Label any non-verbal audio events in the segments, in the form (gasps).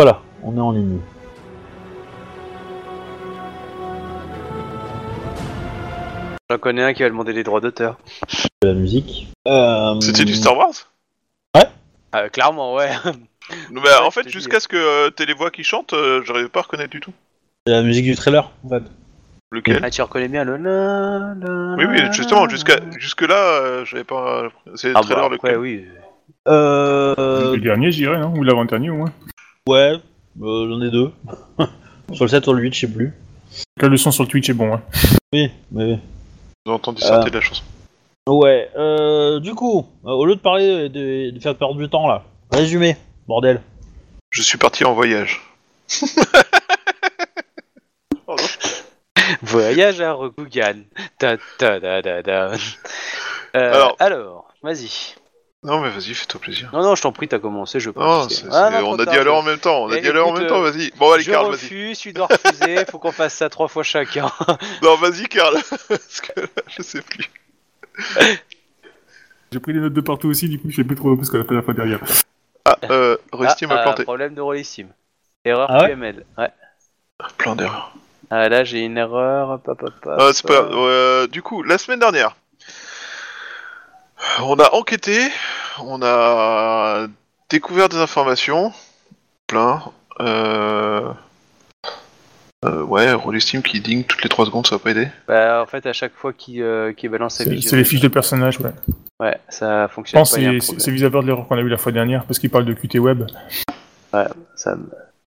Voilà, on est en ligne. J'en connais un qui va demander les droits d'auteur. De la musique. Euh, C'était du Star Wars? Ah, clairement, ouais. (laughs) Non, en Ouais, fait, c'est jusqu'à ce que euh, t'aies les voix qui chantent, euh, j'arrivais pas à reconnaître du tout. C'est la musique du trailer, en fait. Lequel? Ah, tu reconnais bien le la, la, Oui, oui, justement, jusqu'à jusque là, j'avais pas. C'est le Ah, trailer bah, lequel? après, oui. Euh... Le dernier, j'irais, non? Ou l'avant-dernier, au moins. Ouais, euh, j'en ai deux. (laughs) sur le 7 ou le 8, je sais plus. Là, le son sur le Twitch est bon, hein. Oui, mais... J'ai entendu Euh. sortir de la chanson. Ouais, euh, du coup, euh, au lieu de parler de, de faire perdre du temps, là, résumé, bordel. Je suis parti en voyage. (laughs) Voyage à Rokugan. Ta ta da da da. Euh, Alors. alors, vas-y. Non, mais vas-y, fais-toi plaisir. Non, non, je t'en prie, t'as commencé, je peux. Non, pousser. c'est- Ah, c'est- non, on trop a tard, dit à l'heure je- en même temps. On a Eh, dit à l'heure en écoute, même temps, euh, vas-y. Bon, allez, je Karl, vas-y. refuse, tu dois refuser, faut qu'on fasse ça trois fois chacun. (laughs) Non, vas-y, Karl. (laughs) Parce que là, je sais plus. (laughs) J'ai pris des notes de partout aussi, du coup, je sais plus trop plus qu'à la fin de la fois derrière. Ah, euh, Rusty Ah, m'a ah, planté. problème de Rollissime. Erreur Ah ouais QML. Ouais. Plein d'erreurs. Ah là, j'ai une erreur. Hop, hop, hop, hop. Ah, c'est pas grave. Euh, du coup, la semaine dernière, on a enquêté, on a découvert des informations, plein. Euh... euh, ouais, Rollistim qui ding toutes les 3 secondes, ça va pas aider. Bah, en fait, à chaque fois qu'il euh, qu'il balance sa C'est les fiches de personnages, ouais. Ouais, ça Je fonctionne pense pas. que c'est- vis-à-vis de l'erreur qu'on a eu la fois dernière, parce qu'il parle de QT Web. Ça me-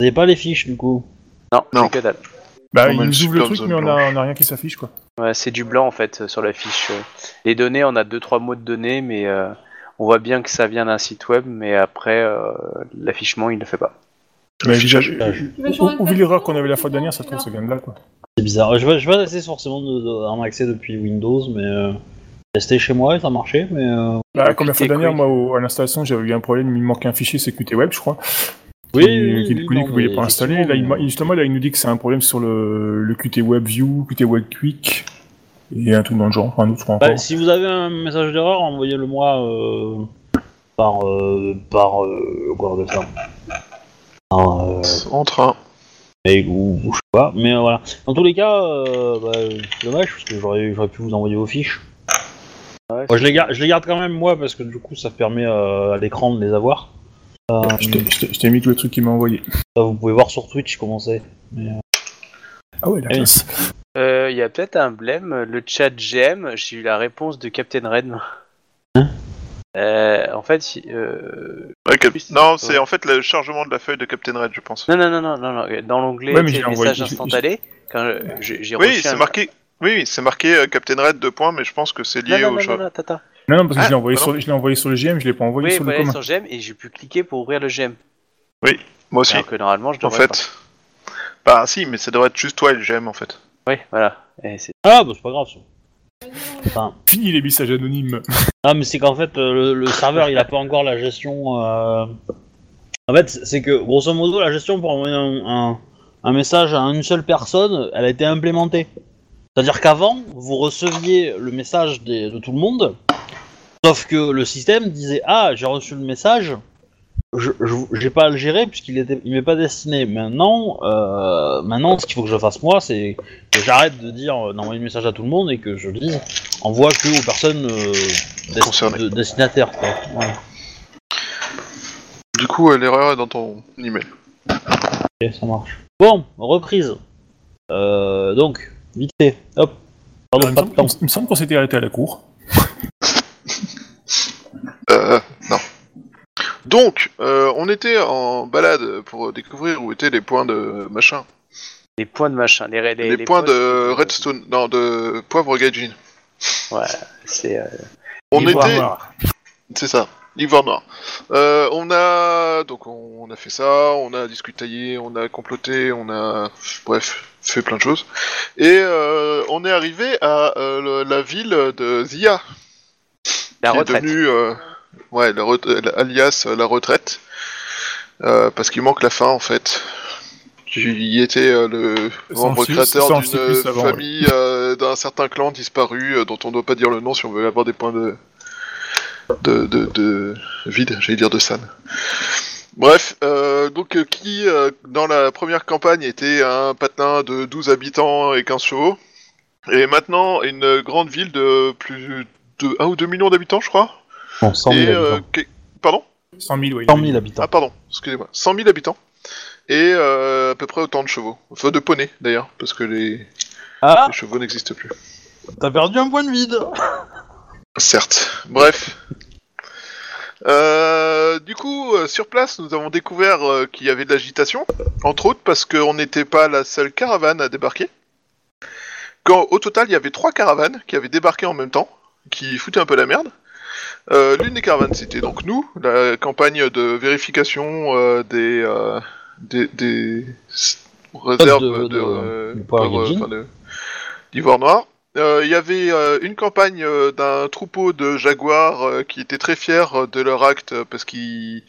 Vous avez pas les fiches, du coup Non, Non. c'est que dalle. Bah, Non, il mais nous le ouvre le truc, mais on a, blanche. on a rien qui s'affiche, quoi. Ouais, c'est du blanc en fait euh, sur la fiche. euh. Les données, on a deux trois mots de données, mais euh, on voit bien que ça vient d'un site web, mais après euh, l'affichement il le fait pas. Mais au vu de l'erreur qu'on avait la fois dernière, ça se trouve, ça vient de là, quoi. C'est bizarre. Je vais, je vais essayer forcément de- de- d'en accès depuis Windows, mais... Euh, testé chez moi et ça marchait, mais... Euh... Bah, comme la fois dernière, Quick. moi, au- à l'installation, j'avais eu un problème, il me manquait un fichier, c'est QT Web, je crois. Oui, qui, que vous voyez mais pas installer. Là, il, justement, là, il nous dit que c'est un problème sur le, le Qt Web View, Qt Web Quick, et un truc dans le genre, enfin, un autre, je crois Bah, si vous avez un message d'erreur, envoyez-le moi euh, par... Euh, par... Euh, quoi euh, En train. mail ou, ou je sais pas, mais euh, voilà. Dans tous les cas, euh, bah, c'est dommage, parce que j'aurais j'aurais pu vous envoyer vos fiches. Ouais, Moi, je, les garde, je les garde quand même, moi, parce que du coup, ça permet euh, à l'écran de les avoir. Euh, Je t'ai- mis tous les trucs qu'il m'a envoyé. vous pouvez voir sur Twitch comment c'est. Mais, euh, Ah ouais, la Oui. classe. Euh, Il y a peut-être un blême. Le chat GM, j'ai eu la réponse de Captain Red. Hein Euh, en fait, euh... Ouais, Cap- Non, c'est en fait le chargement de la feuille de Captain Red, je pense. non, non, non, non, non, non, dans l'onglet Ouais, envoyé- message instantané, quand j'ai j'ai Oui, c'est un... marqué. Oui, c'est marqué Captain Red deux points, mais je pense que c'est lié non, au non. Non, non, parce que Ah, je l'ai envoyé, l'ai envoyé sur le GM, je l'ai pas envoyé Oui, sur le commun. sur GM et j'ai pu cliquer pour ouvrir le GM. Moi aussi, Alors que normalement, je en devrais fait. Bah si, mais ça devrait être juste toi et le GM en fait. pas. Oui, voilà. Et Ah, bah c'est pas grave. ça. Enfin, (laughs) Fini les messages anonymes. ah, mais c'est qu'en fait, euh, le, le serveur, il a pas encore la gestion. euh, En fait, c'est que, grosso modo, la gestion pour envoyer un, un- un message à une seule personne, elle a été implémentée. C'est-à-dire qu'avant, vous receviez le message des- de tout le monde, sauf que le système disait Ah, j'ai reçu le message, je j'ai pas à le gérer puisqu'il était, il m'est pas destiné. Maintenant, euh, maintenant, ce qu'il faut que je fasse moi, c'est que j'arrête de dire euh, d'envoyer le message à tout le monde et que je dise envoie que aux personnes euh, des- Concernées. de- destinataires. Quoi. Voilà. Du coup, euh, l'erreur est dans ton email. Ok, ça marche. Bon, reprise. Euh, donc, vite fait, hop. Pardon, il, me pas de semble, temps. il me semble qu'on s'était arrêté à la cour. (laughs) Euh, non. Donc, euh, on était en balade pour découvrir où étaient les points de machin. Les points de machin, les, les, Les, les points de redstone, non, de poivre gaijin. Ouais, c'est. euh, On était, c'est ça, l'ivoire noir. Euh, on a, donc on, a fait ça, on a discuté, on a comploté, on a, bref, fait plein de choses. Et euh, on est arrivé à la ville de Zia, La qui retraite. est devenue, ouais, la la- alias euh, la retraite, Euh, parce qu'il manque la fin en fait. Il était euh, le membre créateur d'une famille euh, d'un certain clan disparu euh, dont on ne doit pas dire le nom si on veut avoir des points de de, de, de vide, j'allais dire de san. Bref, euh, donc qui, euh, dans la première campagne, était un patelin de 12 habitants et 15 chevaux, et maintenant une grande ville de plus de 1 ou 2 millions d'habitants, je crois. Bon, 100 000 et, euh, habitants. Pardon? 100 000, oui. 100 000 habitants. Ah, pardon, excusez-moi. 100 000 habitants. Et euh, à peu près autant de chevaux. Enfin, de poneys, d'ailleurs, parce que les, Ah, les chevaux n'existent plus. t'as perdu un point de vide. Certes. Bref. Euh, du coup, euh, sur place, nous avons découvert euh, qu'il y avait de l'agitation, entre autres parce qu'on n'était pas la seule caravane à débarquer. Quand au total, il y avait trois caravanes qui avaient débarqué en même temps, qui foutaient un peu la merde. Euh, L'une des caravanes, c'était donc nous, la campagne de vérification euh, des, euh, des, des réserves de- d'ivoire noir. Euh, Il y avait euh, une campagne euh, d'un troupeau de jaguars euh, qui étaient très fiers de leur acte parce qu'ils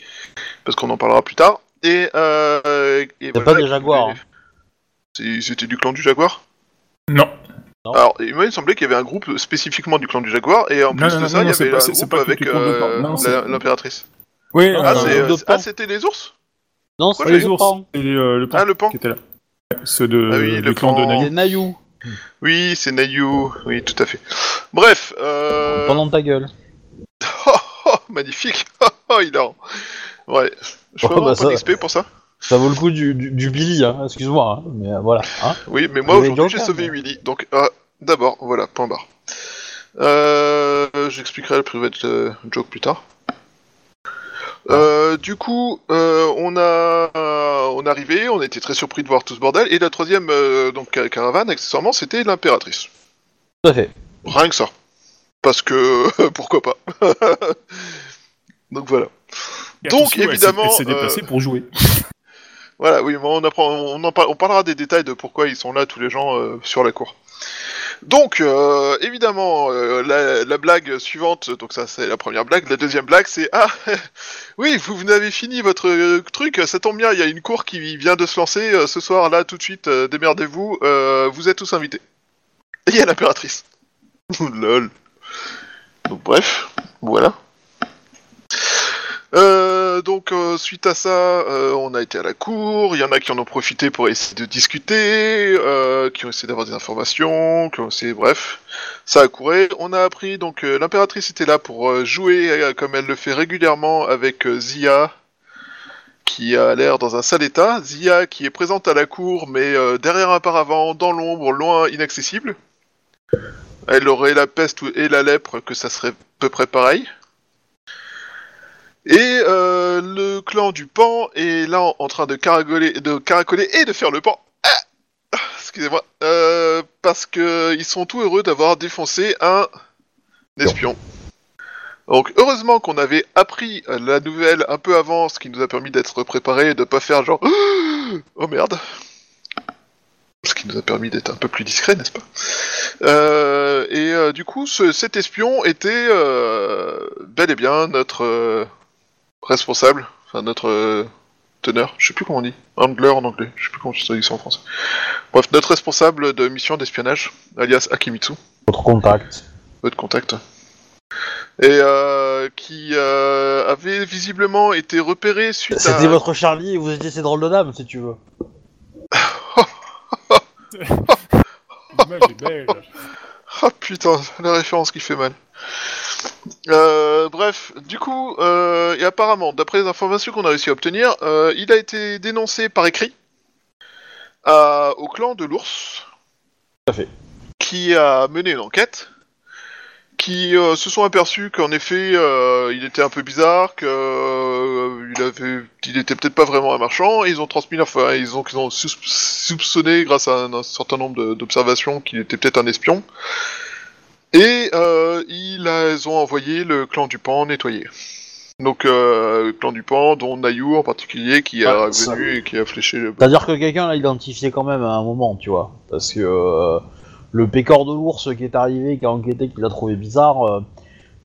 parce qu'on en parlera plus tard. Et, euh, et pas des jaguars, hein. C'était du clan du jaguar? Non. Non. Alors, il m'a semblé qu'il y avait un groupe spécifiquement du clan du jaguar et en Non, plus non, de ça, non, il y avait pas- un groupe pas avec euh, l'impératrice. Oui, Ah, Ah, euh, euh, ah, c'était les ours Non, c'est les ours et euh, le pan Ah, le pan qui était là. Ceux de, Ah oui, le clan de Nayou. Oui, c'est Nayu. Oui, tout à fait. Bref. Euh... Pendant ta gueule. (laughs) Oh, oh, magnifique. (laughs) Oh, oh, il a. Ouais. Je peux Oh, avoir bah, un point ça- d'XP pour ça? Ça vaut le coup du, du, du Billy, hein. excuse-moi, hein. mais euh, voilà. Hein. Oui, mais moi aujourd'hui j'ai sauvé mais- Willy. Donc, ah, d'abord, voilà, point barre. Euh, J'expliquerai le private euh, joke plus tard. Euh, du coup, euh, on a, on est arrivé, on était très surpris de voir tout ce bordel. Et la troisième euh, donc ca- caravane, accessoirement, c'était l'impératrice. Tout à fait. Rien que ça. Parce que (laughs) pourquoi pas. (laughs) donc voilà. Et Donc, évidemment, Elle s'est déplacée euh, pour jouer. Voilà, oui, on, apprend, on, en par- on parlera des détails de pourquoi ils sont là, tous les gens, euh, sur la cour. Donc, euh, évidemment, euh, la, la blague suivante, donc ça c'est la première blague, la deuxième blague c'est « Ah, (laughs) oui, vous, vous fini votre truc, ça tombe bien, il y a une cour qui vient de se lancer, ce soir, là, tout de suite, démerdez-vous, vous êtes tous invités. » Et il y a l'impératrice. (laughs) Lol. Donc bref, voilà. Euh, donc euh, suite à ça, euh, on a été à la cour. Il y en a qui en ont profité pour essayer de discuter, qui ont essayé d'avoir des informations, qui ont essayé, bref, ça a couru. On a appris donc l'impératrice était là pour jouer comme elle le fait régulièrement avec Zia, qui a l'air dans un sale état. Zia qui est présente à la cour, mais derrière un paravent, dans l'ombre, loin, inaccessible. Elle aurait la peste et la lèpre, que ça serait à peu près pareil. Et euh, le clan du pan est là en, train de caracoler, et de faire le pan. Ah Excusez-moi. Euh, parce que ils sont tout heureux d'avoir défoncé un espion. Donc heureusement qu'on avait appris la nouvelle un peu avant, ce qui nous a permis d'être préparés et de pas faire genre (gasps) oh merde. Ce qui nous a permis d'être un peu plus discret, n'est-ce pas? Euh, Et du coup, ce- cet espion était bel et bien notre responsable, enfin notre euh, teneur, je sais plus comment on dit, handler en anglais, je sais plus comment tu dis ça en français. Bref, notre responsable de mission d'espionnage, alias Akimitsu, Votre contact. votre contact, et euh, qui euh, avait visiblement été repéré suite à... C'était votre Charlie et vous étiez ses drôles de dames, si tu veux. (laughs) (laughs) L'image est belle. Ah putain, la référence qui fait mal. Euh, bref, du coup, euh, et apparemment, d'après les informations qu'on a réussi à obtenir, euh, il a été dénoncé par écrit à- au clan de l'ours. Tout à fait. Qui a mené une enquête. Qui euh, se sont aperçus qu'en effet, euh, il était un peu bizarre, euh, il avait, il était peut-être pas vraiment un marchand. Et ils ont transmis, enfin, ils ont, ils ont soupçonné grâce à un, un certain nombre d'observations qu'il était peut-être un espion. Et ils, a- ils ont envoyé le clan du Pan nettoyer. Donc euh, le clan du Pan, dont Nayu en particulier, qui a Ouais, ça- venu et qui a fléché le... C'est-à-dire que quelqu'un l'a identifié quand même à un moment, tu vois. Parce que euh, le pécor de l'ours qui est arrivé, qui a enquêté, qui l'a trouvé bizarre, euh,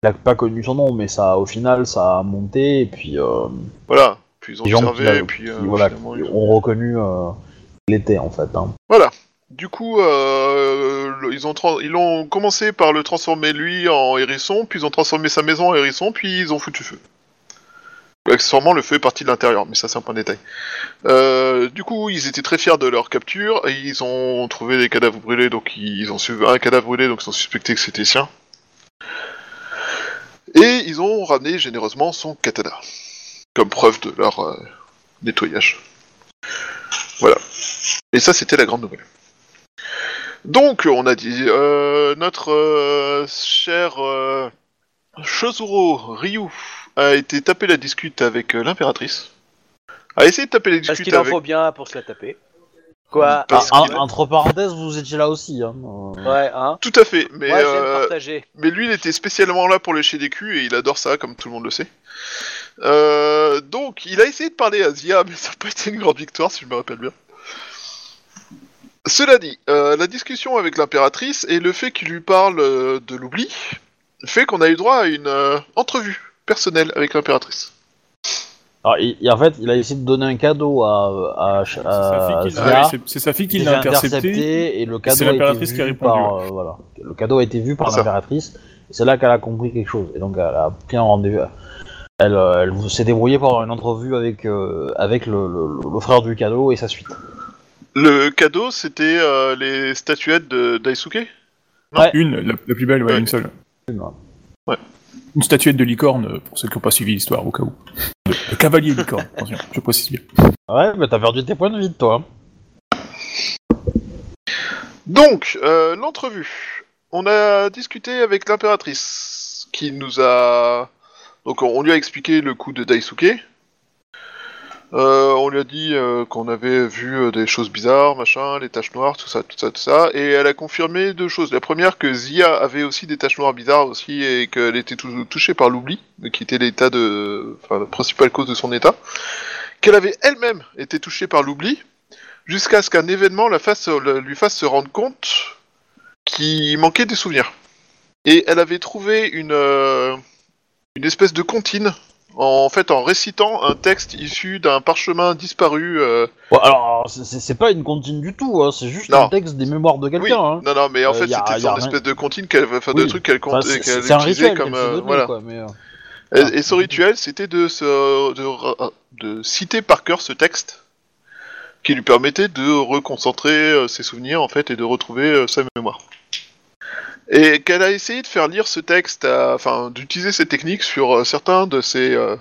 il a pas connu son nom, mais ça, au final, ça a monté, et puis euh, Voilà. Puis ils ont qui, observé, l'a- et puis euh, qui, voilà, qui ils ont- reconnu euh, qui était, en fait. Hein. Du coup, euh, ils ont ils ont commencé par le transformer lui en hérisson, puis ils ont transformé sa maison en hérisson, puis ils ont foutu feu. Accessoirement, le feu est parti de l'intérieur, mais ça c'est un point de détail. Euh, du coup, ils étaient très fiers de leur capture, ils ont trouvé des cadavres brûlés, donc ils ont su un cadavre brûlé, donc ils ont suspecté que c'était sien. Et ils ont ramené généreusement son katana, comme preuve de leur euh, nettoyage. Voilà. Et ça, c'était la grande nouvelle. Donc, on a dit, euh, notre cher Shozuro Ryu a été taper la discute avec euh, l'impératrice. A essayé de taper la Parce discute qu'il en avec... faut bien pour se la taper. Quoi Parce Ah, qu'il- en- entre parenthèses, vous étiez là aussi. Hein. Euh, Ouais, hein Tout à fait, mais, Moi, j'aime euh, partager. mais lui, il était spécialement là pour lécher des culs et il adore ça, comme tout le monde le sait. Euh, donc, il a essayé de parler à Zia, mais ça n'a pas été une grande victoire, si je me rappelle bien. Cela dit, euh, la discussion avec l'impératrice et le fait qu'il lui parle euh, de l'oubli fait qu'on a eu droit à une euh, entrevue personnelle avec l'impératrice. Alors, il- il- en fait, il a essayé de donner un cadeau à, à, C'est sa à fille qui l'a- Zia, ouais, c'est- c'est sa fille qui l'a intercepté. et le cadeau c'est a été l'impératrice qui a vu répondu. par euh, voilà. Le cadeau a été vu par C'est ça. l'impératrice. et C'est là qu'elle a compris quelque chose et donc elle a pris un rendez-vous. Elle, euh, elle s'est débrouillée pour avoir une entrevue avec euh, avec le, le- le frère du cadeau et sa suite. Le cadeau, c'était euh, les statuettes de Daisuke? Non, Ouais. une, la, la plus belle, ouais, Ouais. une seule. Une statuette de licorne, euh, pour ceux qui n'ont pas suivi l'histoire, au cas où. De cavalier licorne, attention, je précise bien. Ouais, mais t'as perdu tes points de vie, toi. hein. Donc, euh, l'entrevue. On a discuté avec l'impératrice, qui nous a... Donc on lui a expliqué le coup de Daisuke. Euh, on lui a dit euh, qu'on avait vu euh, des choses bizarres, machin, les taches noires, tout ça, tout ça, tout ça. Et elle a confirmé deux choses. La première, que Zia avait aussi des taches noires bizarres aussi, et qu'elle était tou- touchée par l'oubli, qui était l'état de... Enfin, la principale cause de son état. Qu'elle avait elle-même été touchée par l'oubli, jusqu'à ce qu'un événement la fasse, lui fasse se rendre compte qu'il manquait des souvenirs. Et elle avait trouvé une, une espèce de comptine, en fait en récitant un texte issu d'un parchemin disparu. euh, Bon, alors, c'est- c'est c'est pas une comptine du tout, hein, c'est juste Non. un texte des mémoires de Oui, quelqu'un. hein. non, non, mais en Euh, fait y a- c'était y a une rien. espèce de comptine, qu'elle, enfin de Oui. trucs qu'elle, Enfin, compte- c'est qu'elle c'est un utilisait rituel comme qu'elle euh, voilà. quoi, mais, euh, Et, et son rituel, c'était de, se, de, ra- de citer par cœur ce texte, qui lui permettait de reconcentrer euh, ses souvenirs en fait et de retrouver euh, sa mémoire. Et qu'elle a essayé de faire lire ce texte, enfin d'utiliser cette technique sur euh, certains de ses euh,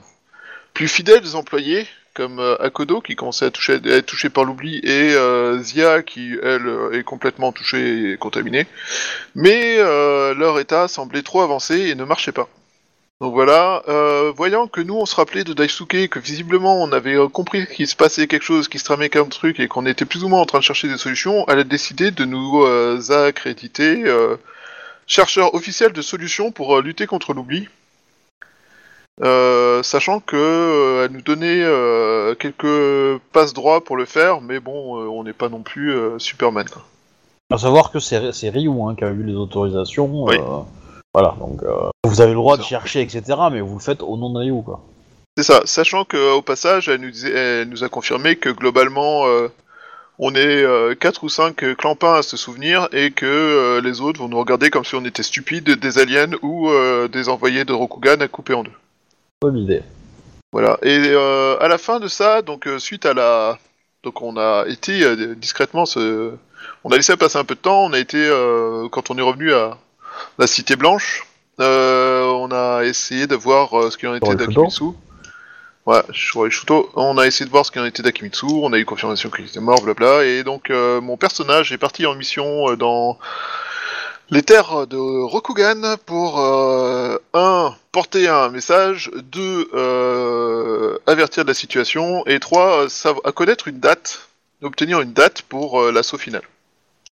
plus fidèles employés, comme euh, Akodo qui commençait à, être touché par l'oubli, et Zia qui elle est complètement touchée et contaminée. Mais leur état semblait trop avancé et ne marchait pas. Donc voilà, voyant que nous on se rappelait de Daisuke, que visiblement on avait compris qu'il se passait quelque chose, qu'il se tramait qu'un truc et qu'on était plus ou moins en train de chercher des solutions, elle a décidé de nous accréditer chercheur officiel de solutions pour euh, lutter contre l'oubli. Euh, sachant que euh, elle nous donnait euh, quelques passes droits pour le faire, mais bon, on n'est pas non plus Superman. Quoi. À savoir que c'est Ryu hein, qui a eu les autorisations. Oui. voilà, donc vous avez le droit de chercher, etc., mais vous le faites au nom de Ryu, quoi. C'est ça, sachant qu'au passage, elle nous, disait- elle nous a confirmé que globalement, on est 4 ou 5 clampins à se souvenir et que euh, les autres vont nous regarder comme si on était stupides, des aliens ou euh, des envoyés de Rokugan à couper en deux. Bonne idée. Voilà. Et euh, à la fin de ça, donc euh, suite à la, donc on a été euh, discrètement, se... on a laissé passer un peu de temps. On a été euh, quand on est revenu à la Cité Blanche, euh, on a essayé de voir euh, ce qu'il en était d'Akimitsu. Ouais, les Shuto. On a essayé de voir ce qu'il en était d'Akimitsu. On a eu confirmation qu'il était mort, blabla. Et donc euh, mon personnage est parti en mission euh, dans les terres de Rokugan pour euh, un porter un message, deux euh, avertir de la situation et trois euh, sav- à connaître une date, obtenir une date pour l'assaut final.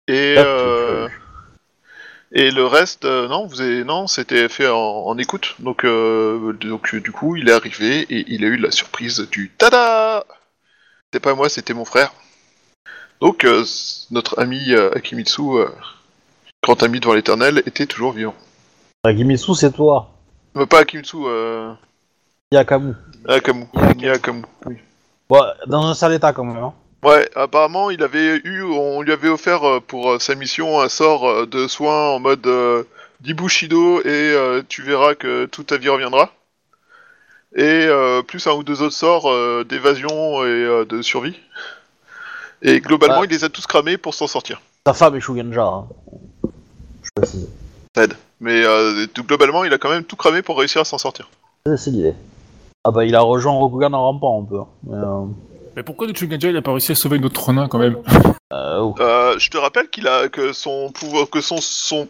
Et euh, et le reste, euh, non, vous avez, non, c'était fait en, en écoute. Donc euh, donc euh, du coup, il est arrivé et il a eu la surprise du tada. C'était pas moi, c'était mon frère. Donc euh, notre ami euh, Akimitsu, euh, grand ami devant l'éternel, était toujours vivant. Gimitsu, c'est toi. Mais pas Akimitsu, euh, Yakamu. Akamu. Akamu. Oui. Bon, dans un sale état quand même. Hein. Ouais, apparemment, il avait eu, on lui avait offert euh, pour euh, sa mission un sort euh, de soin en mode Dibushido et euh, tu verras que toute ta vie reviendra. et euh, plus un ou deux autres sorts euh, d'évasion et euh, de survie. Et globalement, Ouais. il les a tous cramés pour s'en sortir. Ta femme est Shugenja. Hein. Je précise. Mais euh, tout- globalement, il a quand même tout cramé pour réussir à s'en sortir. C'est- C'est l'idée. Ah bah il a rejoint Rokugan en rampant un peu. hein. Mais, euh, Mais pourquoi le Chuganja il a pas réussi à sauver notre nain quand même euh, oh. Euh, je te rappelle qu'il a que son pouvoir, que son, son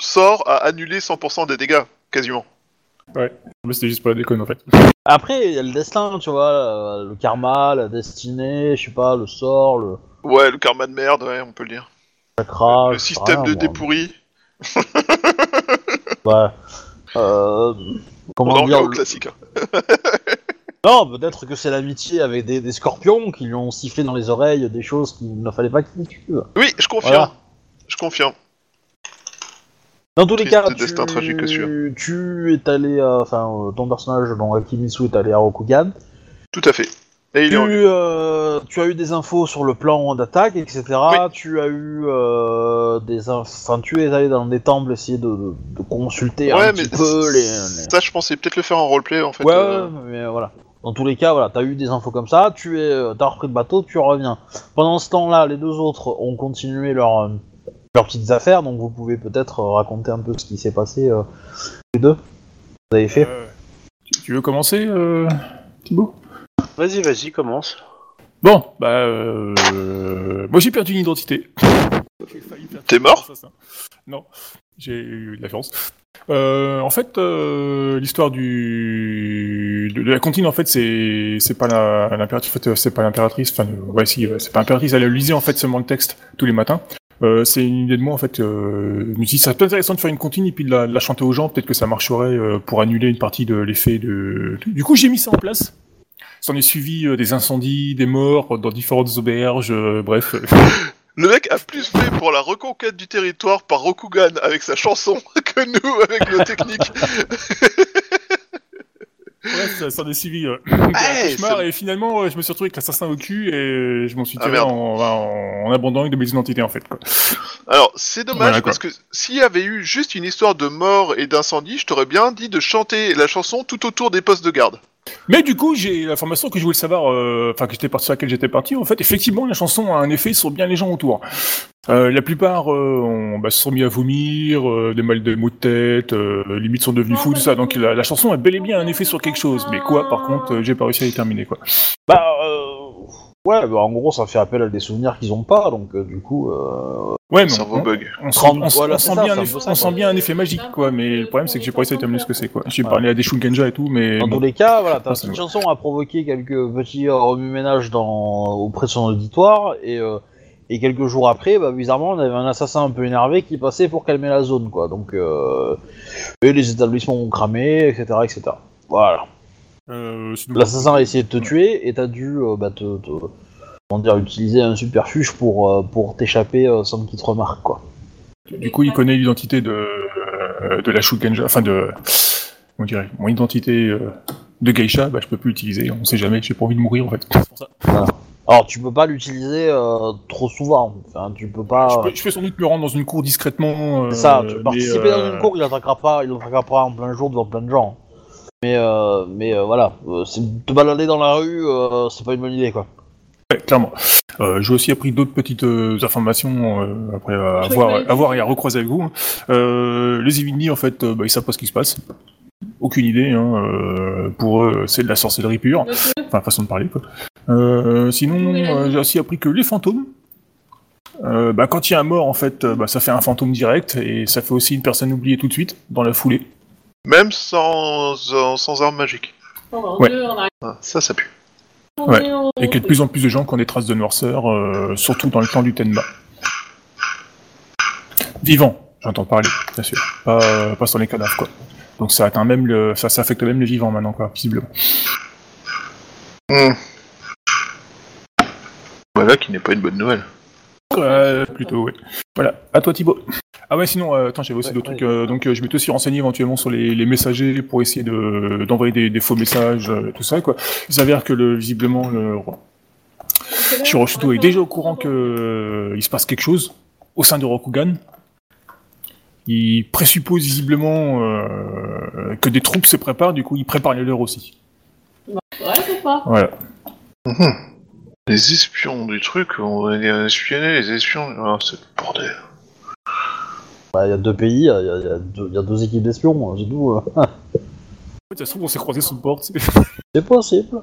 sort a annulé 100% des dégâts, quasiment. Mais c'était juste pour la déconne en fait. Après, il y a le destin, tu vois, euh, le karma, la destinée, je sais pas, le sort, le Ouais, le karma de merde, ouais, on peut le dire. chakra. le système de dépourri, Ouais. Euh, on comment en revient dire au le- classique. hein. (laughs) Non, peut-être que c'est l'amitié avec des, des scorpions qui lui ont sifflé dans les oreilles des choses qu'il ne fallait pas qu'il tue. Oui, je confirme. Voilà. Je confirme. Dans tous les cas, destin tu, tragique, sûr. tu es allé, euh, enfin, euh, ton personnage, donc Akimitsu, est allé à Rokugan. Tout à fait. Et il Tu, est en euh, tu as eu des infos sur le plan d'attaque, etc. Oui. Tu as eu des, enfin, tu es allé dans des temples essayer de, de- de consulter Ouais, un mais petit peu les. les- Ça, je pensais peut-être le faire en roleplay en fait. Ouais, mais voilà. Dans tous les cas, voilà, t'as eu des infos comme ça, tu es, euh, t'as repris le bateau, tu reviens. Pendant ce temps-là, les deux autres ont continué leur, euh, leurs petites affaires, donc vous pouvez peut-être euh, raconter un peu ce qui s'est passé euh, les deux. Vous avez fait Euh, tu, veux commencer, euh, Thibaut? Vas-y, vas-y, commence. Bon, bah, euh, moi j'ai perdu une identité. T'es mort? Non, j'ai eu de la chance. Euh, en fait, euh, l'histoire du de, la comptine, en fait, c'est c'est pas l'impératrice, en fait, c'est pas l'impératrice. Enfin, euh, ouais, si, euh, c'est pas l'impératrice. Elle lisait en fait seulement le texte tous les matins. Euh, c'est une idée de moi en fait. Euh, je me suis dit, ça serait intéressant de faire une comptine et puis de la, de la chanter aux gens. Peut-être que ça marcherait euh, pour annuler une partie de l'effet de. Du coup, j'ai mis ça en place. S'en est suivi euh, des incendies, des morts dans différentes auberges, euh, bref. (laughs) Le mec a plus fait pour la reconquête du territoire par Rokugan avec sa chanson (laughs) que nous avec nos techniques. Bref, ça s'en est suivi euh, Hey, cauchemar et finalement euh, je me suis retrouvé avec l'assassin au cul et je m'en suis Ah, tiré en, en, en abandonnant de mes identités en fait. Quoi. Alors, c'est dommage Voilà, parce que s'il y avait eu juste une histoire de mort et d'incendie, je t'aurais bien dit de chanter la chanson tout autour des postes de garde. Mais du coup j'ai l'information que je voulais savoir, euh, enfin que j'étais parti sur laquelle j'étais parti. En fait, effectivement, la chanson a un effet sur bien les gens autour. Euh, la plupart euh, bah, se sont mis à vomir, euh, des mal de maux de tête, limite sont devenus fous, tout ça. Donc la, chanson a bel et bien un effet sur quelque chose. Mais quoi, par contre, j'ai pas réussi à y terminer quoi. Bah, ouais, bah, en gros, ça fait appel à des souvenirs qu'ils ont pas, donc euh, du coup. Euh... Ouais, mais Cerveau on, bug. on, sent, Trente- on, sent- voilà, on c'est sent ça, bien c'est un ça, on sent bien un effet magique, quoi. Mais le problème, c'est que j'ai pas réussi à déterminer ce que c'est, quoi. J'ai Ouais. parlé à des Shulgenja et tout, mais Dans bon. tous les cas, voilà, ta petite chanson a provoqué quelques petits euh, remue-ménages dans... auprès de son auditoire, et, euh, et quelques jours après, bah, bizarrement, on avait un assassin un peu énervé qui passait pour calmer la zone, quoi. Donc, euh... et les établissements ont cramé, etc., etc. Voilà. Euh, sinon- L'assassin a essayé de te tuer, et t'as dû, euh, bah, te, te- comment dire, utiliser un superfuge pour, euh, pour t'échapper euh, sans qu'il te remarque, quoi. Du coup, il connaît l'identité de, euh, de la Shulgenja, enfin de, comment dirais mon identité euh, de geisha, bah je peux plus l'utiliser, on sait jamais, j'ai pas envie de mourir en fait. C'est pour ça. Alors, tu peux pas l'utiliser euh, trop souvent, enfin, tu peux pas... Je, peux, je peux sans doute me rendre dans une cour discrètement. euh, C'est ça, tu mais, participer euh, dans une cour, il attaquera pas, il attaquera pas en plein jour devant plein de gens. Mais euh, mais euh, voilà, euh, c'est- te balader dans la rue, euh, c'est pas une bonne idée quoi. Ouais, clairement. Euh, j'ai aussi appris d'autres petites euh, informations euh, après euh, Truc avoir et à recroiser avec vous. hein. Euh, les Ivigny, en fait, euh, bah, ils savent pas ce qui se passe. Aucune idée. Hein, euh, pour eux, c'est de la sorcellerie pure. Monsieur Enfin, façon de parler, quoi. Euh, sinon, euh, j'ai aussi appris que les fantômes, euh, bah, quand il y a un mort, en fait, euh, bah, ça fait un fantôme direct et ça fait aussi une personne oubliée tout de suite, dans la foulée. Même sans, sans, sans arme magique. Oh mon Ouais. Ah, ça, ça pue. Ouais. Et qu'il y a de plus en plus de gens qui ont des traces de noirceur, euh, surtout dans le temps du Tenma. Vivants, j'entends parler, bien sûr. Pas, pas sur les cadavres, quoi. Donc ça atteint même le, ça, ça affecte même les vivants maintenant, quoi, visiblement. Voilà qui n'est pas une bonne nouvelle. Ouais, plutôt, ouais. Voilà, à toi Thibaut. Ah ouais, sinon, euh, attends, j'avais aussi Ouais, d'autres ouais. trucs. euh, donc, euh, je m'étais aussi renseigné éventuellement sur les, les messagers pour essayer de d'envoyer des, des faux messages, euh, tout ça, quoi. Il s'avère que le, visiblement, le Shiroshuto est déjà au courant que euh, il se passe quelque chose au sein de Rokugan. Il présuppose visiblement euh, que des troupes se préparent, du coup, il prépare les leurs aussi. pas. Voilà. Mhm. Les espions du truc, on va les espionner, les espions. Ah, c'est le bordel. Bah, il y a deux pays, il y a, il y a deux, il y a deux équipes d'espions, c'est tout. euh. Fait, ça se trouve, on s'est croisés sous le porte. C'est possible.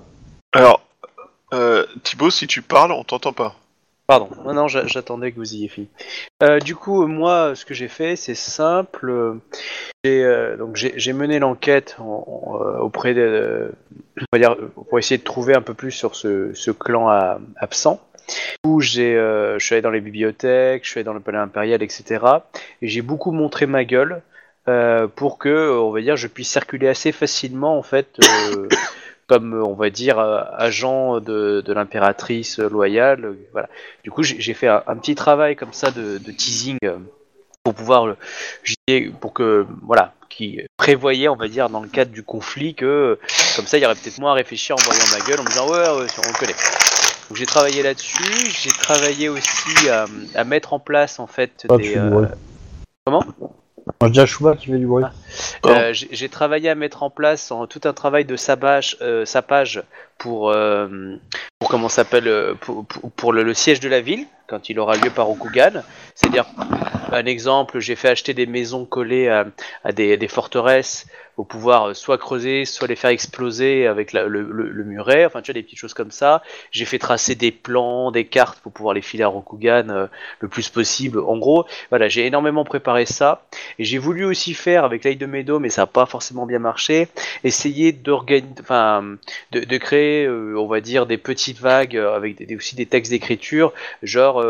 Alors, euh, Thibaut, si tu parles, on t'entend pas. Pardon, non, non, j'a- j'attendais que vous ayez fini. Euh, du coup, moi, ce que j'ai fait, c'est simple. J'ai euh, mené l'enquête en- en, euh, auprès de, on va dire, pour essayer de trouver un peu plus sur ce, clan absent. Où je suis allé dans les bibliothèques, je suis allé dans le palais impérial, etc. Et j'ai beaucoup montré ma gueule pour que, on va dire, je puisse circuler assez facilement, en fait, comme euh, on va dire euh, agent de, de l'impératrice loyale. euh, Voilà. Du coup, j'ai fait un, un petit travail comme ça de, de teasing pour pouvoir, pour que, voilà, qui prévoyait, on va dire, dans le cadre du conflit, que comme ça, il y aurait peut-être moins à réfléchir en voyant ma gueule, en me disant ouais, ouais, on le connaît. Donc j'ai travaillé là-dessus. J'ai travaillé aussi à, à mettre en place en fait Ah, des. tu euh, comment? Qui fait du bruit. Pardon. euh, j'ai travaillé à mettre en place tout un travail de sapage, euh, sapage pour, euh, comment s'appelle euh, pour, le, siège de la ville quand il aura lieu par Okugan. C'est-à-dire, un exemple, j'ai fait acheter des maisons collées à, des forteresses pour pouvoir euh, soit creuser, soit les faire exploser avec le, le- le muret. Enfin, tu vois des petites choses comme ça. J'ai fait tracer des plans, des cartes pour pouvoir les filer à Rokugan euh, le plus possible. En gros, voilà, j'ai énormément préparé ça. J'ai voulu aussi faire avec l'aide de Meadow, mais ça n'a pas forcément bien marché, essayer enfin, de, créer, euh, on va dire, des petites vagues avec aussi des textes d'écriture, genre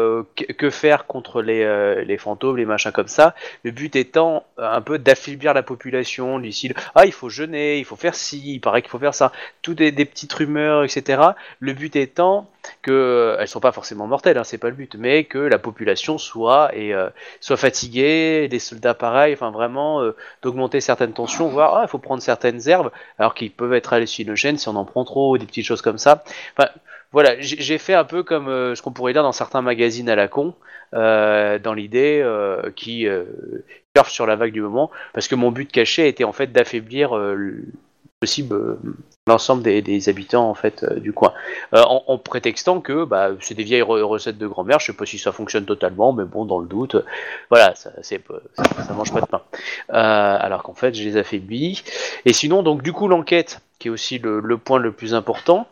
que, faire contre les, les fantômes, les machins comme ça. Le but étant un peu d'affaiblir la population, du ah il faut jeûner, il faut faire ci, il paraît qu'il faut faire ça, tout des, des petites rumeurs, etc. Le but étant que euh, elles sont pas forcément mortelles, hein, c'est pas le but, mais que la population soit et euh, soit fatiguée, les soldats pareil, enfin vraiment euh, d'augmenter certaines tensions, voire ah, il faut prendre certaines herbes alors qu'ils peuvent être hallucinogènes si on en prend trop, des petites choses comme ça. Enfin voilà, j'ai fait un peu comme ce qu'on pourrait dire dans certains magazines à la con, dans l'idée qui sur la vague du moment, parce que mon but caché était en fait d'affaiblir euh, le possible euh, l'ensemble des, habitants en fait euh, du coin, en, prétextant que bah, c'est des vieilles re- recettes de grand-mère, je sais pas si ça fonctionne totalement, mais bon dans le doute, voilà, ça, c'est ça, mange pas de pain. Alors qu'en fait je les affaiblis. Et sinon donc du coup l'enquête, qui est aussi le point le plus important.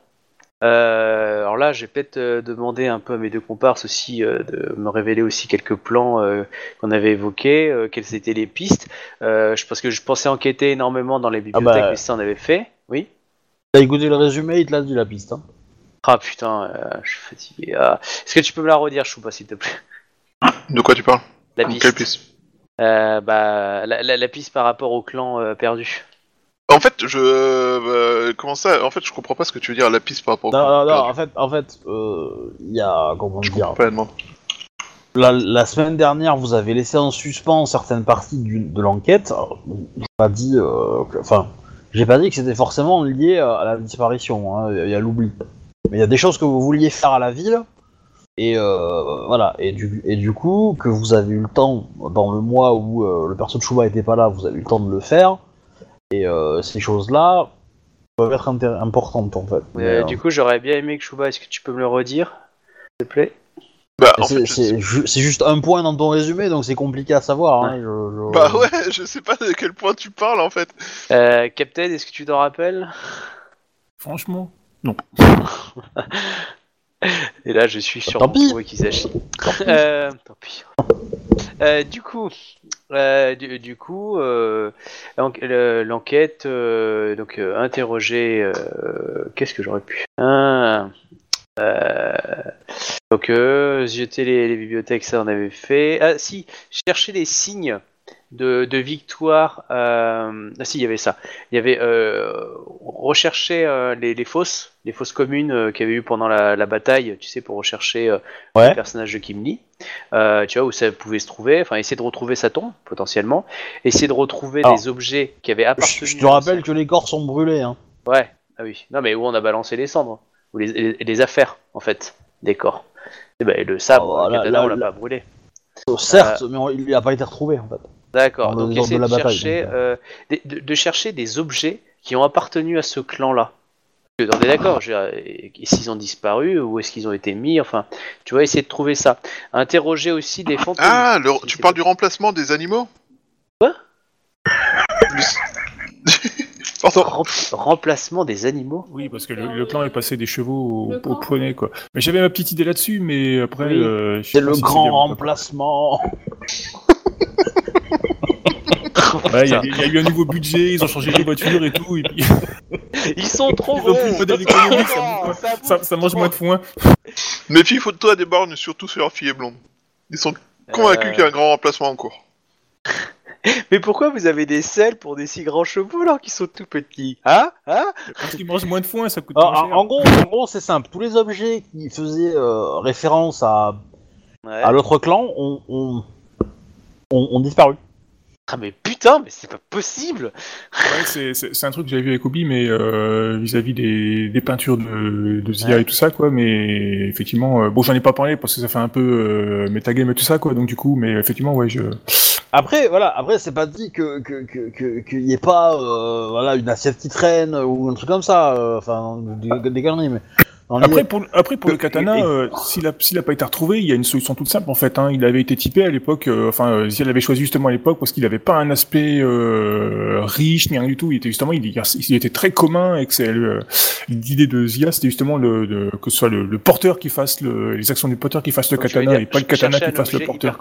Euh, alors là, j'ai peut-être euh, demandé un peu à mes deux comparses aussi euh, de me révéler aussi quelques plans euh, qu'on avait évoqués, euh, quelles étaient les pistes. Euh, je, parce que je pensais enquêter énormément dans les bibliothèques, bah. mais ça on avait fait. Oui. T'as écouté le résumé, il te l'a dit la piste. Hein. Ah putain, euh, je suis fatigué. Ah. Est-ce que tu peux me la redire, Choupa, s'il te plaît? De quoi tu parles? La Quelle piste. piste? Euh, bah, la, la- la piste par rapport au clan euh, perdu. En fait, je. euh, comment ça En fait, je comprends pas ce que tu veux dire, la piste par rapport. Non, non, non, en fait, en fait, euh, il y a, comment Je dire, pas la la, semaine dernière, vous avez laissé en suspens certaines parties du- de l'enquête. Alors, J'ai pas dit, euh, que- enfin, j'ai pas dit que c'était forcément lié à la disparition, hein, et à l'oubli. Mais il y a des choses que vous vouliez faire à la ville, et euh, voilà, et du, et du coup, que vous avez eu le temps, dans le mois où euh, le perso de Chouba était pas là, vous avez eu le temps de le faire, et euh, ces choses-là peuvent être importantes en fait. Mais, Euh, euh, Du coup, j'aurais bien aimé que Chouba, est-ce que tu peux me le redire S'il te plaît? Bah, C'est je juste un point dans ton résumé, donc c'est compliqué à savoir. Hein, je- je- Bah ouais, je sais pas de quel point tu parles en fait. euh, Captain, est-ce que tu t'en rappelles? Franchement. (laughs) Et là, je suis sur Tant mon pis. Kizashi. Euh, tant pis. Euh, du coup, euh, du, coup, euh, l'en- le- l'enquête, donc interroger, qu'est-ce que j'aurais pu Ah, Donc, jeter les, les bibliothèques, ça on avait fait. Ah si, chercher les signes de, victoire. Ah si, il y avait ça. Il y avait rechercher les fosses, les fosses communes euh, qu'il y avait eu pendant la, la bataille, tu sais, pour rechercher euh, Ouais. le personnage de Kim Lee. Euh, tu vois où ça pouvait se trouver. Enfin, essayer de retrouver sa tombe potentiellement. Essayer de retrouver Alors, des objets qui avaient appartenu. je te rappelle que les corps sont brûlés. Hein. Ouais. Ah oui. Non, mais où on a balancé les cendres ou les, les, les affaires en fait des corps. Et ben, le sabre, Ah, le là, katana, là, on l'a pas brûlé. Euh, Certes, mais on- il n'a pas été retrouvé en fait. D'accord. Donc essayer de, bataille, chercher, donc, des- de, de chercher des objets qui ont appartenu à ce clan-là. On est d'accord, s'ils ont disparu, où est-ce qu'ils ont été mis, enfin, tu vas essayer de trouver ça. Interroger aussi les fantômes. Ah, le- Si tu parles du remplacement des animaux? Quoi? (laughs) Pardon. Rem- remplacement des animaux? Oui, parce que le, le clan est passé des chevaux au, au poney, quoi. Mais j'avais ma petite idée là-dessus, mais après. Oui. euh, C'est le si grand bien. (laughs) remplacement. Ouais, il y, a- il y a eu un nouveau budget, ils ont changé les voitures et tout, et puis Ils sont trop ils gros ça, (laughs) Non, ça ça, bouffe ça mange moins de foin. Méfie, toi des bornes, surtout sur leur fille blonde. Ils sont convaincus Euh, qu'il y a un grand remplacement en cours. (laughs) Mais pourquoi vous avez des selles pour des si grands chevaux alors qu'ils sont tout petits? Hein? Hein? Parce qu'ils mangent moins de foin, ça coûte Ah, moins en, cher. en gros, en gros, c'est simple. Tous les objets qui faisaient euh, référence à, Ouais. à l'autre clan ont, ont, ont- ont disparu. Ah mais putain, mais c'est pas possible Ouais, c'est- c'est c'est un truc que j'avais vu avec Obi, mais euh, vis-à-vis des, des peintures de, de Zia et tout ça, quoi. Mais effectivement, euh, bon, j'en ai pas parlé parce que ça fait un peu euh, metagame et tout ça, quoi. Donc du coup, mais effectivement, ouais, je. Après, voilà, après, c'est pas dit que que que que- qu'il y ait pas, euh, voilà, une safety train ou un truc comme ça. euh, Enfin, des, des conneries, mais. Après, pour, après, pour le Que- katana, euh, s'il a, s'il a pas été retrouvé, il y a une solution toute simple en fait. Hein. Il avait été typé à l'époque, euh, enfin, euh, Zia l'avait choisi justement à l'époque parce qu'il avait pas un aspect euh, riche ni rien du tout. Il était justement, il, il était très commun et que c'est euh, l'idée de Zia, c'était justement le, de, que ce soit le, le porteur qui fasse le, les actions du porteur qui fasse le Donc, katana dire, et pas le katana qui fasse le porteur.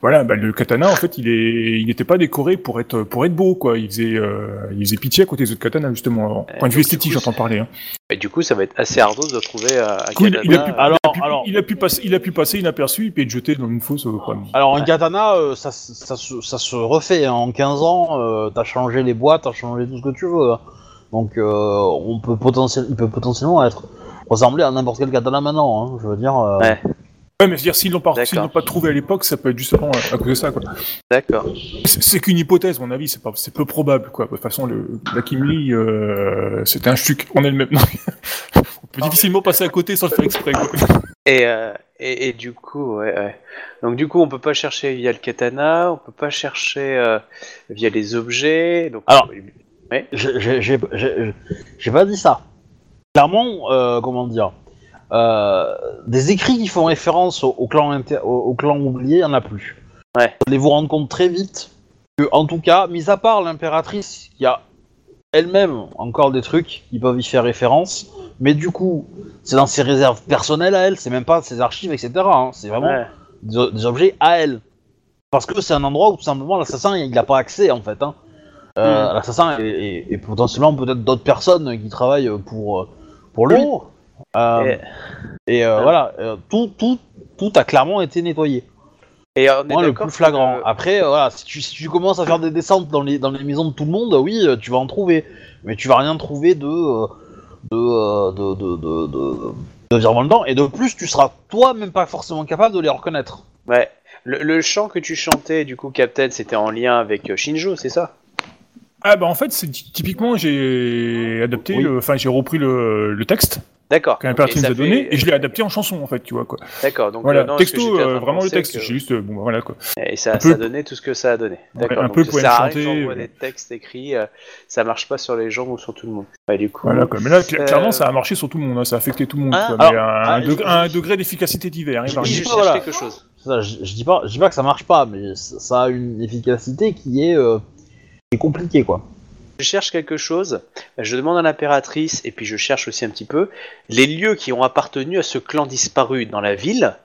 Voilà, bah, le katana en fait, il est, il n'était pas décoré pour être pour être beau quoi. Il faisait, euh, il faisait pitié à côté des autres katanas justement. Euh, Point de vue esthétique, j'entends parler. Hein. Et du coup, ça va être assez ardu de trouver euh, un Cool, il, a pu, katana. Alors, il, a pu, alors- il a pu passer, il a pu passer inaperçu et puis être jeté dans une fosse. euh, quoi. Alors un Ouais. katana, euh, ça, se- ça, se- ça se refait. hein. En 15 ans, euh, t'as changé les boîtes, t'as changé tout ce que tu veux. hein. Donc euh, on peut potentiel, il peut potentiellement être ressembler à n'importe quel katana maintenant. hein. Je veux dire. euh, Ouais. Ouais, mais je veux dire, s'ils l'ont pas, D'accord. s'ils l'ont pas trouvé à l'époque, ça peut être justement à, à cause de ça, quoi. D'accord. C'est qu'une hypothèse, à mon avis, c'est pas, c'est peu probable, quoi. De toute façon, le, la Kim Lee, euh, c'était un chuc. On est le même. Non. (laughs) On peut difficilement passer à côté sans le faire exprès, quoi. Et, euh, et, et du coup, ouais, ouais. Donc du coup, on peut pas chercher via le katana, on peut pas chercher euh, via les objets. Donc, Alors, Ouais. j'ai- pas dit ça. Clairement, euh, comment dire, euh, des écrits qui font référence au, au clan inter- au, au clan oublié, il y en a plus. Ouais. Vous allez vous rendre compte très vite que, en tout cas, mis à part l'impératrice, il y a elle-même encore des trucs qui peuvent y faire référence, mais du coup, c'est dans ses réserves personnelles à elle, c'est même pas ses archives, etc. hein. C'est vraiment ouais. des, des objets à elle. Parce que c'est un endroit où tout simplement l'assassin il n'a pas accès en fait. Hein. Euh, Mm. L'assassin et, et- et potentiellement peut-être d'autres personnes qui travaillent pour, pour lui. Oui. Euh, et euh, Ah. voilà, euh, tout, tout, tout a clairement été nettoyé. Et on est Moi, le plus flagrant. que- Après, voilà, si tu, si tu commences à faire des descentes dans les, dans les maisons de tout le monde, oui, tu vas en trouver. Mais tu vas rien trouver de. de. de. de. de. de, de virevoltant. Et de plus, tu seras toi même pas forcément capable de les reconnaître. Ouais. Le, le chant que tu chantais, du coup, Captain, c'était en lien avec Shinjo, c'est ça? Ah, bah, en fait, c'est typiquement, j'ai adapté, Oui. enfin, j'ai repris le, le texte D'accord. ça fait- et je l'ai adapté en chanson, en fait, tu vois, quoi. D'accord. Donc, Voilà, euh, non, texto, euh, vraiment le texte. que- J'ai juste, bon, bah, voilà, quoi. Et ça, ça a donné tout ce que ça a donné. D'accord. un donc peu ça pour sert à chanter, des textes écrits, euh, ça marche pas sur les gens ou sur tout le monde. Ouais, du coup. Voilà, quoi. Mais là, Euh, clairement, ça a marché sur tout le monde, hein, ça a affecté tout le monde, Ah, quoi. alors, mais à un, ah, degré, je- à un degré d'efficacité divers, hein, je- dis pas, quelque chose. Ça, je, je dis pas, je dis pas que ça marche pas, mais ça, ça a une efficacité qui est, euh, qui est compliquée, quoi. Je cherche quelque chose, je demande à l'impératrice, et puis je cherche aussi un petit peu, les lieux qui ont appartenu à ce clan disparu dans la ville,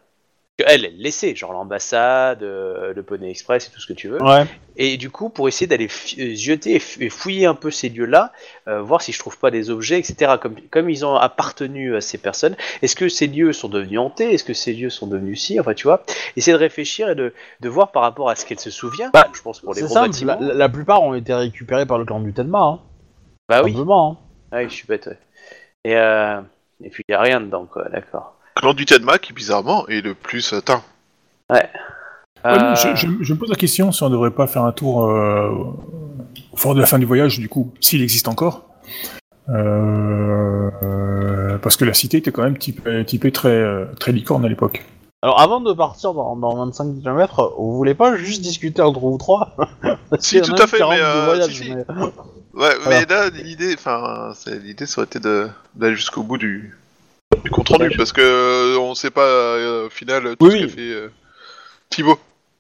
elle, elle laissait, genre l'ambassade, euh, le Poney Express et tout ce que tu veux. Ouais. Et du coup, pour essayer d'aller fi- euh, zioter et fouiller un peu ces lieux-là, euh, voir si je trouve pas des objets, etc. Comme, comme ils ont appartenu à ces personnes, est-ce que ces lieux sont devenus hantés? Est-ce que ces lieux sont devenus si? Enfin, tu vois, essayer de réfléchir et de, de voir par rapport à ce qu'elle se souvient. Bah, je pense pour les gros simple, bâtiments. la, plupart ont été récupérés par le clan du Tenma, hein, Bah oui, hein. ah oui, je suis bête. ouais. Et, euh, et puis il y a rien dedans, quoi. D'accord. Clan du Tenma qui bizarrement est le plus atteint. Ouais, Euh, je, je- je me pose la question si on devrait pas faire un tour euh, au fort de la fin du voyage, du coup, s'il existe encore. Euh, euh, parce que la cité était quand même typée, typée très, euh, très licorne à l'époque. Alors, avant de partir dans, dans 25 km, vous voulez pas juste discuter entre vous trois? (laughs) Si, tout à fait, mais, de euh, voyage, si, si. mais- Ouais, Voilà. mais là, l'idée, enfin, l'idée, ça aurait été de- d'aller jusqu'au bout du, du compte rendu, parce que euh, on sait pas euh, au final tout Oui, ce qu'a oui. fait euh, Thibaut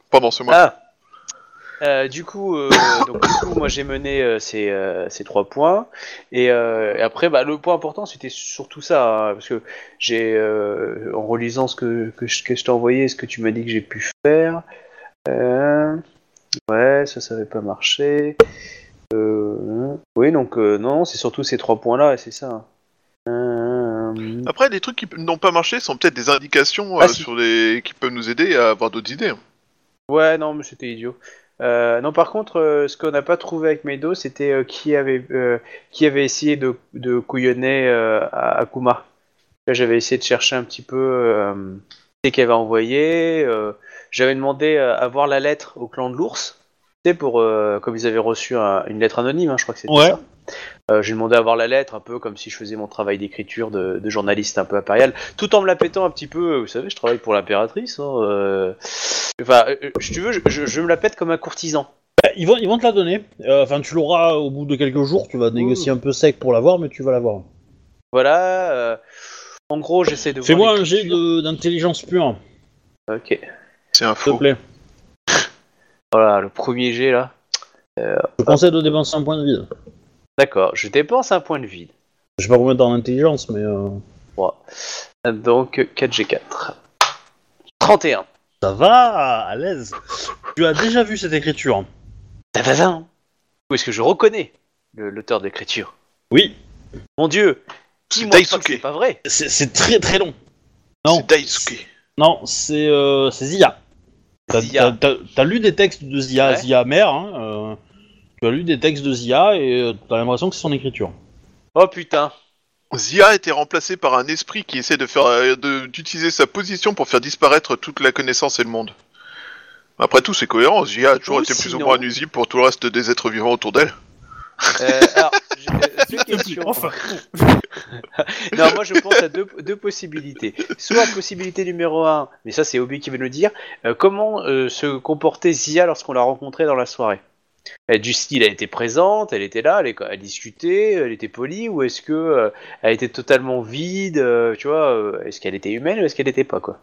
pendant ce mois. Ah Euh, du coup, euh, donc, du coup, moi j'ai mené euh, ces, euh, ces trois points et, euh, et après, bah, le point important c'était surtout ça hein, parce que j'ai, euh, en relisant ce que, que je, que je t'ai envoyé, ce que tu m'as dit que j'ai pu faire, euh, ouais, ça, ça avait pas marché. Euh, oui, donc euh, non, c'est surtout ces trois points-là, et c'est ça. Euh, Après, les trucs qui n'ont pas marché sont peut-être des indications Ah, euh, si. sur les qui peuvent nous aider à avoir d'autres idées. hein. Ouais, non, mais c'était idiot. Euh, non, par contre, euh, ce qu'on n'a pas trouvé avec Medo, c'était euh, qui avait euh, qui avait essayé de, de couillonner euh, à Akuma. Là, j'avais essayé de chercher un petit peu euh, qui qui avait envoyé. euh, j'avais demandé euh, à voir la lettre au clan de l'ours. Pour euh, comme ils avaient reçu un- une lettre anonyme, hein, je crois que c'était Ouais. ça. Euh, j'ai demandé à voir la lettre un peu comme si je faisais mon travail d'écriture de, de journaliste un peu impérial, tout en me la pétant un petit peu. Vous savez, je travaille pour l'impératrice. hein, euh, Enfin, euh, si tu veux, je, je- je me la pète comme un courtisan. Bah, Ils vont, ils vont te la donner. Euh, Enfin, tu l'auras au bout de quelques jours. Tu vas négocier un peu sec pour l'avoir, mais tu vas l'avoir. Voilà. euh, en gros, j'essaie de. voir Fais-moi un jet d'intelligence pure, Ok. C'est un s'il te faux. plaît. Voilà, le premier jet là. Je conseille de dépenser un point de vide. D'accord. Je dépense un point de vide. Je sais pas combien t'as en intelligence, mais euh, Donc 4G4. 31. ça va, à l'aise. Tu as déjà vu cette écriture? Tadadam Où est-ce que je reconnais l'auteur de l'écriture? Oui. Mon dieu C'est Dis-moi pas que Daisuke. c'est pas vrai? C'est très très long. Non. C'est Daisuke. Non, c'est euh, c'est Zia. T'as- lu des textes de Zia, Ouais. Zia mère. Hein, euh, tu as lu des textes de Zia et euh, t'as l'impression que c'est son écriture. Oh putain Zia a été remplacé par un esprit qui essaie de faire euh, de- d'utiliser sa position pour faire disparaître toute la connaissance et le monde. Après tout, c'est cohérent. Zia a toujours Ou été plus ou sinon- moins nuisible pour tout le reste des êtres vivants autour d'elle. Euh, alors, j'ai euh, deux S'il te plaît, questions. enfin. (laughs) Non, moi je pense à deux, deux possibilités. Soit possibilité numéro un, mais ça c'est Obi qui veut le dire, euh, comment euh, se comportait Zia lorsqu'on l'a rencontrée dans la soirée? Elle, Du style, elle était présente, elle était là, elle, elle discutait, elle était polie, ou est-ce que euh, elle était totalement vide, euh, tu vois, euh, est-ce qu'elle était humaine ou est-ce qu'elle était pas quoi?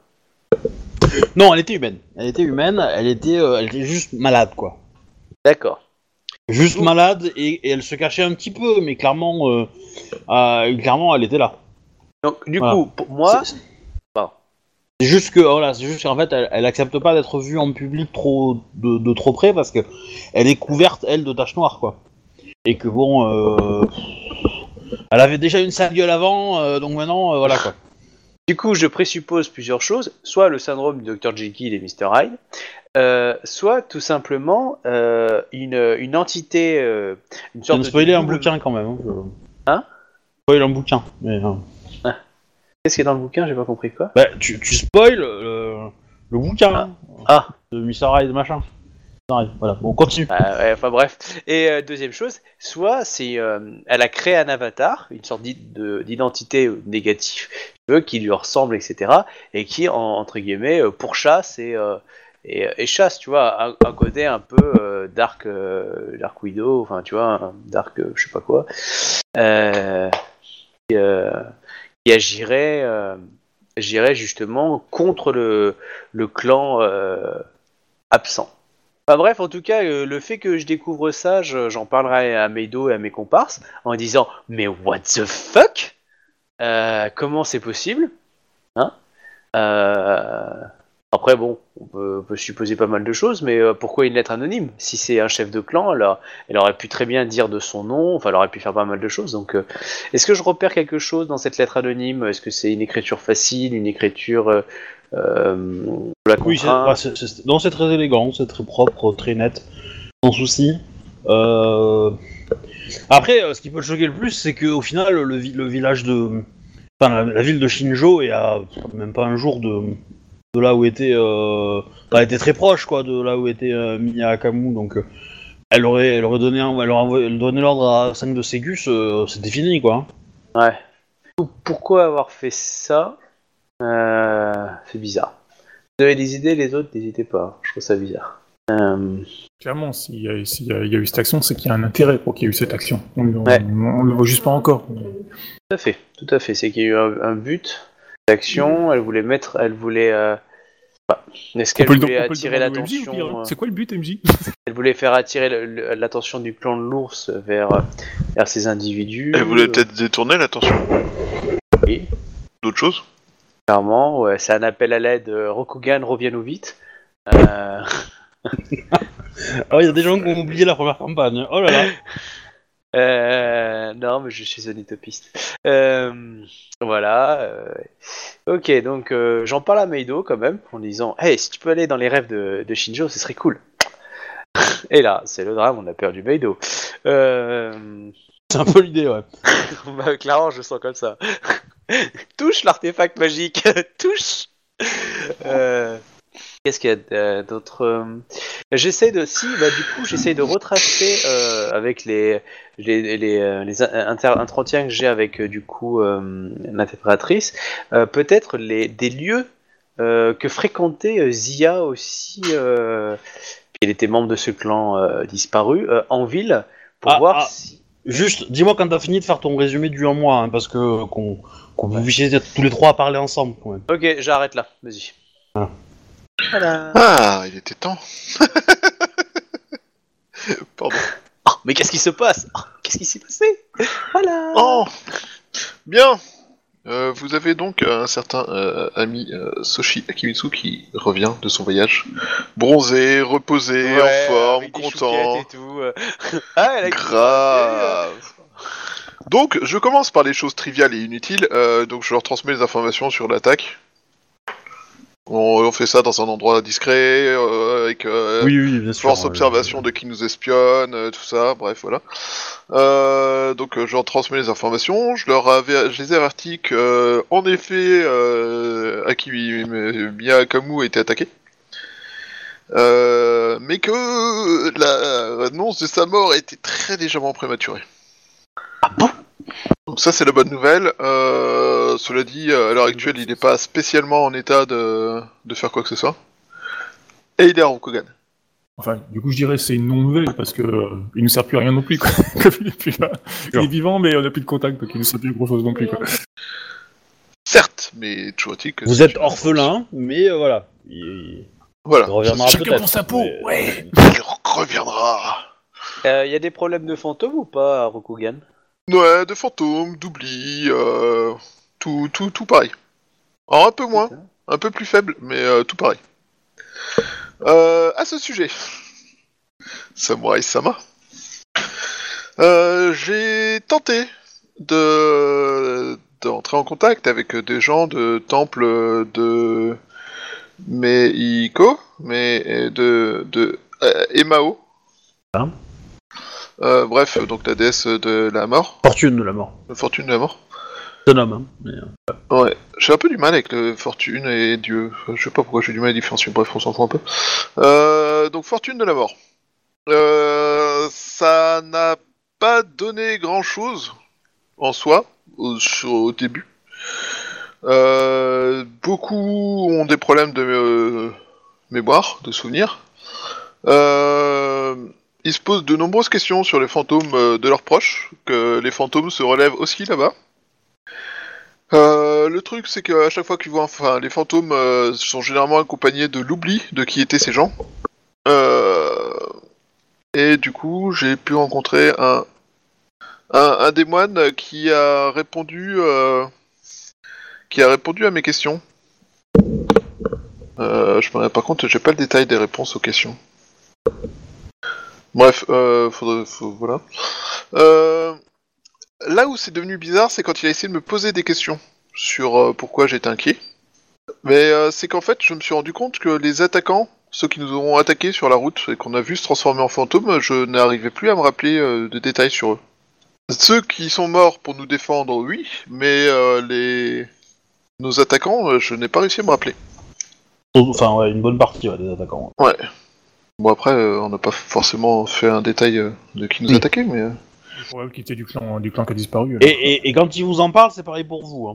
Non, elle était humaine. Elle était humaine, elle était, elle était juste malade, quoi. D'accord. Juste Donc- malade et, et elle se cachait un petit peu, mais clairement, clairement, elle était là. Donc du Voilà. coup, pour moi. C'est juste que voilà, c'est juste qu'en fait, elle, elle accepte pas d'être vue en public trop de, de trop près parce que elle est couverte elle de taches noires quoi. Et que bon, euh, elle avait déjà une sale gueule avant, euh, donc maintenant euh, voilà quoi. Du coup, je présuppose plusieurs choses, soit le syndrome du Dr Jekyll et Mr Hyde, soit tout simplement une, une entité, une sorte de spoiler un bouquin quand même. Hein, Hein? Spoil un bouquin. Mais, Qu'est-ce qui est dans le bouquin J'ai pas compris quoi. bah, tu, tu spoil le, le bouquin Ah. de Mr. Hyde machin. Mr. Hyde, Voilà, bon, continue. Ah ouais, enfin bref. Et euh, deuxième chose, soit c'est, euh, elle a créé un avatar, une sorte d'i- de- d'identité euh, négative, si tu veux, qui lui ressemble, etc. Et qui, en- entre guillemets, euh, pourchasse et, euh, et, et chasse, tu vois, un, un côté un peu euh, dark, euh, dark widow, enfin tu vois, un dark, euh, je sais pas quoi, euh, agirait, euh, agirait justement contre le, clan euh, absent. Enfin bref, en tout cas, euh, le fait que je découvre ça, je- j'en parlerai à Meido et à mes comparses en disant Mais what the fuck? Comment c'est possible? Hein? Après, bon, on peut, on peut supposer pas mal de choses, mais euh, pourquoi une lettre anonyme? Si c'est un chef de clan, elle, a- elle aurait pu très bien dire de son nom, enfin, elle aurait pu faire pas mal de choses. Donc, euh, est-ce que je repère quelque chose dans cette lettre anonyme? Est-ce que c'est une écriture facile, une écriture euh, euh, la Oui, c'est bah, c'est- c'est- non, c'est très élégant, c'est très propre, très net, sans souci. Après, ce qui peut te choquer le plus, c'est qu'au final, le, vi- le village de. Enfin, la, la ville de Shinjo est à même pas un jour de, de là où était. Euh... elle était très proche, quoi, de là où était euh, Miya Akamu, donc. euh, elle aurait, elle aurait donné, un- elle aurait donné l'ordre à 5 de Ségus, euh, c'était fini, quoi. Ouais. Pourquoi avoir fait ça Euh, C'est bizarre. vous avez des idées, les autres, n'hésitez pas. Je trouve ça bizarre. Euh, Clairement, s'il y, a- y y eu cette action, c'est qu'il y a un intérêt pour qu'il y ait eu cette action. On, Ouais. on le voit juste pas encore. Tout à fait, tout à fait. C'est qu'il y a eu un, un but d'action. Elle voulait mettre, elle voulait. euh, bah, Est-ce qu'elle voulait attirer l'attention euh, C'est quoi le but, MJ Elle voulait faire attirer l'attention du clan de l'ours vers, euh, vers ces individus. Elle voulait euh, peut-être détourner l'attention oui, d'autres choses? clairement, ouais, c'est un appel à l'aide. Rokugan, reviens-nous vite. Euh, Ah, il y a des gens qui ont oublié la première campagne. Oh là là. (laughs) euh, non, mais je suis un utopiste. Euh, voilà. euh, ok, donc euh, j'en parle à Meido quand même en disant Hey, si tu peux aller dans les rêves de, de Shinjo, ce serait cool. (laughs) Et là, c'est le drame, on a perdu Meido. Euh, C'est un peu l'idée, ouais. (laughs) bah, clairement, je sens comme ça. (laughs) Touche l'artefact magique, touche. Euh, Qu'est-ce qu'il y a d'autre euh, J'essaie de, si, bah du coup, j'essaie de retracer euh, avec les les les, euh, les inter- entretiens que j'ai avec euh, du coup euh, l'interprétatrice, euh, peut-être les des lieux euh, que fréquentait euh, Zia aussi. Euh, elle était membre de ce clan euh, disparu euh, en ville pour Ah, voir ah. si. Juste, dis-moi quand t'as fini de faire ton résumé du un mois, hein, parce que qu'on qu'on vous puissiez être tous les trois à parler ensemble, quand même. Ok, j'arrête là, vas-y. Ah. Voilà. Ah, il était temps. (laughs) Pardon. Mais qu'est-ce qui se passe Oh, Qu'est-ce qui s'est passé Voilà. Oh Bien Euh, Vous avez donc un certain euh, ami euh, Soshi Akimitsu qui revient de son voyage. Bronzé, reposé, Ouais, en forme, avec des content. et tout. euh. (laughs) ah, elle a Grave. Donc, je commence par les choses triviales et inutiles. euh, donc, je leur transmets les informations sur l'attaque. On, on fait ça dans un endroit discret, euh, avec euh, oui, oui, bien sûr. force euh, observation de qui nous espionne, euh, tout ça, bref, voilà. Euh, donc, euh, je leur transmets les informations. Je leur avais, je les ai avertis que, euh, en effet, euh, Aki Miyakamu a été attaqué. Euh, mais que l'annonce de sa mort a été très légèrement prématurée. Donc ça c'est la bonne nouvelle. Euh, cela dit, à l'heure actuelle, il n'est pas spécialement en état de, de faire quoi que ce soit. Et il est à Rokugan. Enfin, du coup, je dirais que c'est une non-nouvelle parce que euh, il nous sert plus à rien non plus. Quoi. (laughs) Il est plus là. Il est vivant, mais on n'a plus de contact, donc il nous sert plus grand-chose non plus. Quoi. Certes, mais toujours est-il que... Vous c'est êtes une- orphelin, mais euh, voilà. Il, Voilà. il reviendra Chacun peut-être. pour sa peau, mais- ouais. Il reviendra. Il Euh, y a des problèmes de fantômes ou pas à Rokugan Ouais, de fantômes, d'oubli, euh, tout, tout, tout pareil. Alors un peu moins, un peu plus faible, mais euh, tout pareil. Euh, à ce sujet, Samurai Sama, j'ai tenté de d'entrer en contact avec des gens de temple de Meiko, mais de de Emao. Hein Euh, bref, donc la déesse de la mort, Fortune de la mort. la fortune de la mort. C'est un homme, hein. mais, euh, Ouais, j'ai un peu du mal avec le fortune et Dieu. Enfin, Je sais pas pourquoi j'ai du mal à différencier, bref, on s'en fout un peu. Euh, donc, fortune de la mort. Euh, ça n'a pas donné grand chose en soi, au, sur- au début. Euh, beaucoup ont des problèmes de euh, mémoire, de souvenirs. Euh, ils se posent de nombreuses questions sur les fantômes euh, de leurs proches, que les fantômes se relèvent aussi là-bas. Euh, le truc, c'est qu'à chaque fois qu'ils voient, enfin, les fantômes euh, sont généralement accompagnés de l'oubli de qui étaient ces gens. Et du coup, j'ai pu rencontrer un, un, des moines qui a répondu, qui a répondu à mes questions. Je par contre, j'ai pas le détail des réponses aux questions. Bref, euh, faudrait, faut- voilà. Euh, Là où c'est devenu bizarre, c'est quand il a essayé de me poser des questions sur euh, pourquoi j'étais inquiet. Mais euh, c'est qu'en fait, je me suis rendu compte que les attaquants, ceux qui nous auront attaqués sur la route et qu'on a vu se transformer en fantômes, je n'arrivais plus à me rappeler euh, de détails sur eux. Ceux qui sont morts pour nous défendre, oui, mais euh, les nos attaquants, euh, je n'ai pas réussi à me rappeler. Enfin, ouais, une bonne partie ouais, des attaquants. Bon après, euh, on n'a pas forcément fait un détail euh, de qui nous attaquait, mais euh, C'est probable qu'il était du clan, du clan qui a disparu. Et, et, et quand ils vous en parlent, c'est pareil pour vous. Hein.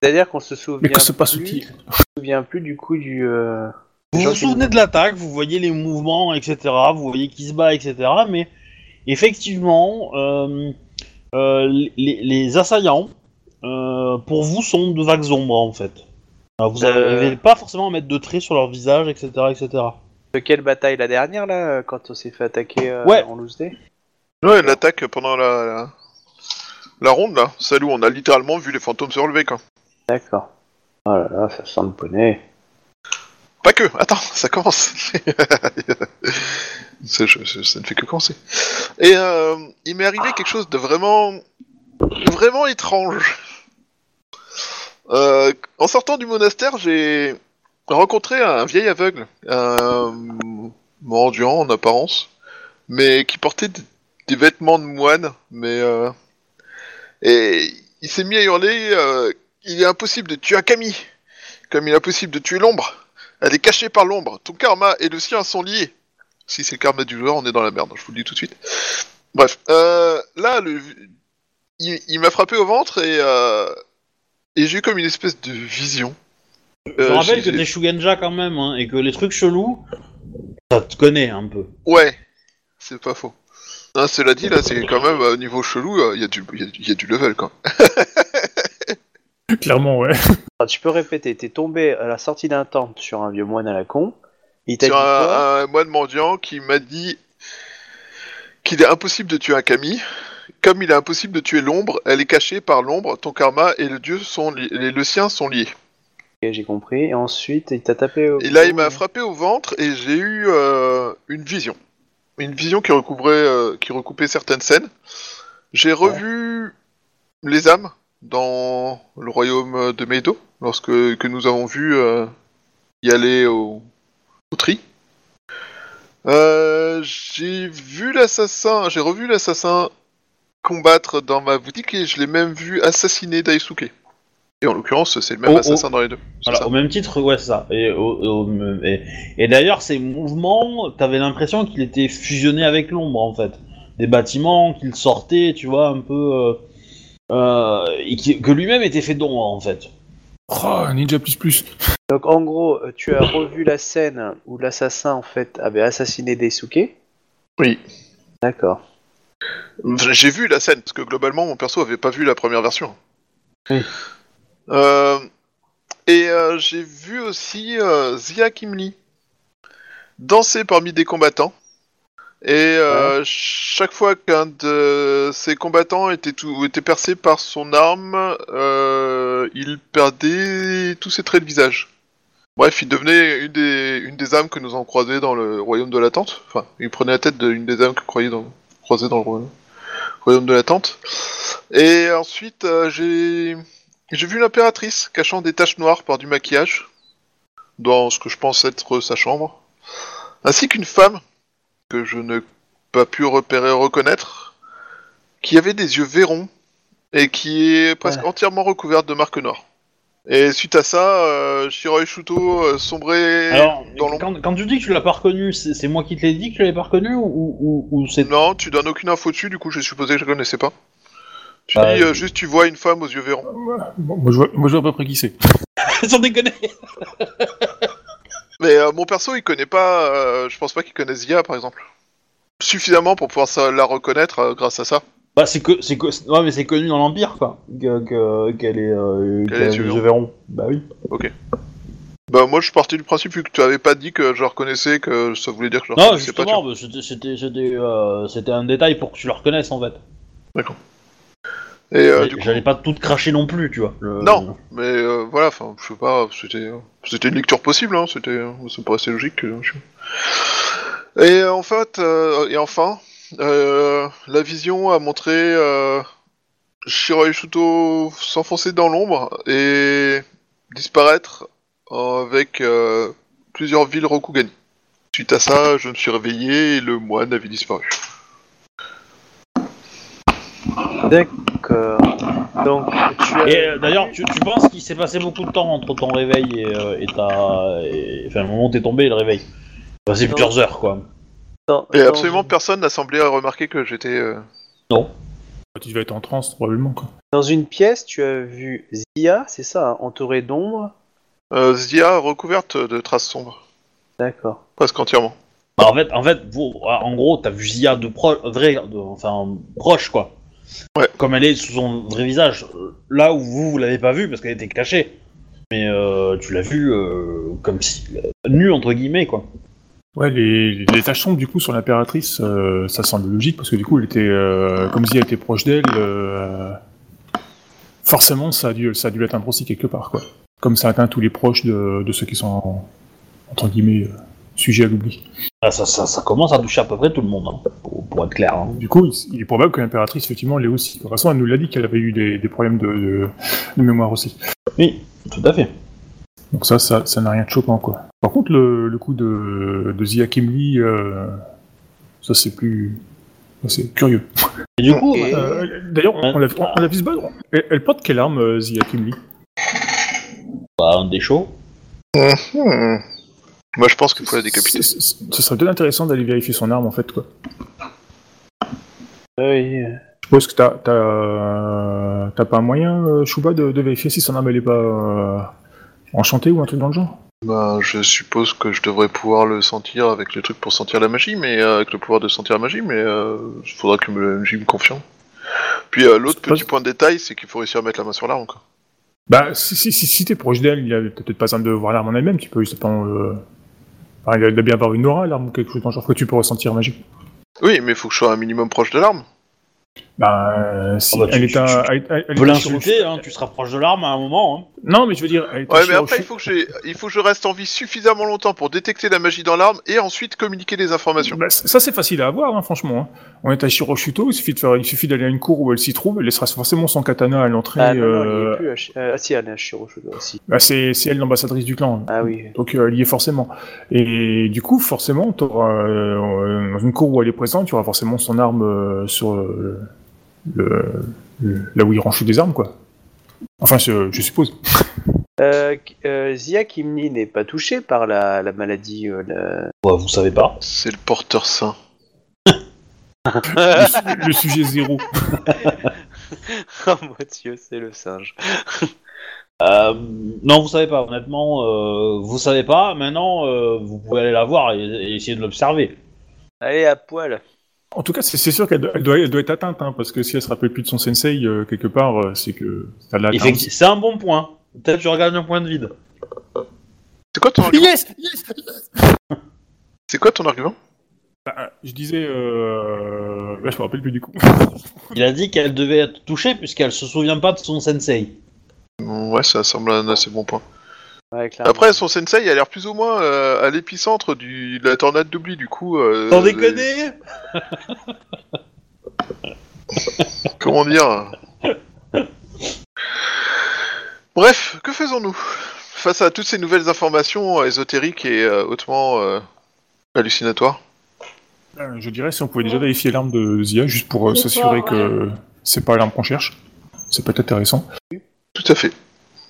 C'est-à-dire qu'on se souvient. Mais que se plus- passe-t-il souviens plus du coup du. euh, Vous vous souvenez de l'attaque, vous voyez les mouvements, etc. Vous voyez qui se bat, etc. Mais effectivement, euh, euh, les, les assaillants, euh, pour vous, sont de vagues ombres en fait. Alors, vous Euh. n'avez pas forcément à mettre de traits sur leur visage, etc., etc. De quelle bataille la dernière là, euh, quand on s'est fait attaquer euh, Ouais. en loose day? Ouais, l'attaque pendant la, la, la ronde là, celle où on a littéralement vu les fantômes se relever quoi. D'accord. Oh là là, ça sent le poney. Pas que, attends, (laughs) ça commence. (laughs) ça, je- je- ça ne fait que commencer. Et euh, il m'est arrivé quelque chose de vraiment, vraiment étrange. Euh, en sortant du monastère, j'ai rencontré un vieil aveugle, un mendiant en apparence, mais qui portait des vêtements de moine, mais euh, et il s'est mis à hurler. euh, il est impossible de tuer un Camille, comme il est impossible de tuer l'ombre. Elle est cachée par l'ombre. Ton karma et le sien sont liés. Si c'est le karma du joueur, on est dans la merde, je vous le dis tout de suite. Bref, là, il, m'a frappé au ventre et, et j'ai eu comme une espèce de vision. Je Euh, rappelle j'ai- que t'es Shugenja quand même, hein, et que les trucs chelous, ça te connaît un peu. Ouais, c'est pas faux. Non, cela dit, là, c'est quand même, au niveau chelou, euh, il y, a du- il y, a- il y a du level, quoi. (laughs) Clairement, ouais. Alors, tu peux répéter, t'es tombé à la sortie d'un temple sur un vieux moine à la con. Il t'a dit Sur quoi? un, un moine mendiant qui m'a dit qu'il est impossible de tuer un Kami. Comme il est impossible de tuer l'ombre, elle est cachée par l'ombre, ton karma et le dieu sont li- et le sien sont liés. Ok, j'ai compris. Et ensuite, il t'a tapé au... Et là, il m'a frappé au ventre et j'ai eu euh, une vision. Une vision qui recouvrait, euh, qui recoupait certaines scènes. J'ai revu les âmes dans le royaume de Meido, lorsque que nous avons vu euh, y aller au, au tri. Euh, j'ai vu l'assassin, j'ai revu l'assassin combattre dans ma boutique et je l'ai même vu assassiner Daisuke. Et en l'occurrence, c'est le même Oh, oh. assassin dans les deux. Voilà, au même titre, ouais, c'est ça. Et, et, et d'ailleurs, ces mouvements, t'avais l'impression qu'il était fusionné avec l'ombre, en fait. Des bâtiments qu'il sortait, tu vois, un peu. euh, euh, et qui- que lui-même était fait d'ombre, en fait. Oh, Ninja plus plus. Donc en gros, tu as revu la scène où l'assassin en fait avait assassiné Daisuke. Oui. D'accord. J'ai vu la scène, parce que globalement, mon perso avait pas vu la première version. Oui. Euh, et euh, j'ai vu aussi euh, Zia Kimli danser parmi des combattants. Et euh, chaque fois qu'un de ces combattants était, tout, était percé par son arme, il perdait tous ses traits de visage. Bref, il devenait une des, une des âmes que nous avons croisées dans le royaume de l'attente. Enfin, il prenait la tête d'une des âmes que croyait dans, dans le royaume, de l'attente. Et ensuite, euh, j'ai j'ai vu l'impératrice cachant des taches noires par du maquillage dans ce que je pense être sa chambre, ainsi qu'une femme que je n'ai pas pu repérer reconnaître, qui avait des yeux verrons et qui est presque Ouais. entièrement recouverte de marques noires. Et suite à ça, euh, Shiroi Shuto euh, sombrait Alors, dans l'ombre. quand, quand tu dis que tu l'as pas reconnu, c'est c'est moi qui te l'ai dit que tu l'avais pas reconnu ou, ou, ou c'est. Non, tu donnes aucune info dessus, du coup j'ai supposé que je connaissais pas. Tu Ah, dis euh, oui. juste tu vois une femme aux yeux verrons. Bon, moi, je vois, moi, je vois à peu près qui c'est. (laughs) Sans déconner Mais euh, mon perso, il connaît pas. euh, je pense pas qu'il connaisse Zia, par exemple. Suffisamment pour pouvoir sa- la reconnaître euh, grâce à ça. Bah, c'est que. c'est que ouais, mais c'est connu dans l'Empire, quoi. Que- que- Qu'elle est. Euh, Qu'elle qu'elle est verrons. Bah oui. Bah moi, je suis parti du principe vu que tu avais pas dit que je la reconnaissais, que ça voulait dire que je la Non, reconnaissais pas. tu justement, bah, c'était- c'était c'était, euh, c'était un détail pour que tu le reconnaisses, en fait. vois. Et euh, J'allais- du coup, J'allais pas tout cracher non plus, tu vois. Non. mais euh, voilà, enfin, je sais pas, c'était, euh, c'était une lecture possible, hein, c'était, euh, ça me paraissait logique. que je- Et euh, en fait, euh, et enfin, euh, la vision a montré euh, Shiroi Shuto s'enfoncer dans l'ombre et disparaître avec euh, plusieurs villes Rokugani. Suite à ça, je me suis réveillé et le moine avait disparu. D'accord. Donc tu as. Et euh, d'ailleurs, tu, tu penses qu'il s'est passé beaucoup de temps entre ton réveil et, euh, et ta. et- Enfin, le moment où t'es tombé et le réveil? Bah, c'est Non. plusieurs heures, quoi. Et absolument personne n'a semblé remarquer que j'étais. euh, Non. Tu vas être en transe, probablement, quoi. Dans une pièce, tu as vu Zia, c'est ça, hein, entourée d'ombre, Euh, Zia recouverte de traces sombres, D'accord. presque entièrement. Bah, en fait, en fait, vous, en gros, t'as vu Zia de pro, vrai, de- enfin proche quoi. Ouais. Comme elle est sous son vrai visage. Là où vous, vous l'avez pas vue parce qu'elle était cachée. Mais euh, tu l'as vue euh, comme si nue entre guillemets quoi. Ouais, les, les taches sombres, du coup, sur l'impératrice, euh, ça semble logique, parce que du coup, elle était, euh, comme Zia était proche d'elle, euh, forcément, ça a, dû, ça a dû l'atteindre aussi quelque part, quoi. Comme ça atteint tous les proches de, de ceux qui sont, entre guillemets, euh, sujets à l'oubli. Ah, ça, ça, ça commence à toucher à peu près tout le monde, hein, pour, pour être clair. hein. Du coup, il, il est probable que l'impératrice, effectivement, l'est aussi. De toute façon, elle nous l'a dit qu'elle avait eu des, des problèmes de, de, de mémoire aussi. Oui, tout à fait. Donc ça, ça ça n'a rien de choquant, quoi. Par contre, le, le coup de, de Zia Kimli, euh, ça c'est plus... C'est curieux. Et du coup, Et- Euh, D'ailleurs, on, on l'a on, on l'a vu se battre. Elle, elle porte quelle arme, euh, Zia Kimli bah, un des shows. Hmm. Moi, je pense qu'il faut la décapiter. Ce serait peut-être intéressant d'aller vérifier son arme, en fait, quoi. Oui. Je suppose que t'as t'as, euh, t'as pas un moyen, euh, Chouba, de, de vérifier si son arme elle est pas euh, enchantée ou un truc dans le genre Bah, je suppose que je devrais pouvoir le sentir avec le truc pour sentir la magie, mais euh, avec le pouvoir de sentir la magie, mais euh, il faudra que me, j'y me confie. Puis euh, l'autre pas- petit point de détail, c'est qu'il faut réussir à mettre la main sur l'arme. quoi. Bah, si, si, si, si t'es proche d'elle, il y a peut-être pas besoin de voir l'arme en elle-même, tu peux juste pas... Euh... Enfin, il doit bien avoir une aura, l'arme, ou quelque chose dans le genre, que tu peux ressentir magique. Oui, mais il faut que je sois un minimum proche de l'arme. Bah, euh, si Ah bah, tu- elle est tu- à... tu- elle- elle- elle Tu peux l'insulter, hein, tu seras proche de l'arme à un moment. Hein. Non, mais je veux dire... Elle est à Ouais, mais après, il faut, que j'ai- il faut que je reste en vie suffisamment longtemps pour détecter la magie dans l'arme et ensuite communiquer des informations. Bah, ça c'est facile à avoir, hein, franchement. On est à Shiroshuto, il suffit de faire, il suffit d'aller à une cour où elle s'y trouve, elle laissera forcément son katana à l'entrée. Ah non, non, il euh, est plus à euh, Ah si, elle est à Shiroshudo aussi. bah, c'est c'est elle l'ambassadrice du clan. Ah oui. Donc euh, elle y est forcément. Et du coup, forcément, t'auras, euh, dans une cour où elle est présente, tu auras forcément son arme euh, sur euh, le, le- là où il range des armes, quoi. Enfin, je, je suppose. Euh, euh, Zia Kimni n'est pas touchée par la, la maladie. euh, la- Bah, vous savez pas. C'est le porteur sain. Le, su- le sujet zéro. (laughs) oh mon dieu, c'est le singe. Euh, non, vous savez pas. Honnêtement, euh, vous savez pas. Maintenant, euh, vous pouvez aller la voir et, et essayer de l'observer. Allez, à poil. En tout cas, c'est sûr qu'elle doit, être atteinte, hein, parce que si elle se rappelle plus de son sensei euh, quelque part, euh, c'est que ça l'a c'est un bon point. Peut-être tu regardes un point de vide. C'est quoi ton argument? Yes, yes. C'est quoi ton argument? Bah, je disais, euh... là, je me rappelle plus du coup. (laughs) Il a dit qu'elle devait être touchée puisqu'elle se souvient pas de son sensei. Ouais, ça semble un assez bon point. Ouais, clairement. Après, son sensei a l'air plus ou moins euh, à l'épicentre du- de la tornade d'oubli, du coup. euh, T'en déconner (laughs) Comment dire Bref, que faisons-nous Face à toutes ces nouvelles informations euh, ésotériques et euh, hautement euh, hallucinatoires? Euh, je dirais si on pouvait déjà vérifier l'arme de Zia, juste pour euh, s'assurer que c'est pas l'arme qu'on cherche. C'est peut-être intéressant. Tout à fait.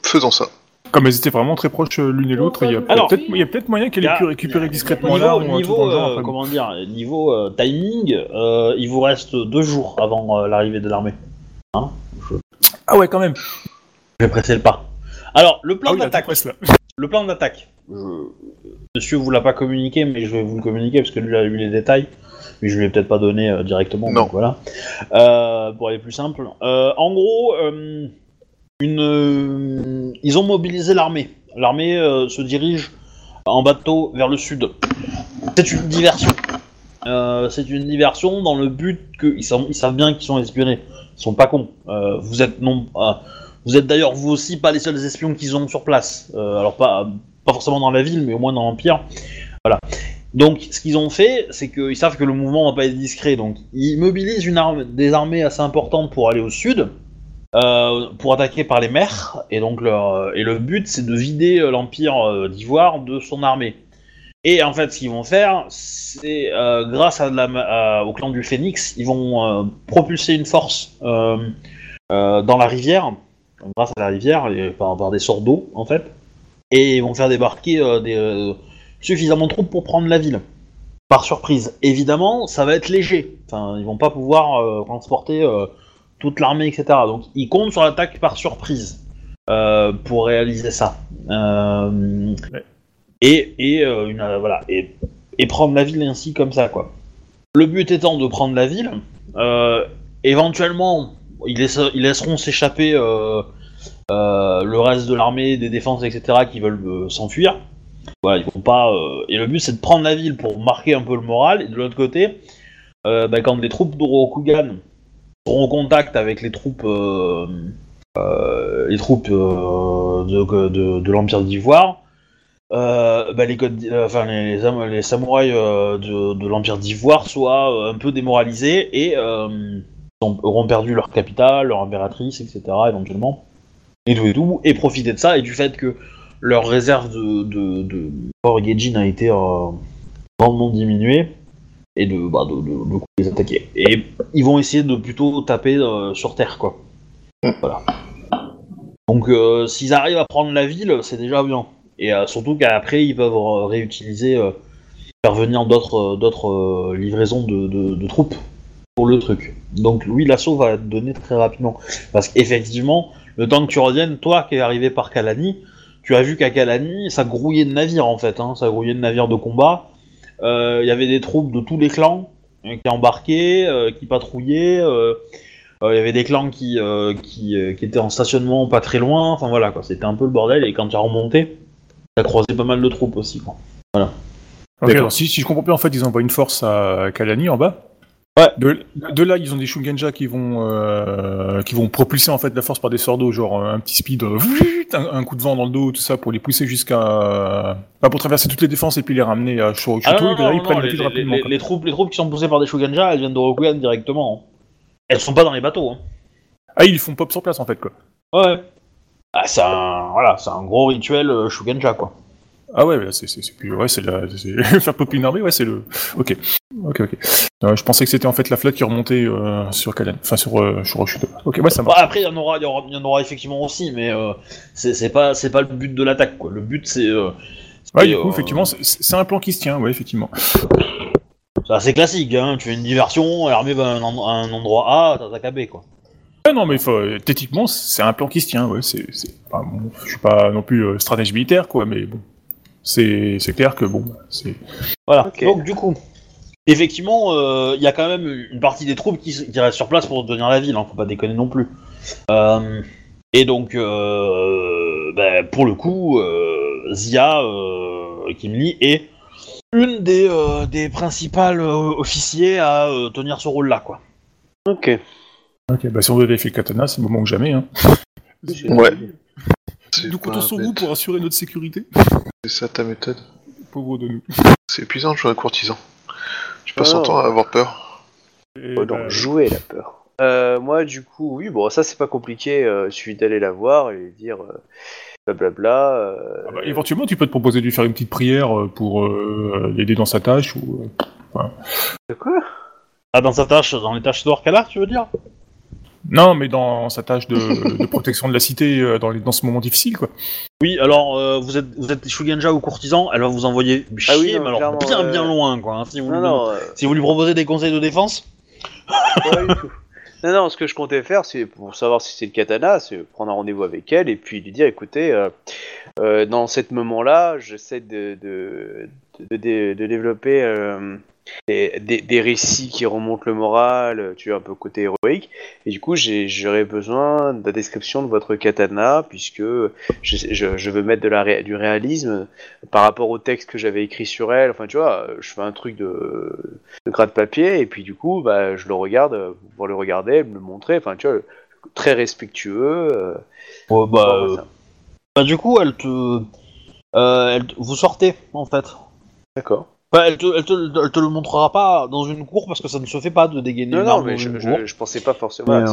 Faisons ça. Comme elles étaient vraiment très proches euh, l'une et l'autre, il y a peut-être moyen qu'elle ait pu récupérer discrètement niveau, l'arme ou un truc niveau, genre. euh, comment dire, niveau euh, timing, euh, il vous reste deux jours avant euh, l'arrivée de l'armée. Ah ouais, quand même. Je vais presser le pas. Alors, le plan Ah oui, là, d'attaque. là. Le plan d'attaque. Je- Monsieur vous l'a pas communiqué, mais je vais vous le communiquer parce que lui a eu les détails. Mais je lui ai peut-être pas donné euh, directement. Non. donc voilà. Euh, pour aller plus simple. Euh, en gros, euh, euh, ils ont mobilisé l'armée. L'armée euh, se dirige en bateau vers le sud. C'est une diversion. Euh, c'est une diversion dans le but qu'ils savent, bien qu'ils sont espionnés. Ils sont pas cons. Vous êtes non. vous d'ailleurs vous aussi pas les seuls espions qu'ils ont sur place. Alors pas, pas forcément dans la ville, mais au moins dans l'Empire. Voilà. Donc ce qu'ils ont fait, c'est qu'ils savent que le mouvement va pas être discret. Donc ils mobilisent une arme, des armées assez importantes pour aller au sud, euh, pour attaquer par les mers. Et donc leur, et le but c'est de vider euh, l'Empire euh, d'Ivoire de son armée. Et en fait, ce qu'ils vont faire, c'est euh, grâce au clan du Phénix, ils vont euh, propulser une force euh, euh, dans la rivière, grâce à la rivière, par, des sorts d'eau en fait, et ils vont faire débarquer euh, euh, suffisamment de troupes pour prendre la ville. Par surprise. Évidemment, ça va être léger. Enfin, ils vont pas pouvoir euh, transporter euh, toute l'armée, etc. Donc, ils comptent sur l'attaque par surprise euh, pour réaliser ça. Euh. Et, et, euh, voilà, et, et prendre la ville ainsi comme ça, quoi. Le but étant de prendre la ville, éventuellement, ils, laisse- ils laisseront s'échapper le reste de l'armée, des défenses, etc., qui veulent s'enfuir. Vont pas. Et le but, c'est de prendre la ville pour marquer un peu le moral. Et de l'autre côté, bah, quand les troupes d'Orokugan seront en contact avec les troupes, euh, euh, les troupes euh, de, l'Empire d'Ivoire, bah, les, samouraïs de, l'Empire d'Ivoire soient un peu démoralisés et ont- auront perdu leur capitale, leur impératrice, etc. éventuellement. Et tout et tout. Et profiter de ça et du fait que leur réserve de, de, de a été grandement diminuée et de, bah, de, de, de les attaquer. Et ils vont essayer de plutôt taper euh, sur terre, quoi. Voilà. Donc, euh, s'ils arrivent à prendre la ville, c'est déjà bien. Et euh, surtout qu'après, ils peuvent réutiliser, faire venir d'autres d'autres livraisons de troupes pour le truc. Donc, oui, l'assaut va être donné très rapidement. Parce qu'effectivement, le temps que tu reviennes, toi qui es arrivé par Kalani, tu as vu qu'à Kalani, ça grouillait de navires en fait, hein, ça grouillait de navires de combat. Euh, Il y avait des troupes de tous les clans euh, qui embarquaient, euh, qui patrouillaient. euh, euh, Il y avait des clans qui, euh, qui, euh, qui étaient en stationnement pas très loin. Enfin voilà, quoi. C'était un peu le bordel. Et quand tu as remonté, tu as croisé pas mal de troupes aussi. Quoi. Ok, D'accord. alors si, si je comprends bien, en fait, ils envoient une force à Kalani en bas. Ouais. De, de là, ils ont des Shugenja qui vont euh, qui vont propulser en fait la force par des sorts d'eau, genre euh, un petit speed, euh, un, un coup de vent dans le dos, tout ça, pour les pousser jusqu'à, enfin, pour traverser toutes les défenses et puis les ramener à Shorochuto. Ah non, non, ils prennent les, rapidement. les- troupes, les troupes qui sont poussées par des Shuganja, elles viennent de Rokugan directement. hein. Elles sont pas dans les bateaux. Hein. Ah, ils font pop sur place en fait quoi. Ouais. Ah, c'est un, voilà, c'est un gros rituel euh, Shuganja, quoi. Ah ouais, c'est plus ouais, c'est la faire popper une armée, ouais, c'est le. Ok, ok, ok. Euh, je pensais que c'était en fait la flotte qui remontait euh, sur Kalani, enfin sur euh, Shorochuto. Ok, ouais, ça Bon, marche. après, il y en aura, il y aura, il y en aura effectivement aussi, mais euh, c'est c'est pas, c'est pas le but de l'attaque, quoi. Le but, c'est. Ouais, du coup, effectivement, c'est- un plan qui se tient, ouais, effectivement. C'est assez classique, hein. Tu fais une diversion, l'armée va à un, endroit A, t'attaques à B, quoi. Ouais, non, mais faut, techniquement, c'est un plan qui se tient, ouais. C'est, enfin, bon, je suis pas non plus stratège militaire, quoi, mais bon, c'est, clair que bon, c'est. Voilà. Donc, du coup, effectivement, euh, il y a quand même une partie des troupes qui, qui restent sur place pour tenir la ville, hein. Faut pas déconner non plus. Euh, et donc, euh, ben, pour le coup, euh, Zia euh, Kimli est une des, euh, des principales euh, officiers à euh, tenir ce rôle-là, quoi. Ok. Ok, bah si on veut vérifier le katana, c'est le moment que jamais, hein. Ouais. C'est Nous comptons sur vous pour assurer notre sécurité. C'est ça ta méthode. Pauvre de nous. C'est épuisant de jouer un courtisan. Tu passes Ah. ton temps à avoir peur. Donc bah, jouer la peur. Euh, moi, du coup, oui, bon, ça c'est pas compliqué. Euh, il suffit d'aller la voir et lui dire euh, blablabla. euh, ah bah, éventuellement, tu peux te proposer de lui faire une petite prière pour euh, l'aider dans sa tâche ou. euh, de quoi? Ah, dans sa tâche, dans les tâches d'or qu'elle a, tu veux dire? Non, mais dans sa tâche de, de (laughs) protection de la cité euh, dans, les- dans ce moment difficile, quoi. Oui, alors euh, vous êtes vous êtes Shugenja ou courtisan, elle va vous envoyer chier, Ah oui, non, mais alors clairement, bien euh, bien loin quoi. hein, si, vous Non, lui, non, euh, si vous lui proposez des conseils de défense, (laughs) pas du tout. Non, non, ce que je comptais faire, c'est pour savoir si c'est le katana, c'est prendre un rendez-vous avec elle et puis lui dire, écoutez, euh, euh, dans ce moment-là, j'essaie de, de, de, de- de développer euh, des, des- des récits qui remontent le moral, tu vois, un peu côté héroïque, et du coup, j'aurais besoin de la description de votre katana, puisque je, je, je veux mettre de la du réalisme par rapport au texte que j'avais écrit sur elle, enfin, tu vois, je fais un truc de, de gras de papier et puis du coup bah, je le regarde pour le regarder me le montrer. Enfin tu vois très respectueux euh, euh, bah, euh, bah, du coup elle te, euh, elle te- vous sortez en fait. d'accord Enfin, elle, te, elle, te, elle te le montrera pas dans une cour parce que ça ne se fait pas de dégainer non une non mais dans je, une je, cour. je pensais pas forcément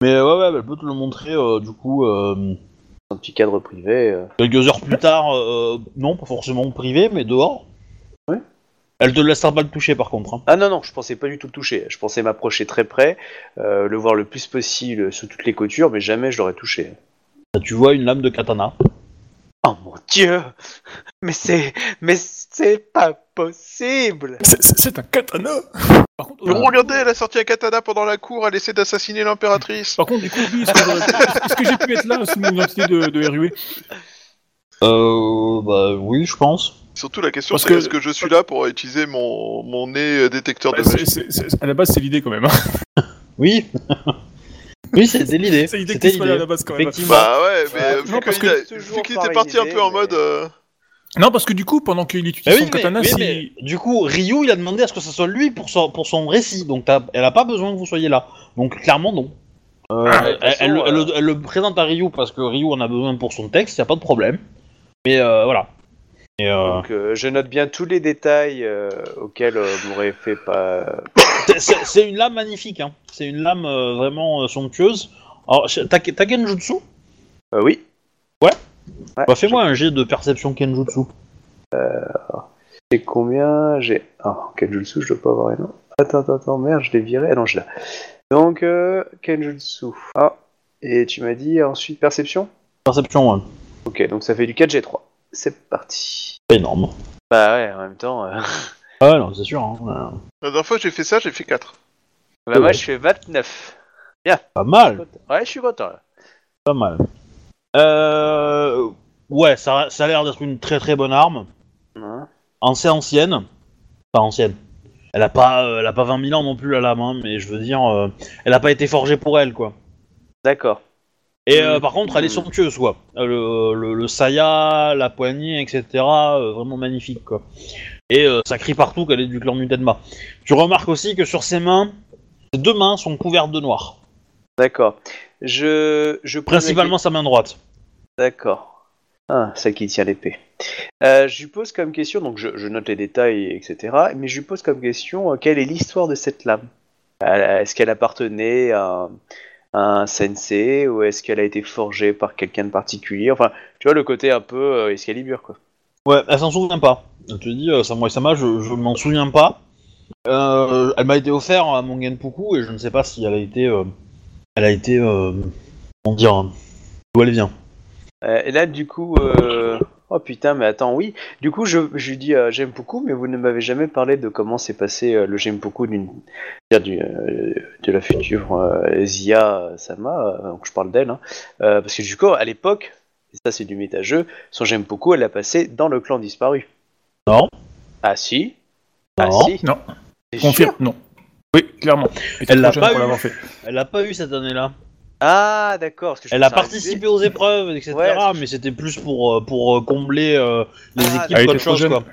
Mais, euh, ouais ouais, elle peut te le montrer euh, du coup euh, un petit cadre privé euh. quelques heures plus tard, euh, non pas forcément privé mais dehors. Ouais. Elle te laissera pas le toucher par contre. hein. ah non non je pensais pas du tout le toucher je pensais m'approcher très près euh, le voir le plus possible sous toutes les coutures mais jamais je l'aurais touché Tu vois une lame de katana. Oh mon dieu mais c'est mais c'est pas possible C'est- un katana Par contre, Mais euh, regardez, elle a sorti un katana pendant la cour, elle essaie d'assassiner l'impératrice. par contre, du coup, oui, est-ce que, j'aurais- est-ce que j'ai pu être là sous mon identité de, de RUE Euh, bah oui, je pense. Surtout la question Parce c'est que- est-ce que je suis là pour utiliser mon, mon nez euh, détecteur de Ouais, c'est- magie c'est- c'est- à la base, c'est l'idée quand même. hein. Oui. Oui, (laughs) c'était l'idée. C'est l'idée que C'était là à l'idée. la base quand même. Effectivement. Bah ouais, mais Ouais, euh, non, vu parce qu'il que vu qu'il était parti un peu en mode... euh, Non, parce que du coup, pendant qu'il utilise Bah oui, son mais- katana, oui, si... mais du coup, Ryu, il a demandé à ce que ce soit lui pour son, pour son récit, donc t'as- elle a pas besoin que vous soyez là. Donc clairement non. Euh, Ah, elle, façon, elle le- elle euh, le- elle le présente à Ryu parce que Ryu en a besoin pour son texte, y a pas de problème. Mais euh, voilà. Et, euh, Donc euh, je note bien tous les détails euh, auxquels euh, m'aurait fait pas. c'est- une lame magnifique, hein. C'est une lame euh, vraiment euh, somptueuse. Alors, t'as Kenjutsu Euh, oui. Ouais. Ouais. Bah fais-moi un jet de perception Kenjutsu. J'ai combien? J'ai. Ah, Kenjutsu, je dois pas avoir un nom. Attends, attends, attends, merde, je l'ai viré. Ah non, je l'ai. Donc, euh, Kenjutsu. Ah, et tu m'as dit ensuite perception? Perception, ouais. Ok, donc ça fait du 4G3. C'est parti. C'est énorme. Bah ouais, en même temps. euh, Ah ouais, non, c'est sûr. Hein. La dernière fois que j'ai fait ça, j'ai fait 4. Bah moi, je fais 29. Pas mal. Ouais, je suis content là. Pas mal. Euh... Ouais, ça, ça a l'air d'être une très très bonne arme. Hein Assez ancienne. Pas ancienne. Elle a pas, euh, elle a pas 20 000 ans non plus la lame, hein, mais je veux dire, euh, elle a pas été forgée pour elle, quoi. D'accord. Et euh, par contre, elle est somptueuse, quoi. Euh, Le, le, le saya, la poignée, etc. euh, vraiment magnifique, quoi. Et euh, ça crie partout qu'elle est du clan Mutenma. Tu remarques aussi que sur ses mains, ses deux mains sont couvertes de noir. D'accord. Je. je pose la Principalement sa main droite. D'accord. Ah, celle qui tient l'épée. Euh, je lui pose comme question, donc je, je note les détails, etc. Mais je lui pose comme question, euh, quelle est l'histoire de cette lame? Est-ce qu'elle appartenait à un sensei ou est-ce qu'elle a été forgée par quelqu'un de particulier? Enfin, tu vois le côté un peu euh, Excalibur, quoi. Ouais, elle s'en souvient pas. Elle te dit, euh, Samurai Sama, je, je m'en souviens pas. Euh, elle m'a été offerte à mon Genpuku et je ne sais pas si elle a été. euh, elle a été. Euh, comment dire D'où elle vient. Et là, du coup. Oh putain, mais attends, oui. Du coup, je, je lui dis euh, j'aime beaucoup, mais vous ne m'avez jamais parlé de comment s'est passé euh, le j'aime beaucoup d'une, du, euh, de la future euh, Zia Sama. euh, donc je parle d'elle, hein. Euh, parce que du coup, à l'époque, et ça c'est du méta-jeu, son j'aime beaucoup, elle l'a passé dans le clan disparu. Non. Ah si. Ah Non. si. Non, confirme, non. Oui, clairement. L'a pas eu. Elle l'a pas eu cette année-là. Ah d'accord. parce que je Elle a participé aux épreuves, etc. Ouais, mais c'était plus pour, euh, pour euh, combler euh, les Ah, équipes Elle qu'autre était trop chose, jeune. quoi.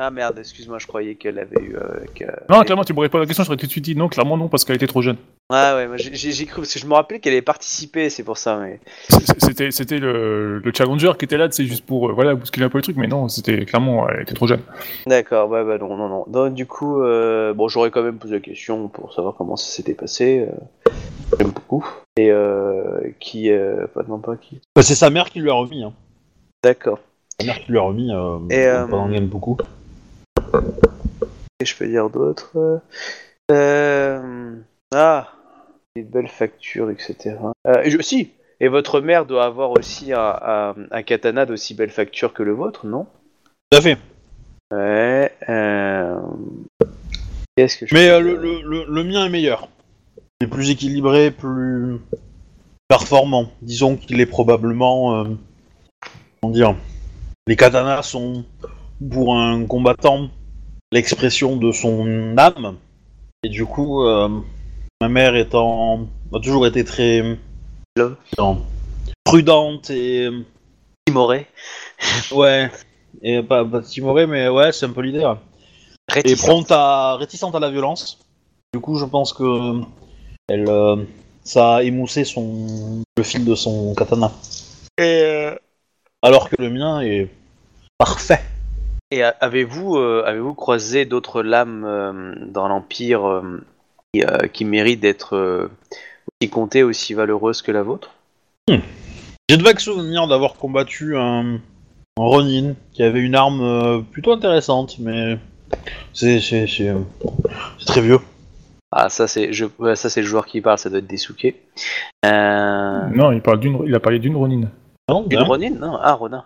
Ah merde, excuse-moi, je croyais qu'elle avait eu. euh, que- Non, clairement, tu m'aurais pas la question, j'aurais tout de suite dit non, clairement non, parce qu'elle était trop jeune. Ah ouais, moi, j'ai j'ai cru parce que je me rappelais qu'elle avait participé, c'est pour ça. Mais C'était, c'était le, le challenger qui était là, c'est juste pour euh, voilà, bousculer un peu le truc, mais non, c'était clairement, elle était trop jeune. D'accord, bah, bah non, non, non. Donc, du coup, euh, bon, j'aurais quand même posé la question pour savoir comment ça s'était passé. euh, J'aime beaucoup. Et euh, qui, euh, pas non pas qui. Bah, c'est sa mère qui lui a remis. Hein. D'accord. Sa mère qui lui a remis euh, Et, euh, pendant Genpuku. Et je peux dire d'autres. Euh... Ah, des belles factures, etc. Euh, et je- si. Et votre mère doit avoir aussi un, un, un katana d'aussi belle facture que le vôtre, non? Tout à fait. Ouais. Euh... Qu'est-ce que je Mais peux le, le, le, le mien est meilleur. Il est plus équilibré, plus performant. Disons qu'il est probablement. comment dire Les katanas sont, pour un combattant, l'expression de son âme. Et du coup, euh, ma mère étant. a toujours été très. Prudente et. Timoré. Ouais. Et pas, pas timorée, mais ouais, c'est un peu l'idée. et prompte à réticente à la violence. Du coup, je pense que elle euh, ça a émoussé son le fil de son katana. Et, euh, Alors que le mien est parfait. Et avez-vous euh, avez-vous croisé d'autres lames euh, dans l'Empire euh, qui, euh, qui méritent d'être euh, aussi comptées, aussi valeureuses que la vôtre? J'ai de vagues souvenirs d'avoir combattu un, un Ronin qui avait une arme euh, plutôt intéressante, mais c'est c'est c'est euh, c'est très vieux. Ah, ça c'est je, ouais, ça c'est le joueur qui parle, ça doit être Desuke. Euh, Non, il, parle d'une, il a parlé d'une Ronin. Non, une hein? Ronin? Non, ah Ronin.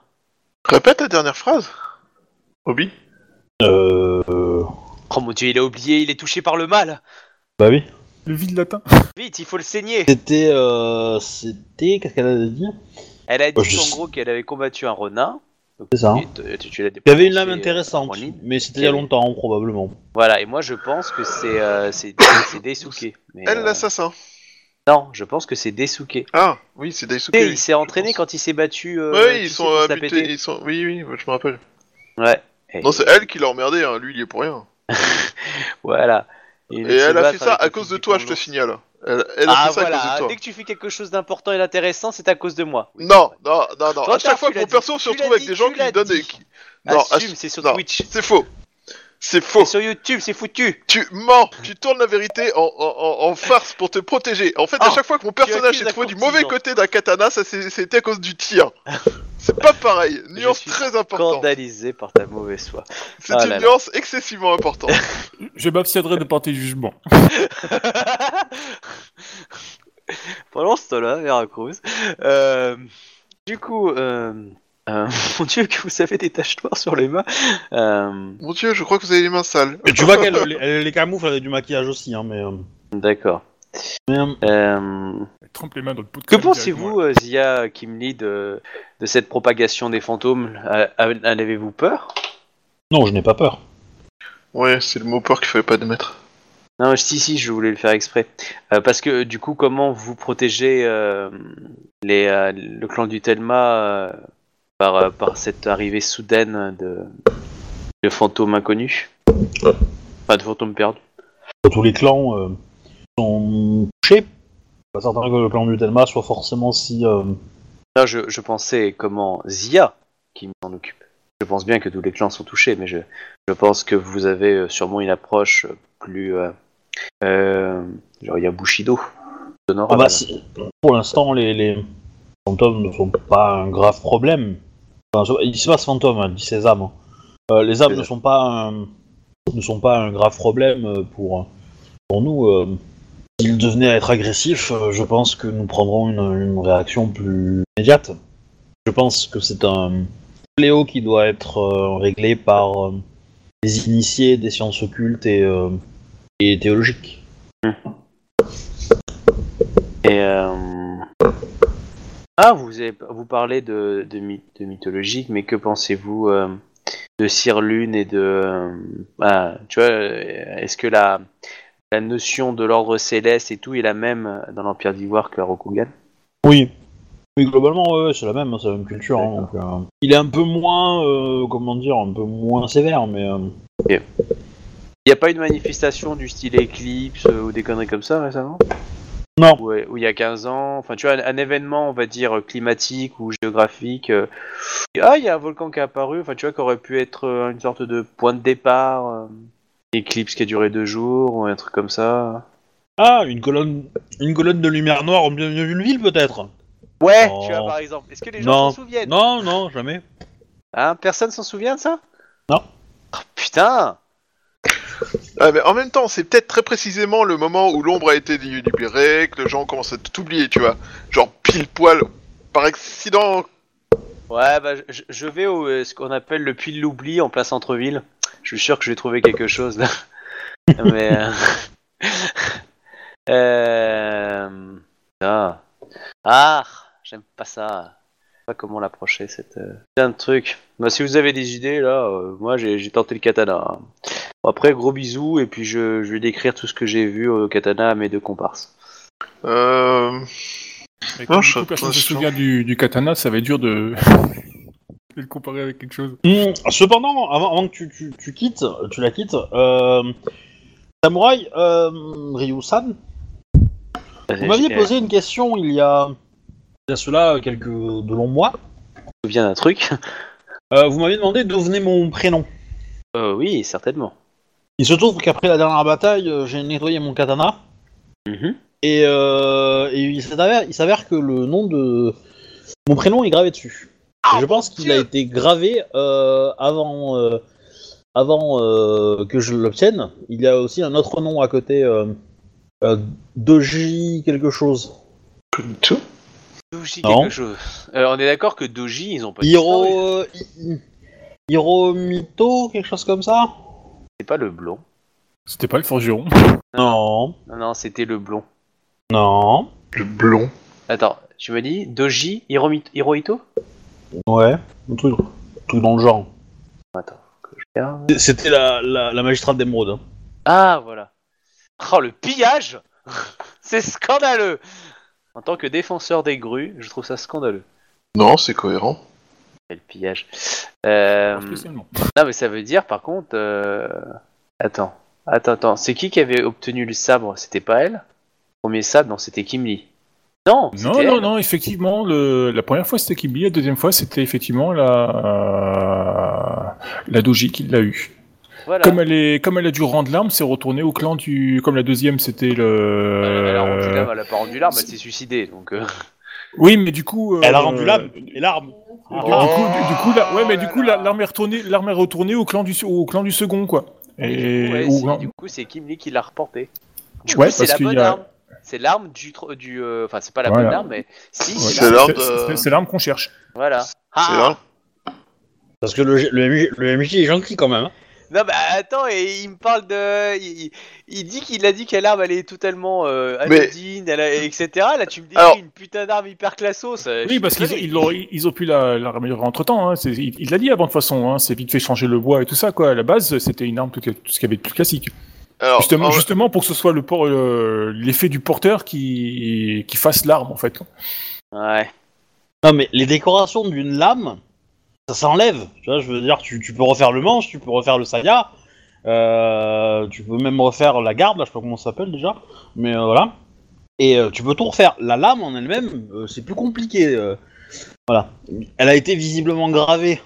Répète la dernière phrase. Obi? Euh, euh, Oh mon dieu, il a oublié, il est touché par le mal. bah oui. Le vide latin. Vite, il faut le saigner. C'était euh, c'était qu'est-ce qu'elle a dit? Elle a dit Oh, je en sais. gros qu'elle avait combattu un Ronin Donc, C'est ça. tu- tu- tu l'as Il y avait une dépensé, lame euh, intéressante, en ligne. mais c'était il y a longtemps, probablement. Voilà, et moi je pense que c'est euh, c'est c'est (coughs) Daisuke. Mais, Elle, euh, l'assassin. Non, je pense que c'est Daisuke. Ah, oui, c'est Daisuke. Et il s'est entraîné pense. quand il s'est battu. euh, Ouais, tu ils sais, sont péter. Ils sont... Oui, oui, je me rappelle. Ouais. Et- Non, c'est elle qui l'a emmerdé, hein. lui, il y est pour rien. (laughs) Voilà. Et elle a fait ça à cause de toi, je te signale. Elle, elle a Ah fait ça à cause de toi. dès que tu fais quelque chose d'important et d'intéressant, c'est à cause de moi. Non, non, non, non. À chaque fois que mon perso se retrouve avec des gens qui lui donnent des. qui- Non, Assume, ass- c'est sur Twitch. C'est faux. C'est faux. C'est sur YouTube, c'est foutu. Tu mens. Tu tournes la vérité en, en, en- en farce pour te protéger. En fait, à Oh, chaque fois que mon personnage s'est trouvé du mauvais côté d'un katana, ça c'est- c'était à cause du tir. C'est pas pareil. Nuance suis très importante. Scandalisé par ta mauvaise foi. C'est Ah une là là. nuance excessivement importante. (laughs) Je m'abstiendrai de porter jugement. (laughs) Pendant ce temps-là, Veracruz. Euh, du coup, euh, euh, (laughs) mon dieu, que vous avez des taches noires sur les mains. Euh, Mon dieu, je crois que vous avez les mains sales. Et tu vois qu'elle elle- elle les camoufle avec du maquillage aussi, hein, mais... euh, D'accord. mais, euh, Euh, Elle trempe les mains dans le pot de que crème pensez-vous, euh, Zia Kimli, de, de cette propagation des fantômes En avez-vous peur? Non, je n'ai pas peur. Ouais, c'est le mot peur qu'il fallait pas admettre. Non, si, si, je voulais le faire exprès. Euh, parce que, du coup, comment vous protégez euh, les, euh, le clan du Telma euh, par, euh, par cette arrivée soudaine de, de fantômes inconnus Enfin, de fantômes perdus. Tous les clans euh, sont touchés. Pas certain que le clan du Telma soit forcément si... euh, Là, je, je pensais comment Zia qui m'en occupe. Je pense bien que tous les clans sont touchés, mais je, je pense que vous avez euh, sûrement une approche plus. Euh, euh, genre, il y a Bushido. Ah bah, si- pour l'instant, les, les fantômes ne sont pas un grave problème. Enfin, il se passe fantômes, hein, dit âmes. hein. Euh, les âmes Les ne sont pas un, ne sont pas un grave problème euh, pour, pour nous. euh. S'ils devenaient à être agressifs, je pense que nous prendrons une, une réaction plus immédiate. Je pense que c'est un fléau qui doit être réglé par les initiés des sciences occultes et, et théologiques. Et euh, ah, vous avez, vous parlez de, de, myth- de mythologique, mais que pensez-vous euh, de Sir Lune et de euh, ah, tu vois, euh, est-ce que la la notion de l'ordre céleste et tout est la même dans l'Empire d'Ivoire que Rokugan Oui. Oui, globalement, ouais, ouais, c'est la même, c'est la même culture. hein, donc, euh, il est un peu moins, euh, comment dire, un peu moins sévère, mais euh, Il n'y a pas une manifestation du style éclipse euh, ou des conneries comme ça récemment? Non. Ou où il y a 15 ans, enfin tu vois, un, un événement, on va dire, climatique ou géographique. euh, ah, il y a un volcan qui est apparu, enfin tu vois, qui aurait pu être euh, une sorte de point de départ. euh, éclipse qui a duré deux jours ou un truc comme ça. Ah, une colonne, une colonne de lumière noire au milieu d'une ville, peut-être. Ouais, Oh. tu vois, par exemple. Est-ce que les Non. gens s'en souviennent? Non, non, jamais. Hein, Personne s'en souvient de ça? Non. Oh, putain Ah, en même temps, c'est peut-être très précisément le moment où l'ombre a été libérée, que les gens commencent à t'oublier, tu vois. Genre pile poil, par accident. Ouais, bah, je, vais au euh, ce qu'on appelle le puits de l'oubli en plein centre-ville. Je suis sûr que je vais trouver quelque chose là. (laughs) Mais. Euh... (laughs) euh, Ah, ah j'aime pas ça. Je sais pas comment l'approcher cette. euh, Plein de trucs. Bah, si vous avez des idées là, euh, moi j'ai j'ai tenté le katana. hein. Bon, après, gros bisous et puis je, je vais décrire tout ce que j'ai vu au katana à mes deux comparses. Euh... Non, comme je- personne je- se souvient du, du katana, ça va être dur de... (laughs) de le comparer avec quelque chose. Hmm, cependant, avant, avant que tu, tu, tu quittes, tu la quittes, euh, Samouraï, euh, Ryu-san, vous m'aviez posé une question il y a, il y a cela quelques de longs mois. me souviens d'un truc. Euh, vous m'aviez demandé d'où venait mon prénom. Euh, oui, certainement. Il se trouve qu'après la dernière bataille, euh, j'ai nettoyé mon katana. Mhm. Et, euh, et il s'avère, que le nom de mon prénom est gravé dessus. Et je pense qu'il a été gravé euh, avant, euh, avant euh, que je l'obtienne. Il y a aussi un autre nom à côté, euh, euh, Doji quelque chose. Tout Doji Non. quelque chose. Euh, on est d'accord que Doji, ils ont pas. Hiro, euh, Hi- Hiromito, quelque chose comme ça? C'est pas le blond. C'était pas le forgeron. Non, Non, non, c'était le blond. non, Le blond. Attends, tu m'as dit Doji Hirohito? Ouais, un truc. tout dans le genre. Attends, que je regarde. C'était la, la, la magistrate d'émeraude. hein. Ah, voilà. Oh, le pillage (laughs) C'est scandaleux En tant que défenseur des grues, je trouve ça scandaleux. Non, c'est cohérent. Quel pillage. Euh... Non, mais ça veut dire, par contre... euh, Attends, attends, attends. C'est qui qui avait obtenu le sabre? C'était pas elle? Le premier sabre, non, c'était Kim Lee. Non, Non, c'était non, elle. non, effectivement, le, la première fois c'était Kimbi, la deuxième fois c'était effectivement la, la Doji qui l'a eu. Voilà. Comme, elle est, comme elle a dû rendre l'arme, c'est retourné au clan du. Comme la deuxième c'était le. Euh, Elle a rendu l'arme, elle a pas rendu l'arme, elle s'est suicidée, donc... euh, Oui, mais du coup. Elle a euh, rendu l'âme et l'arme. Du, Oh du coup, du, du coup, la- ouais, mais du coup, l'arme est retournée, l'arme est retournée au clan du, au clan du second, quoi. Et du coup, c'est Kim Lee qui l'a reporté. Du Ouais, coup, c'est parce la qu'il bonne y a- arme. C'est l'arme du... tro- du euh, Enfin, c'est pas la Voilà. bonne arme, mais... Si, Ouais, c'est l'arme. l'arme de- l'arme qu'on cherche. Voilà. C'est Ah là. Parce que le, le, MJ, le MJ est gentil quand même. hein. Non, bah attends, et il me parle de. Il, il dit qu'il a dit que l'arme elle est totalement euh, Mais- anodine, elle a- etc. Là, tu me dis Alors- une putain d'arme hyper classos. Oui, parce qu'ils ils l'ont- ils ont pu la, la raméliorer entre temps. Hein. C'est- Il il l'a dit avant de toute façon. Hein. C'est vite fait changer le bois et tout ça. Quoi. À la base, c'était une arme tout, tout ce qu'il y avait de plus classique. Alors, justement, en- justement pour que ce soit le por- euh, l'effet du porteur qui, qui fasse l'arme en fait. Ouais. Non, mais les décorations d'une lame, ça s'enlève. Tu vois, je veux dire, tu, tu peux refaire le manche, tu peux refaire le saya, euh, tu peux même refaire la garde, là, je sais pas comment ça s'appelle déjà, mais euh, voilà. Et euh, tu peux tout refaire. La lame en elle-même, c'est plus compliqué. voilà. Elle a été visiblement gravée.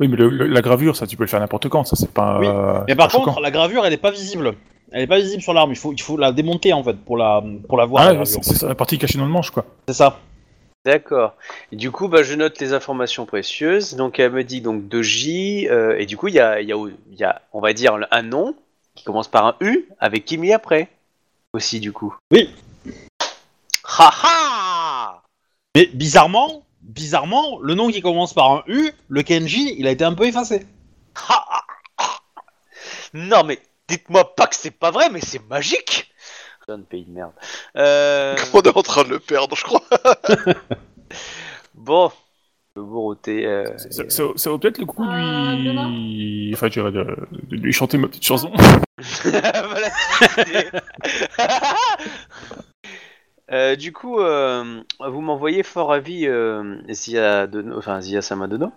Oui, mais le- le- la gravure, ça, tu peux le faire n'importe quand. Ça, c'est pas. Oui, Mais par choquant. contre, la gravure, elle est pas visible. Elle est pas visible sur l'arme. Il faut, il faut la démonter en fait pour la, pour la voir. Ah, c'est c'est ça, la partie cachée dans le manche, quoi. C'est ça. D'accord. Et du coup, bah, je note les informations précieuses. Donc, elle me dit donc Doji. euh, et du coup, il y a, il y, a, il y a, on va dire, un nom qui commence par un U avec Kimi après. Aussi, du coup. Oui. Ha ha Mais bizarrement, bizarrement, le nom qui commence par un U, le Kenji, il a été un peu effacé. Ha, ha, ha. Non, mais dites-moi pas que c'est pas vrai, mais c'est magique Putain de pays de merde. (laughs) Euh, on est en train de le perdre, je crois. (laughs) bon, le Boroté. Euh, Ça, ça- ça vaut peut-être le coup de lui. Enfin, je dirais de, de lui chanter ma petite chanson. (laughs) voilà. Euh, du coup, euh, vous m'envoyez fort avis euh, Zia Dono, enfin Zia Sama Dono,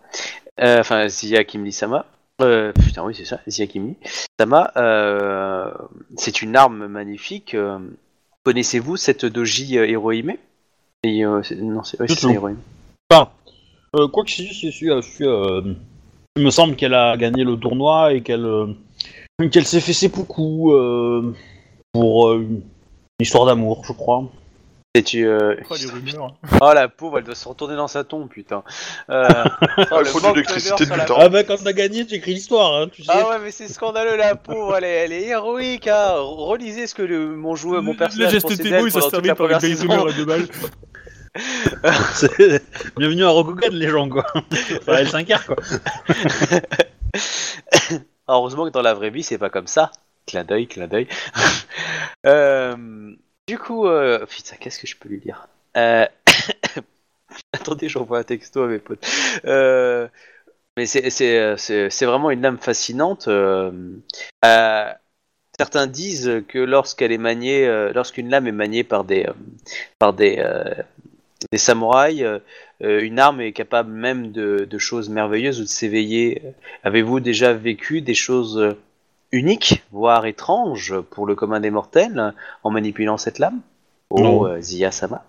Euh, enfin Zia Kimli Sama. Euh, putain oui c'est ça, Zia Kimli Sama. euh, c'est une arme magnifique. euh, Connaissez-vous cette doji euh, Hirohime Et, Non c'est ouais. Enfin, quoi que si, si, si, si, il me semble qu'elle a gagné le tournoi et qu'elle qu'elle s'est fait seppuku euh, pour une histoire d'amour, je crois. C'est-tu, euh, Oh, les rumeurs. (laughs) Oh la pauvre, elle doit se retourner dans sa tombe, putain. Euh... (laughs) oh, le faut de manque l'électricité d'odeur sur depuis la le temps. Ah bah quand t'as gagné, tu écris l'histoire, hein, tu sais. Ah ouais, mais c'est scandaleux, la pauvre, elle est, elle est héroïque, hein. Relisez ce que le, mon joueur, mon personnage Le pensait geste d'elle beau, ça pendant se toute termine la par une première vieille saison. rumeur à deux balles. C'est- (laughs) Bienvenue à Rokugan, les gens, quoi. Enfin, L5R, quoi. Alors, heureusement que dans la vraie vie, c'est pas comme ça. Clin d'œil, clin d'œil. Euh, du coup, euh... qu'est-ce que je peux lui dire? Euh... (coughs) Attendez, j'envoie un texto à mes potes. Euh... Mais c'est- vraiment une lame fascinante. Certains disent que lorsqu'elle est maniée, lorsqu'une lame est maniée par des, par des, samouraïs, une arme est capable même de, de choses merveilleuses ou de s'éveiller. Avez-vous déjà vécu des choses uniques, voire étranges pour le commun des mortels en manipulant cette lame? Non. Oh, euh, Zia-sama.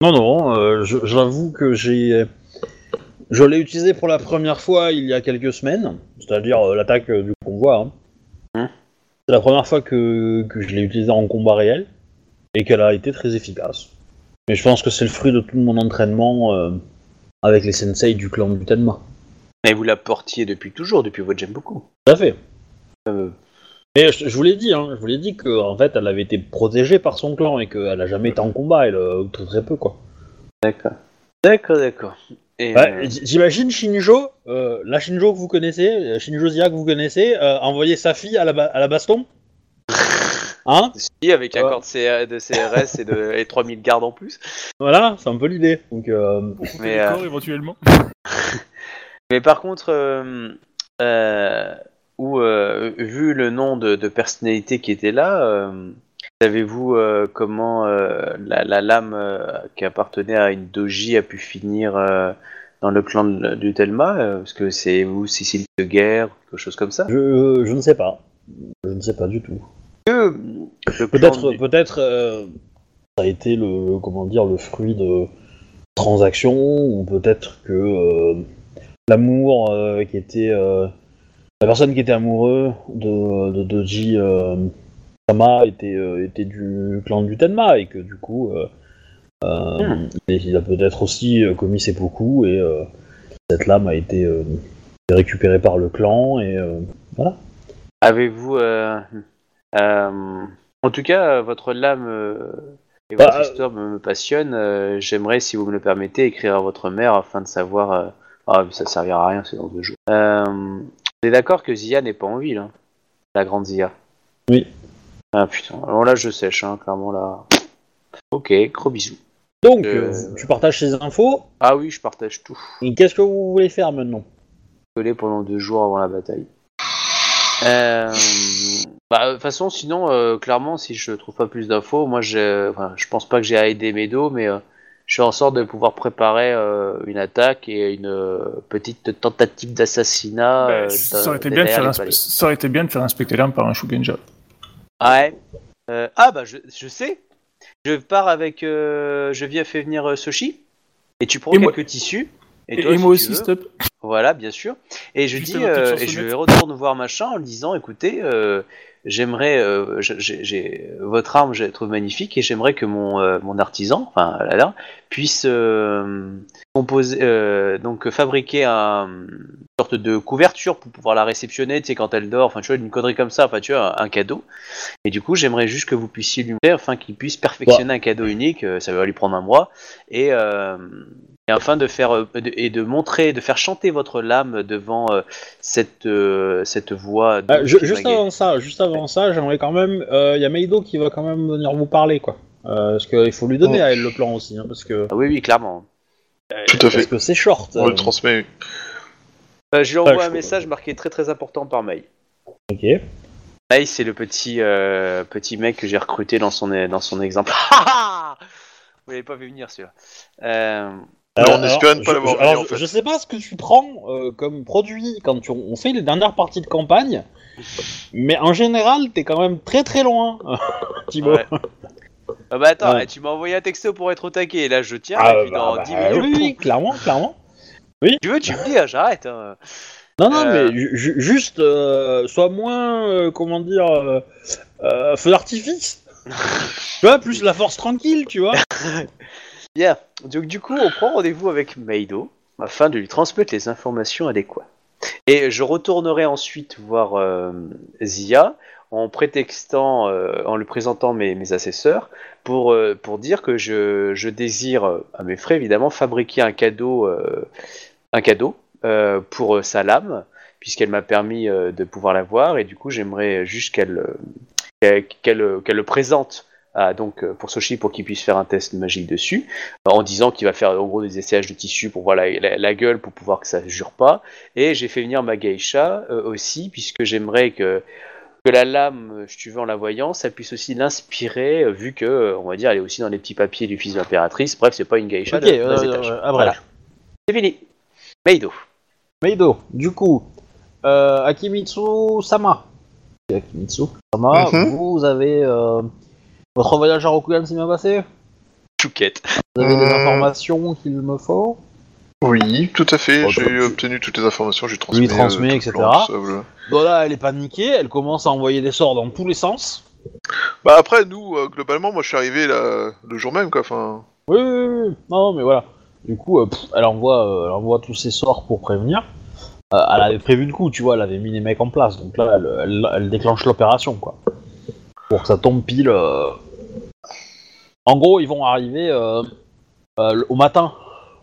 Non, non, euh, je- j'avoue que j'ai. Je l'ai utilisé pour la première fois il y a quelques semaines, c'est-à-dire euh, l'attaque euh, du convoi. hein. Hmm. C'est la première fois que, que je l'ai utilisé en combat réel et qu'elle a été très efficace. Mais je pense que c'est le fruit de tout mon entraînement euh, avec les sensei du clan du Tenma. Et vous la portiez depuis toujours, depuis votre j'aime beaucoup. Tout à fait. Euh, Mais je, je vous l'ai dit, hein, je vous l'ai dit que en fait elle avait été protégée par son clan et qu'elle a jamais été en combat, elle, euh, ou très très peu quoi. d'accord. D'accord, d'accord. Euh, J'imagine Shinjo, euh, la Shinjo que vous connaissez, Shinjo Zia que vous connaissez, euh, envoyer sa fille à la, ba- à la baston (laughs) Hein si, avec un Ouais. corps de, CRS et, de, et 3000 gardes en plus. Voilà, c'est un peu l'idée. Donc, euh, Mais, euh, D'accord, éventuellement. (laughs) Mais par contre, euh, euh, où, euh, vu le nom de, de personnalité qui était là, euh, savez-vous euh, comment la, la lame qui appartenait à une doji a pu finir dans le clan de- du Telma Est-ce que c'est vous, Cécile de guerre, quelque chose comme ça? Je, je ne sais pas. Je ne sais pas du tout. Peut-être, du- peut-être, euh, ça a été le, comment dire, le fruit de transactions, ou peut-être que euh, l'amour euh, qui était, la personne qui était amoureux de, de Doji euh, Sama était, euh, était du clan du Tenma et que du coup, euh, euh, il a peut-être aussi euh, commis ses coups et euh, cette lame a été euh, récupérée par le clan et euh, voilà. Avez-vous. euh, euh, en tout cas, euh, votre lame euh, et Bah, votre euh, histoire me, passionne. euh, J'aimerais, si vous me le permettez, écrire à votre mère afin de savoir. euh, Ah, mais ça servira à rien, c'est dans deux jours. Euh, on est d'accord que Zia n'est pas en ville, hein, la grande Zia Oui. Ah putain, alors là je sèche, hein, clairement là. Ok, gros bisous. Donc, Euh, euh, tu partages ces infos. Ah oui, je partage tout. Et qu'est-ce que vous voulez faire maintenant Collé pendant deux jours avant la bataille. Euh, bah, de toute façon, sinon, euh, clairement, si je trouve pas plus d'infos, moi, je, enfin, je pense pas que j'ai à aider Medo, mais euh, je fais en sorte de pouvoir préparer euh, une attaque et une euh, petite tentative d'assassinat. Bah, euh, ça, aurait été bien de faire les inspe- palais. ça aurait été bien de faire inspecter l'arme par un Shugenja. Ouais. Ah bah je, je sais. Je pars avec. je viens faire venir Soshi. Et tu prends Et moi- quelques tissus. Et, toi, et si moi aussi, stop. Voilà, bien sûr. Et je Juste dis, et je retourne voir machin en lui disant, écoutez, j'aimerais, euh, votre arme, je la trouve magnifique et j'aimerais que mon euh, mon artisan, enfin là, là, puisse euh, composer, euh, donc fabriquer un sorte de couverture pour pouvoir la réceptionner, tu sais quand elle dort, enfin tu vois une connerie comme ça, enfin tu vois un, cadeau. Et du coup, j'aimerais juste que vous puissiez lui montrer afin qu'il puisse perfectionner un cadeau unique. euh, ça va lui prendre un mois et euh, et afin de faire euh, et de montrer, de faire chanter votre lame devant euh, cette euh, cette voix. Ah, Juste avant ça, juste avant ça, j'aimerais quand même. Il y a Meido qui va quand même venir vous parler, quoi. Euh, parce qu'il faut lui donner Oh. à elle le plan aussi, hein, parce que Ah oui, oui, clairement. Tout à parce fait. que c'est short. On euh, le transmet. Euh, je lui envoie Ouais, un je- message marqué très très important par mail. ok. Mail, c'est le petit euh, petit mec que j'ai recruté dans son dans son exemple. (laughs) Vous l'avez pas vu venir celui-là. Euh, Alors, on espère ne pas je- je- alors, en fait. je sais pas ce que tu prends euh, comme produit quand tu- on fait les dernières parties de campagne, mais en général, t'es quand même très très loin, (laughs) Thibaut. Ouais. Ah bah attends, Ouais. eh, tu m'as envoyé un texto pour être au taquet, et là je tiens, Ah, et puis bah, dans bah, 10 minutes, oui, oui, pouf. clairement, clairement. tu veux, tu me dis, j'arrête. hein. Non, non, Euh. mais ju- ju- juste, euh, sois moins, euh, comment dire, euh, euh, feu d'artifice. (laughs) tu vois, plus la force tranquille, tu vois. (laughs) Bien, donc du coup, on prend rendez-vous avec Meido afin de lui transmettre les informations adéquates. Et je retournerai ensuite voir euh, Zia en prétextant, euh, en lui présentant mes, mes assesseurs, pour, euh, pour dire que je, je désire, à mes frais évidemment, fabriquer un cadeau, euh, un cadeau euh, pour euh, sa lame, puisqu'elle m'a permis euh, de pouvoir la voir, et du coup j'aimerais juste qu'elle euh, le présente à, donc, pour Soshi pour qu'il puisse faire un test magique dessus, en disant qu'il va faire en gros des essayages de tissu pour voir la, la- la gueule, pour pouvoir que ça jure pas. Et j'ai fait venir ma geisha aussi, puisque j'aimerais que, que la lame, si tu veux, en la voyant, ça puisse aussi l'inspirer, vu que, on va dire, elle est aussi dans les petits papiers du fils de l'impératrice. Bref, c'est pas une geisha Ok, de, euh, euh. Voilà. C'est fini. Meido. Meido, du coup, euh, Akimitsu Sama. Akimitsu Sama, Mhm. vous avez euh, votre voyage à Rokugan s'est bien passé? Chouquette. Vous avez les Euh. informations qu'il me faut? Oui, tout à fait. Oh, J'ai tu- obtenu toutes les informations, j'ai transmis. Lui transmet, tout le etc. plan, tout ça, voilà. Voilà, elle est paniquée, elle commence à envoyer des sorts dans tous les sens. Bah après, nous, euh, globalement, moi, je suis arrivé là, le jour même, quoi. Enfin, Oui, oui, oui. Non, mais voilà. Du coup, euh, pff, elle, envoie, euh, elle envoie tous ses sorts pour prévenir. Euh, elle avait prévu le coup, tu vois, elle avait mis les mecs en place. Donc là, elle, elle- elle déclenche l'opération, quoi. Pour que ça tombe pile. En gros, ils vont arriver au matin.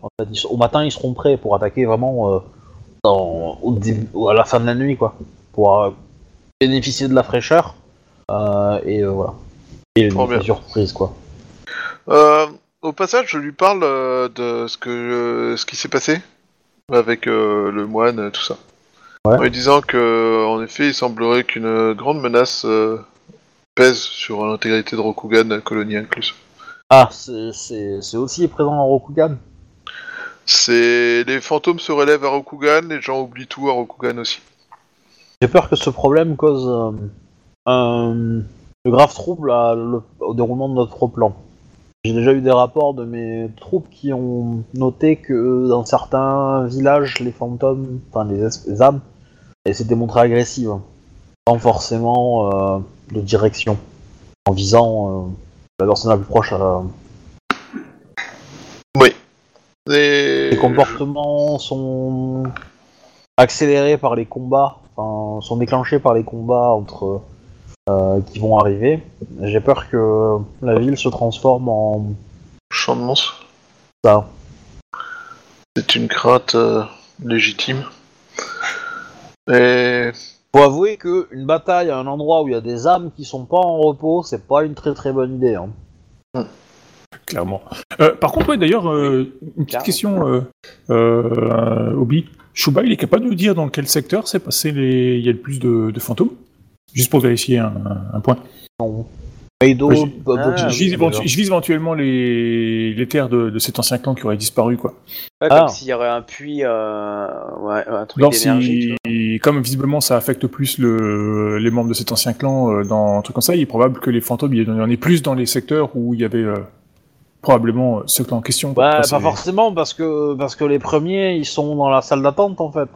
En fait, ils- au matin, ils seront prêts pour attaquer vraiment dans- au début- à la fin de la nuit, quoi. Pour bénéficier de la fraîcheur. Euh, et euh, voilà. Et une surprise, quoi. euh, au passage, je lui parle euh, de ce que, euh, ce qui s'est passé. avec euh, le moine, tout ça. Ouais. En lui disant que, en effet, il semblerait qu'une grande menace euh, pèse sur l'intégrité de Rokugan, colonie incluse. Ah, c'est- c'est c'est aussi présent dans Rokugan C'est les fantômes se relèvent à Rokugan, les gens oublient tout à Rokugan aussi. J'ai peur que ce problème cause euh, un, de graves troubles à le- au déroulement de notre plan. J'ai déjà eu des rapports de mes troupes qui ont noté que dans certains villages, les fantômes, enfin les, es- les âmes, elles s'étaient montrées agressives, sans forcément euh, de direction, en visant euh, la personne la plus proche. À... Et Les comportements sont accélérés par les combats, enfin, sont déclenchés par les combats entre euh, qui vont arriver. J'ai peur que la ville se transforme en Champ de monstres, ça. c'est une crainte euh, légitime. Et Faut avouer que une bataille à un endroit où il y a des âmes qui sont pas en repos, c'est pas une très très bonne idée. Hein. Clairement. Euh, par contre, ouais, d'ailleurs, euh, une petite question, euh, euh, Obi. Shuba, il est capable de nous dire dans quel secteur c'est passé les... il y a le plus de, de fantômes? Juste pour vérifier un, un point. Non. Ouais, Ah, je, vise Bob- éventu- je vise éventuellement les, les terres de, de cet ancien clan qui auraient disparu, quoi. Ouais, Ah. comme s'il y aurait un puits, euh, ouais, un truc Non, si, comme visiblement ça affecte plus le, les membres de cet ancien clan euh, dans un truc comme ça, il est probable que les fantômes, il y en ait plus dans les secteurs où il y avait euh, probablement euh, ce clan en question. Bah, pas forcément parce que parce que les premiers ils sont dans la salle d'attente en fait.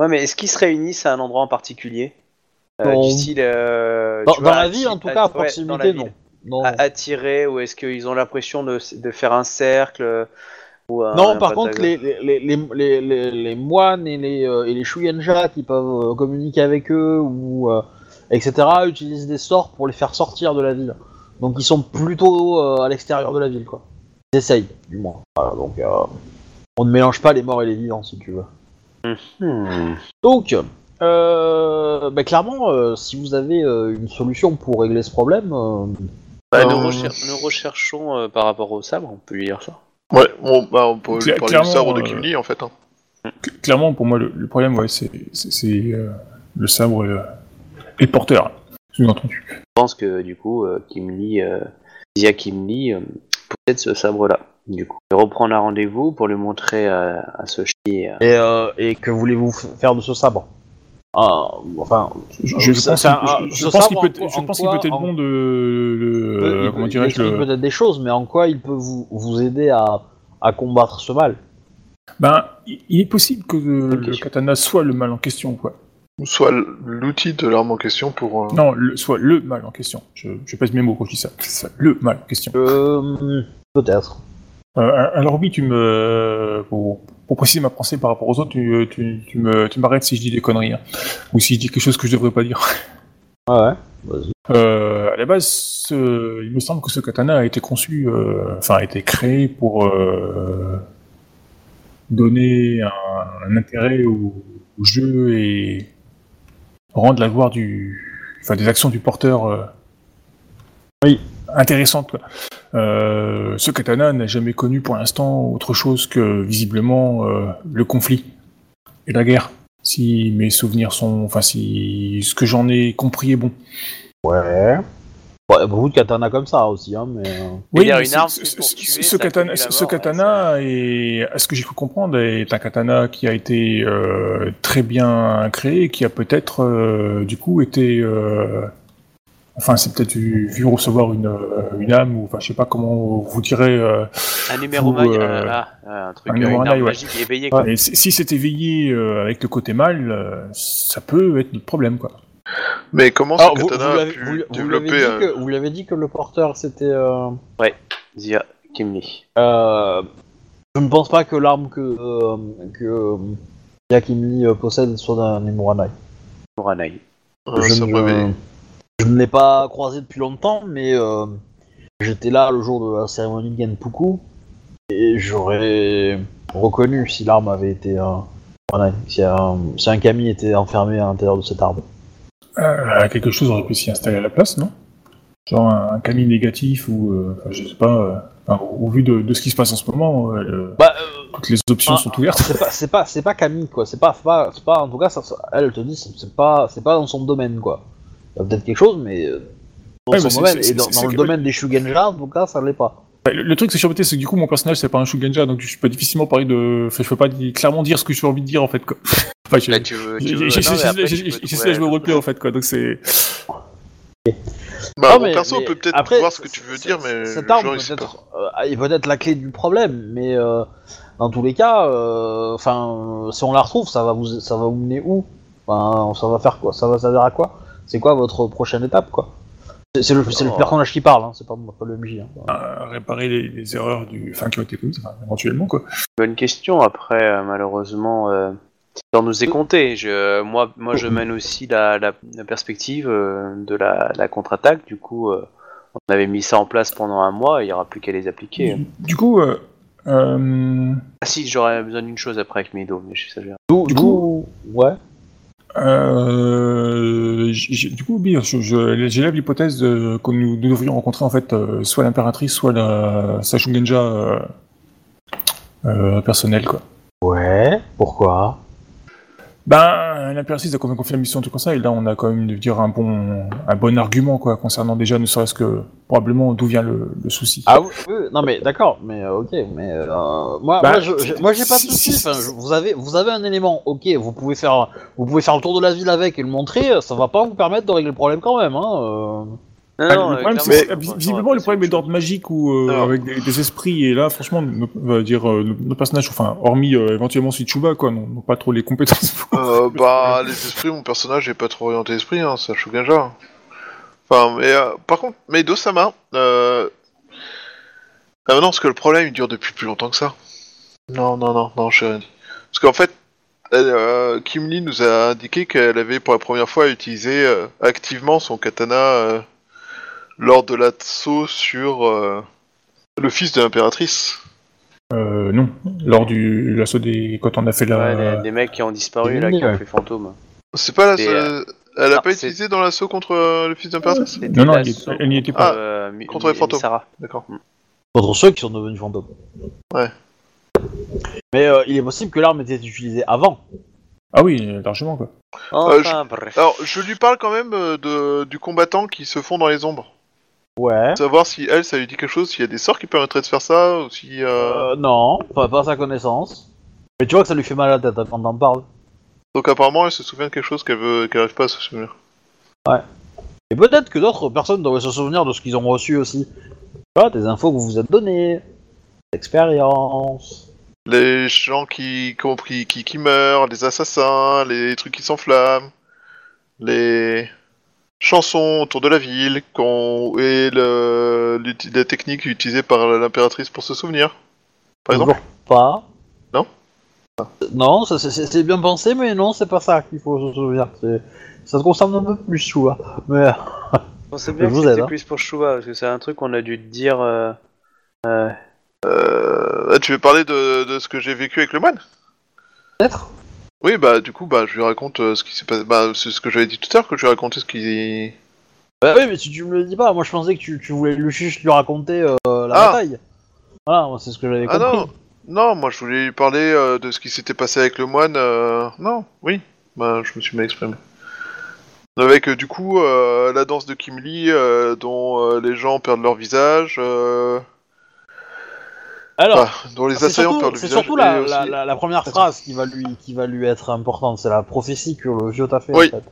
Ouais, mais est-ce qu'ils se réunissent à un endroit en particulier? Euh, Non. Du style. euh, Dans, tu dans vois, la ville en tout cas, à proximité non. Non. Attirer, ou est-ce qu'ils ont l'impression de, de faire un cercle un- Non, par contre, les, les, les, moines et les, euh, et les Shugenja qui peuvent euh, communiquer avec eux, ou euh, etc., utilisent des sorts pour les faire sortir de la ville. Donc ils sont plutôt à l'extérieur de la ville, quoi. Ils essayent, du moins. Voilà, donc on ne mélange pas les morts et les vivants, si tu veux. Hmm. Donc, euh, bah, clairement, euh, si vous avez euh, une solution pour régler ce problème, euh, Bah, nous, Euh, recher- nous recherchons euh, par rapport au sabre, on peut lui dire ça. ouais, bon, bah, on peut lui Cla- parler du clairement, sabre de euh, Kimli en fait. hein. Cl- Clairement, pour moi, le, le problème, ouais, c'est c'est- c'est, euh, le sabre et le, et le porteur, sous-entendu. Je pense que du coup, euh, Kimli, euh, Zia Kimli euh, possède ce sabre-là. Du coup, je vais reprendre un rendez-vous pour lui montrer à, à ce chier. euh, et, euh, et que voulez-vous f- faire de ce sabre? Ah, Enfin, Je, je Ça- pense ça- qu'il- je- pense peut, en- je en pense qu'il quoi- peut être bon de, il comment peut- dirais-je, le, peut-être des choses, mais en quoi il peut vous, vous aider à, à combattre ce mal? Ben, il est possible que le, katana soit le mal en question, quoi. Ou soit l'outil de l'arme en question pour. euh, Non, le, soit le mal en question. Je, je pèse mes mots quand je dis ça. Soit le mal en question. euh, Peut-être. Euh, alors oui, tu me, pour, pour préciser ma pensée par rapport aux autres, tu, tu, tu me, tu m'arrêtes si je dis des conneries, hein. ou si je dis quelque chose que je devrais pas dire. Ouais, ouais. Vas-y. Euh, à la base, ce- il me semble que ce katana a été conçu, euh, enfin a été créé pour euh, donner un, un intérêt au, au jeu et rendre la gloire du, enfin des actions du porteur Oui. intéressantes. quoi. Euh, ce katana n'a jamais connu pour l'instant autre chose que visiblement euh, le conflit et la guerre. Si mes souvenirs sont, enfin si ce que j'en ai compris est bon. Ouais. Il y a beaucoup de katana comme ça aussi, hein, mais. euh, Oui, mais une ce- arme ce, pour tuer, katana, ce est, à ce que j'ai cru comprendre, est un katana qui a été euh, très bien créé, et qui a peut-être euh, du coup été, euh, enfin c'est peut-être vu, recevoir une, euh, une âme ou enfin je sais pas comment vous direz. euh, Un numéro Vous, mag- euh, ah, ah, un truc, un numéro une ouais. magique éveillée. quoi. et si c'est éveillé euh, avec le côté mal, euh, ça peut être notre problème quoi. Mais comment Alors, ce vous, vous a l'avez- dit euh, que, vous lui avez dit que le porteur c'était. Euh, Zia Kimli. euh, je ne pense pas que l'arme que, que Yakimli euh, possède soit d'un. Muranai. un je, éveillé. Je ne l'ai pas croisé depuis longtemps, mais euh, j'étais là le jour de la cérémonie de Genpuku et j'aurais reconnu si l'arme avait été un. Voilà, si un, si un kami était enfermé à l'intérieur de cette arme. Euh, quelque chose aurait pu s'y installer à la place, non? Genre un, un kami négatif ou euh, enfin, je sais pas. euh, enfin, au, vu de, de ce qui se passe en ce moment, euh, Bah, euh, toutes les options Ah, sont ouvertes. C'est pas, c'est pas, c'est pas Camille quoi. C'est pas, pas, pas, en tout cas, ça, ça- elle te dit, c'est pas, c'est pas dans son domaine quoi. Il y a peut-être quelque chose, mais euh, dans Ouais, son mais c'est- domaine c'est- et dans, le que- domaine des Shugenja, en tout cas, ça l'est pas. Bah, Le, le truc, c'est surtout, c'est que du coup, mon personnage, c'est pas un Shugenja, donc je peux difficilement parler de. Enfin, je peux pas clairement dire ce que j'ai envie de dire, en fait, quoi. (laughs) Enfin, J'essaie de jouer au roleplay, en fait, quoi, donc c'est. Bah, Non, mon mais- perso mais peut peut-être après, voir ce que tu veux dire, mais cette arme genre, peut être, euh, est peut-être la clé du problème, mais euh, dans tous les cas, euh, enfin, si on la retrouve, ça va vous, ça va vous mener où? Enfin, ça va faire quoi? Ça va servir à quoi? C'est quoi votre prochaine étape, quoi C'est le, le Oh. personnage qui parle, hein, c'est pas, pas le MJ. hein. à réparer les, les erreurs du. Enfin, qui ont été commises, enfin, éventuellement, quoi. Bonne question. Après, euh, malheureusement, euh, dans nous est compté. Je, moi, moi, je mène aussi la, la, la perspective euh, de la, la contre-attaque. Du coup, euh, on avait mis ça en place pendant un mois. Il n'y aura plus qu'à les appliquer. Du, du coup, euh, euh, Ah si, j'aurais besoin d'une chose après avec Mido, mais je sais ça. je- D'où, Du d'où- ouais. Euh, du coup, je- j'élève l'hypothèse que nous, nous devrions rencontrer, en fait, euh, soit l'impératrice, soit la sa Shugenja euh, euh, personnelle, quoi. Ouais. Pourquoi? Ben, l'impératrice a quand même confié la mission, tout comme ça, et là, on a quand même, de dire, un bon, un bon argument, quoi, concernant déjà, ne serait-ce que, probablement, d'où vient le, le souci. Ah oui, oui, non mais d'accord, mais euh, ok, mais euh, moi, Bah, moi, je- moi, j'ai pas de Enfin, je- vous avez, vous avez un élément, ok, vous pouvez faire, vous pouvez faire le tour de la ville avec et le montrer, ça va pas vous permettre de régler le problème quand même, hein. euh. Non, Ah, non, le euh, problème, visiblement le problème est d'ordre magique ou euh, avec des, des esprits et là franchement nos- on va dire euh, nos, personnages enfin hormis euh, éventuellement Suchuba quoi n'ont pas trop les compétences pour- Euh, bah, les esprits, mon personnage est pas trop orienté esprit, hein, c'est un Shugenja. Enfin, mais euh, par contre, mais Dosama, euh... Ah non, parce que le problème il dure depuis plus longtemps que ça. Non, non, non, non, j'ai rien dit. Parce qu'en fait, elle, euh, Kim Lee nous a indiqué qu'elle avait pour la première fois utilisé euh, activement son katana euh, lors de l'assaut sur euh, le fils de l'impératrice. Euh, non lors du l'assaut des quand on a fait la Ouais, des, des mecs qui ont disparu là, qui ont fait fantôme. C'est pas la seule- Elle a non, pas utilisé dans l'assaut contre euh, le fils d'impératrice C'était Non, non, elle n'y était pas. euh, Contre les fantômes. Sarah. D'accord. Contre ceux qui sont devenus fantômes. Ouais. Mais euh, il est possible que l'arme ait été utilisée avant. ah oui largement quoi Euh, bref. Alors, je lui parle quand même euh, de, du combattant qui se fond dans les ombres. Ouais. Savoir si elle, ça lui dit quelque chose, s'il y a des sorts qui permettraient de faire ça, ou si... Euh... Euh, non, pas, pas à sa connaissance. Mais tu vois que ça lui fait mal à la tête hein, quand t'en parles. Donc apparemment, elle se souvient de quelque chose qu'elle veut, qu'elle arrive pas à se souvenir. Et peut-être que d'autres personnes devraient se souvenir de ce qu'ils ont reçu aussi. Voilà, des infos que vous vous êtes données. Expérience. Les gens qui, qui, qui, qui meurent, les assassins, les trucs qui s'enflamment, les chansons autour de la ville, qu'on... et le, la technique utilisée par l'impératrice pour se souvenir. Par exemple Toujours pas. Non? Non, c'est- c'est c'est bien pensé, mais non, c'est pas ça qu'il faut se souvenir. C'est- Ça te concerne un peu plus, tu vois. Mais (laughs) Je pensais bien je que aide, hein. plus pour Chouba, parce que c'est un truc qu'on a dû te dire. euh, euh, euh, ah, Tu veux parler de, de ce que j'ai vécu avec le moine? Peut-être. Oui, bah du coup, bah je lui raconte euh, ce qui s'est passé. Bah c'est ce que j'avais dit tout à l'heure, que je lui racontais ce qui... Bah oui, mais si tu me le dis pas, moi je pensais que tu, tu voulais lui juste lui raconter euh, la Ah. bataille. Voilà, moi, c'est ce que j'avais Ah compris. non, non, moi je voulais lui parler euh, de ce qui s'était passé avec le moine. euh, Non, oui, bah je me suis mal exprimé. Avec euh, du coup euh, la danse de Kim Lee, euh, dont euh, les gens perdent leur visage, euh, Alors, enfin, dont les c'est assaillants surtout, perdent le c'est visage. surtout la, et aussi- la, la- la première phrase qui va lui, qui va lui être importante. C'est la prophétie que le vieux t'a fait. Oui. En fait.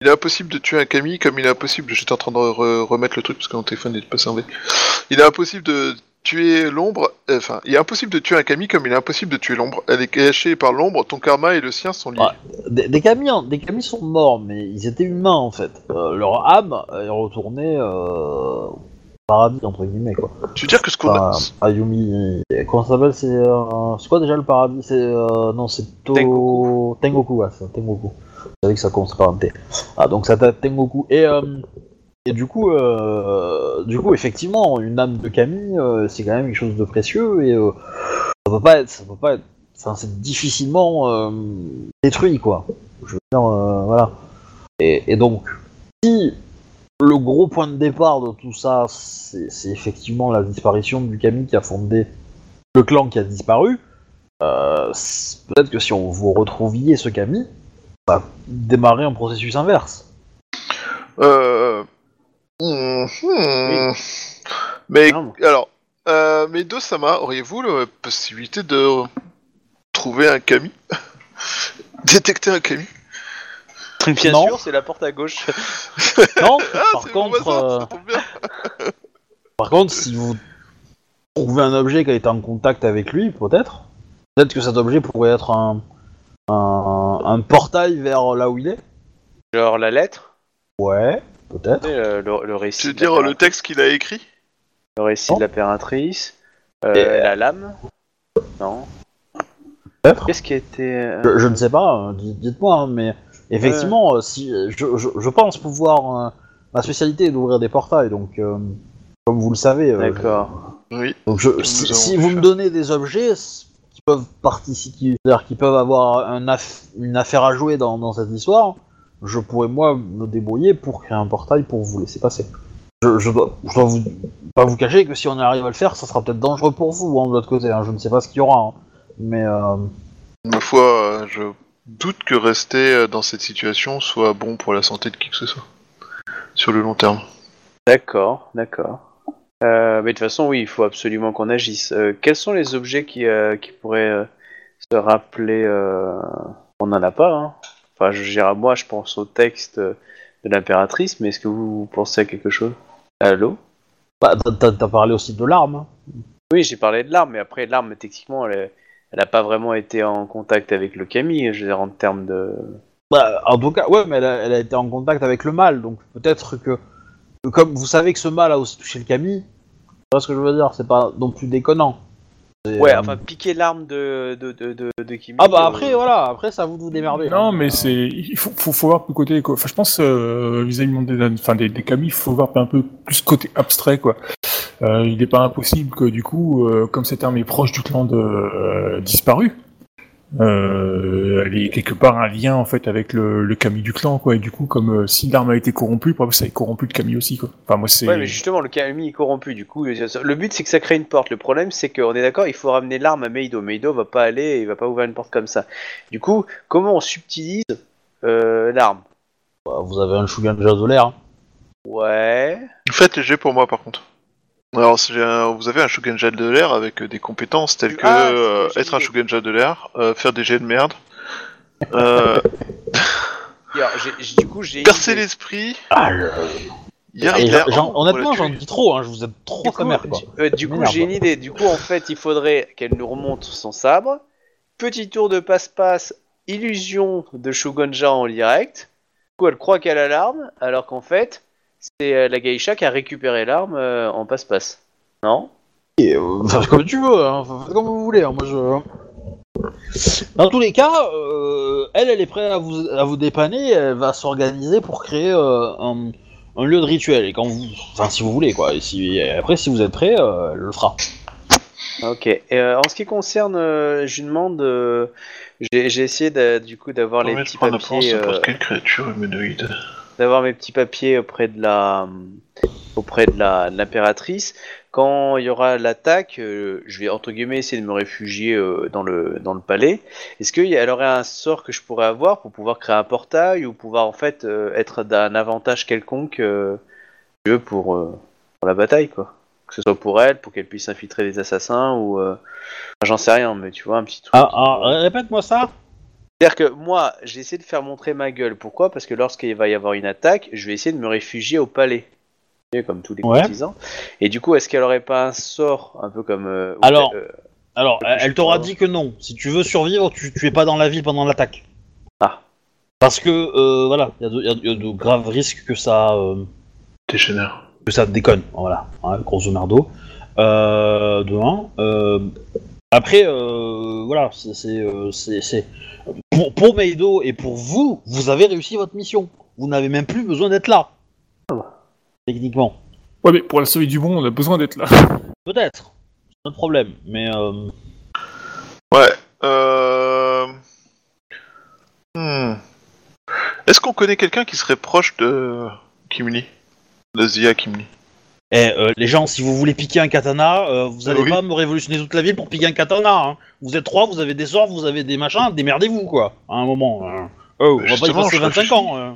Il est impossible de tuer un Camille comme il est impossible. J'étais en train de re- remettre le truc parce que mon téléphone n'est pas servi. Il est impossible de tuer l'ombre. euh, Enfin, il est impossible de tuer un Camille comme il est impossible de tuer l'ombre. Elle est cachée par l'ombre. Ton karma et le sien sont liés. Ouais. Des, des Camis, hein, des Camis sont morts, mais ils étaient humains en fait. Euh, leur âme est retournée euh, paradis entre guillemets quoi. Tu veux dire que ce qu'on a... Enfin, Ayumi, comment ça s'appelle C'est euh, c'est quoi déjà le paradis C'est euh, non, c'est To... Tengoku. Tengoku, ouais, c'est Tengoku. Je savais que ça commence par un T. Ah donc ça t'a Tengoku et euh, et du coup, du coup, effectivement, une âme de Camille, c'est quand même quelque chose de précieux et ça peut pas être, ça peut pas être, enfin, c'est difficilement détruit quoi. Je veux dire, voilà. Et, et donc, si le gros point de départ de tout ça, c'est effectivement la disparition du Camille qui a fondé le clan qui a disparu, euh, peut-être que si on vous retrouviez ce Camille, ça va démarrer un processus inverse. Euh... hmm. Mais Non. alors, euh, mes deux Sama, auriez-vous la possibilité de trouver un Kami? (laughs) Détecter un Kami? Bien Non. sûr, c'est la porte à gauche. (laughs) Non, Ah, par contre, voisin, euh, par contre, si vous trouvez un objet qui a été en contact avec lui, peut-être, peut-être que cet objet pourrait être un, un, un portail vers là où il est. Genre la lettre, Ouais, peut-être. euh, le, le récit. Tu veux dire le l'impératrice- texte qu'il a écrit? Le récit Non. de l'impératrice. euh, Et- La lame? Non. Peut-être. Qu'est-ce qui était. euh, Je, je ne sais pas, euh, dites- dites-moi, hein, mais effectivement, euh, si je, je, je pense pouvoir. euh, ma spécialité est d'ouvrir des portails, donc euh, comme vous le savez. euh, D'accord. Oui. Donc je, si, vous me donnez des objets qui peuvent participer, c'est-à-dire qui peuvent avoir un aff- une affaire à jouer dans, dans cette histoire, je pourrais moi me débrouiller pour créer un portail pour vous laisser passer. Je, je dois, je dois vous, pas vous cacher que si on arrive à le faire, ça sera peut-être dangereux pour vous hein, de l'autre côté. hein, je ne sais pas ce qu'il y aura, hein. mais euh, Ma foi, euh, je doute que rester euh, dans cette situation soit bon pour la santé de qui que ce soit. Sur le long terme. D'accord, d'accord. Euh, mais de toute façon, oui, il faut absolument qu'on agisse. Euh, quels sont les objets qui, euh, qui pourraient euh, se rappeler euh, On n'en a pas, hein. Enfin, je dirais, moi, je pense au texte de l'impératrice, mais est-ce que vous pensez à quelque chose? Allô? Bah, t'as- parlé aussi de l'arme. Oui, j'ai parlé de l'arme, mais après, l'arme, techniquement, elle n'a pas vraiment été en contact avec le Camille, je veux dire, en termes de... Bah, en tout cas, ouais, mais elle a, elle a été en contact avec le mal, donc peut-être que, comme vous savez que ce mal a aussi touché le Camille, tu vois ce que je veux dire, c'est pas non plus déconnant. Ouais, euh, enfin, piquer l'arme de, de, de, de, de Kimi, Ah bah euh, après, voilà, après à vous vous démerder. Non, hein. mais Euh, c'est il faut, faut, faut voir le côté quoi. Enfin, je pense euh, vis-à-vis des, enfin, des, des il faut voir un peu plus côté abstrait quoi. Euh, il n'est pas impossible que du coup, euh, comme cette arme est proche du clan de euh, disparu, euh, elle est quelque part un lien en fait avec le, le Kami du clan quoi. Et du coup, comme euh, si l'arme a été corrompue, probablement ça a corrompu le Kami aussi quoi. Enfin moi c'est. Ouais, mais justement, le Camille est corrompu, du coup, le but c'est que ça crée une porte. Le problème c'est qu'on est d'accord, il faut ramener l'arme à Meido. Meido va pas aller, il va pas ouvrir une porte comme ça. Du coup, comment on subtilise euh, l'arme? Bah, vous avez un Shugan déjà de l'air. hein. Ouais. Faites les jets pour moi par contre. Alors, un- vous avez un Shugenja de l'air avec euh, des compétences telles que Ah, euh, être un idée. Shugenja de l'air, euh, faire des jets de merde, euh, (laughs) Alors, du coup, j'ai. percer l'esprit, Ah, le- honnêtement, j'en dis trop, hein, je vous êtes trop Du sa coup, mère quoi. du- euh, du coup, j'ai une idée. Du coup, en fait, il faudrait qu'elle nous remonte son sabre. Petit tour de passe-passe, illusion de Shogunja en direct. Du coup, elle croit qu'elle a l'arme, alors qu'en fait, c'est euh, la geisha qui a récupéré l'arme euh, en passe-passe. Non? Et, euh, enfin, comme tu veux, hein, faites comme vous voulez. hein, moi, je... Dans tous les cas, euh, elle, elle est prête à vous, à vous dépanner. Elle va s'organiser pour créer euh, un, un lieu de rituel. Et quand vous, enfin, si vous voulez, quoi. Et si, et après, si vous êtes prêt, euh, elle le fera. Ok. Et, euh, en ce qui concerne, euh, je lui demande. euh, j'ai essayé de- du coup d'avoir les petits papiers. n'importe quelle créature humanoïde. D'avoir mes petits papiers auprès de la auprès de la de l'impératrice. Quand il y aura l'attaque, euh, je vais entre guillemets essayer de me réfugier euh, dans le dans le palais. Est-ce qu'elle aurait un sort que je pourrais avoir pour pouvoir créer un portail ou pouvoir en fait euh, être d'un avantage quelconque euh, pour euh, pour la bataille quoi. Que ce soit pour elle, pour qu'elle puisse infiltrer les assassins ou euh, j'en sais rien, mais tu vois un petit truc. Ah, ah, répète-moi ça. C'est-à-dire que moi, j'ai essayé de faire montrer ma gueule. Pourquoi? Parce que lorsqu'il va y avoir une attaque, je vais essayer de me réfugier au palais. Comme tous les ouais. partisans. Et du coup, est-ce qu'elle aurait pas un sort un peu comme. Euh, alors, euh, alors elle t'aura dit que non. Si tu veux survivre, tu, es pas dans la ville pendant l'attaque. Ah. Parce que, euh, voilà, il y, a de graves risques que ça. Euh, Décheneur. Que ça déconne, voilà, hein, grosso merdo. Euh, de après, euh, voilà, c'est, c'est, euh, c'est- pour, pour Meido et pour vous, vous avez réussi votre mission. Vous n'avez même plus besoin d'être là. Techniquement. Ouais, mais pour la survie du monde, on a besoin d'être là. (laughs) Peut-être. C'est notre problème. Mais euh, Ouais. Euh... Hmm. Est-ce qu'on connaît quelqu'un qui serait proche de Kimli? De Zia Kimli? Eh, euh, les gens, si vous voulez piquer un katana, euh, vous allez Oui. pas me révolutionner toute la ville pour piquer un katana. Hein. Vous êtes trois, vous avez des sorts, vous avez des machins, démerdez-vous quoi. À un moment. euh. Oh, on va pas y passer je 25 réfléchis. ans. euh.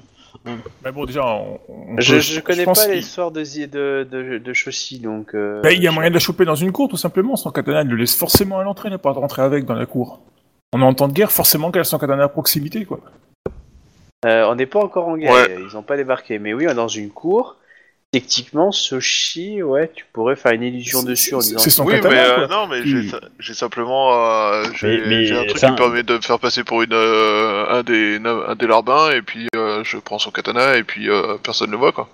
Mais bon, déjà, on, on Je, peut- je connais pas l'histoire de, de, de, de Shoshi, donc... euh, Bah, il y a moyen de la choper dans une cour, tout simplement. Son katana, il le laisse forcément à l'entrée, ne pas rentrer avec dans la cour. On est en temps de guerre, forcément qu'elle a son katana à proximité, quoi. Euh, on n'est pas encore en guerre, Ouais. ils ont pas débarqué. Mais oui, on est dans une cour. Techniquement, Soshi, ouais, tu pourrais faire une illusion dessus en c'est- disant... c'est son oui, katana, mais euh, non, mais j'ai simplement euh, j'ai Mais- mais, j'ai un truc qui me permet de me faire passer pour une euh, un des un des larbins et puis euh, je prends son katana et puis euh, personne ne le voit quoi.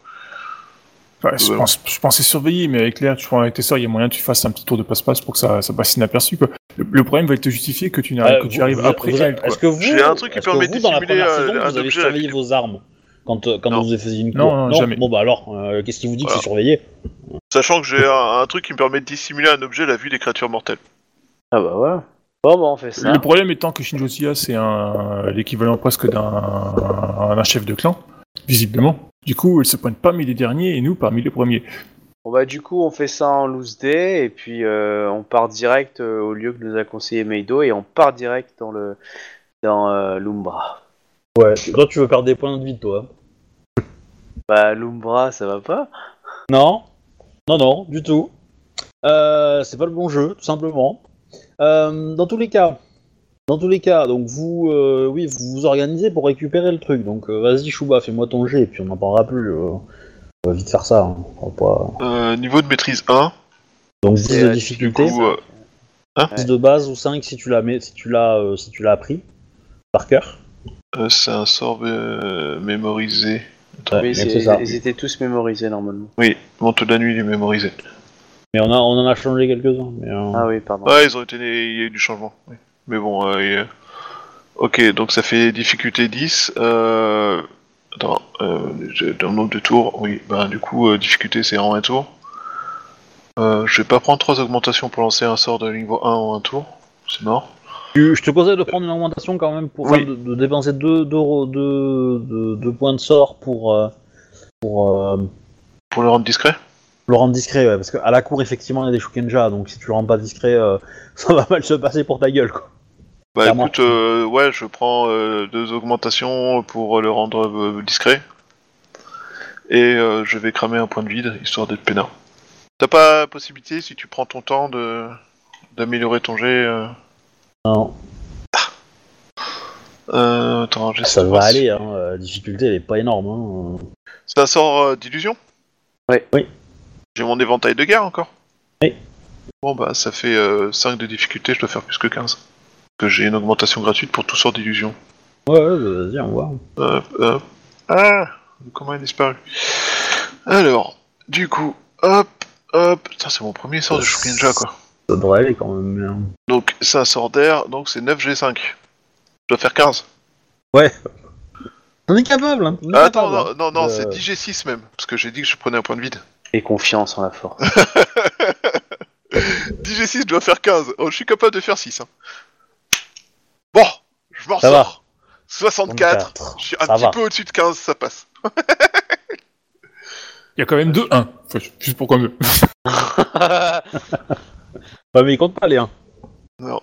Ouais, je, Ouais. pense, je pensais surveiller, mais avec l'air, tu vois, avec tes sorts, il y a moyen que tu fasses un petit tour de passe-passe pour que ça, ça passe inaperçu, quoi. Le, le problème va être de justifier que tu, Euh, que tu arrives vous- après vous- elle, quoi. Est-ce que vous, J'ai un truc qui est-ce que permet vous, dans la dissimuler, première euh, saison, un vous avez objet surveillé avec- vos armes quand, euh, quand Non. vous faisiez une cour Non, non, jamais. Bon bah alors, euh, qu'est-ce qui vous dit que c'est surveillé Sachant que j'ai un, un truc qui me permet de dissimuler un objet à la vue des créatures mortelles. Ah bah voilà. Bon, bah on fait ça. Le problème étant que Shinjo Siya, c'est un, l'équivalent presque d'un, chef de clan, visiblement. Du coup, elle se pointe parmi les derniers et nous parmi les premiers. Bon bah du coup, on fait ça en loose day, et puis euh, on part direct euh, au lieu que nous a conseillé Meido, et on part direct dans le... dans euh, l'Umbra. Ouais. Toi, tu veux perdre des points de vie, toi Bah l'Umbra, ça va pas Non, non, non, du tout. Euh, c'est pas le bon jeu, tout simplement. Euh, dans tous les cas, dans tous les cas, donc vous, euh, oui, vous vous organisez pour récupérer le truc. Donc euh, vas-y, Chouba, fais-moi ton jet, et puis on n'en parlera plus. euh, on va vite faire ça. hein. On va pas- Euh, niveau de maîtrise 1, Donc 10 C'est, de difficulté, du coup, euh, 10 de base ou 5 si tu l'as, mais si tu l'as, euh, si tu l'as appris par cœur. Euh, c'est un sort euh, mémorisé. Ouais, Oui, donc c'est- c'est ça. ils étaient tous mémorisés normalement. Oui, manteau de la nuit il est mémorisé. Mais on, a, on en a changé quelques-uns. Mais, euh, Ah oui, pardon. Ouais, ils ont été, il y a eu du changement. oui. Mais bon, euh, ok, donc ça fait difficulté 10. Euh... Attends, euh, j'ai- dans le nombre de tours, oui, bah du coup, euh, difficulté c'est en un tour. Euh, je vais pas prendre trois augmentations pour lancer un sort de niveau 1 en un tour, c'est mort. Tu- je te conseille de prendre une augmentation quand même pour Oui. de, de dépenser 2 points de sort pour, euh, pour euh, Pour le rendre discret le rendre discret. ouais, parce qu'à la cour, effectivement, il y a des Shukenja, donc si tu le rends pas discret, euh, (laughs) ça va mal se passer pour ta gueule. Quoi. Bah Clairement. écoute, euh, ouais, je prends euh, deux augmentations pour le rendre discret. Et je vais cramer un point de vide, histoire d'être peinard. T'as pas possibilité, si tu prends ton temps, de d'améliorer ton jet euh... Non, Euh, attends, j'essaie ça de va voir si- aller, hein, euh, la difficulté elle est pas énorme. Hein. C'est un sort euh, d'illusion? Ouais. Oui. J'ai mon éventail de guerre encore? Oui. Bon bah ça fait euh, 5 de difficulté, je dois faire plus que 15. Que j'ai une augmentation gratuite pour tout sort d'illusion. Ouais, ouais, bah, vas-y, on va. Hop, hop. Ah Comment il a disparu? Alors, du coup, hop, hop. Putain, c'est mon premier sort de Shukenja quoi. Ça devrait aller quand même. mais, euh, Donc c'est un sort d'air, donc c'est 9G5. Je dois faire 15. On est capable, hein. on est Ah, attends, capable, hein. non, non, non, Euh, c'est 10G6 même, parce que j'ai dit que je prenais un point de vide. Et confiance en la force. (laughs) (laughs) 10G6, je dois faire 15. Oh, je suis capable de faire 6. hein. Bon, je m'en Ça va. sors. 64. 64, Je suis un ça petit va. peu au-dessus de 15, ça passe. Il y a quand même 2-1. Enfin, juste pour qu'on me... (laughs) Ouais, mais il compte pas les 1. Non.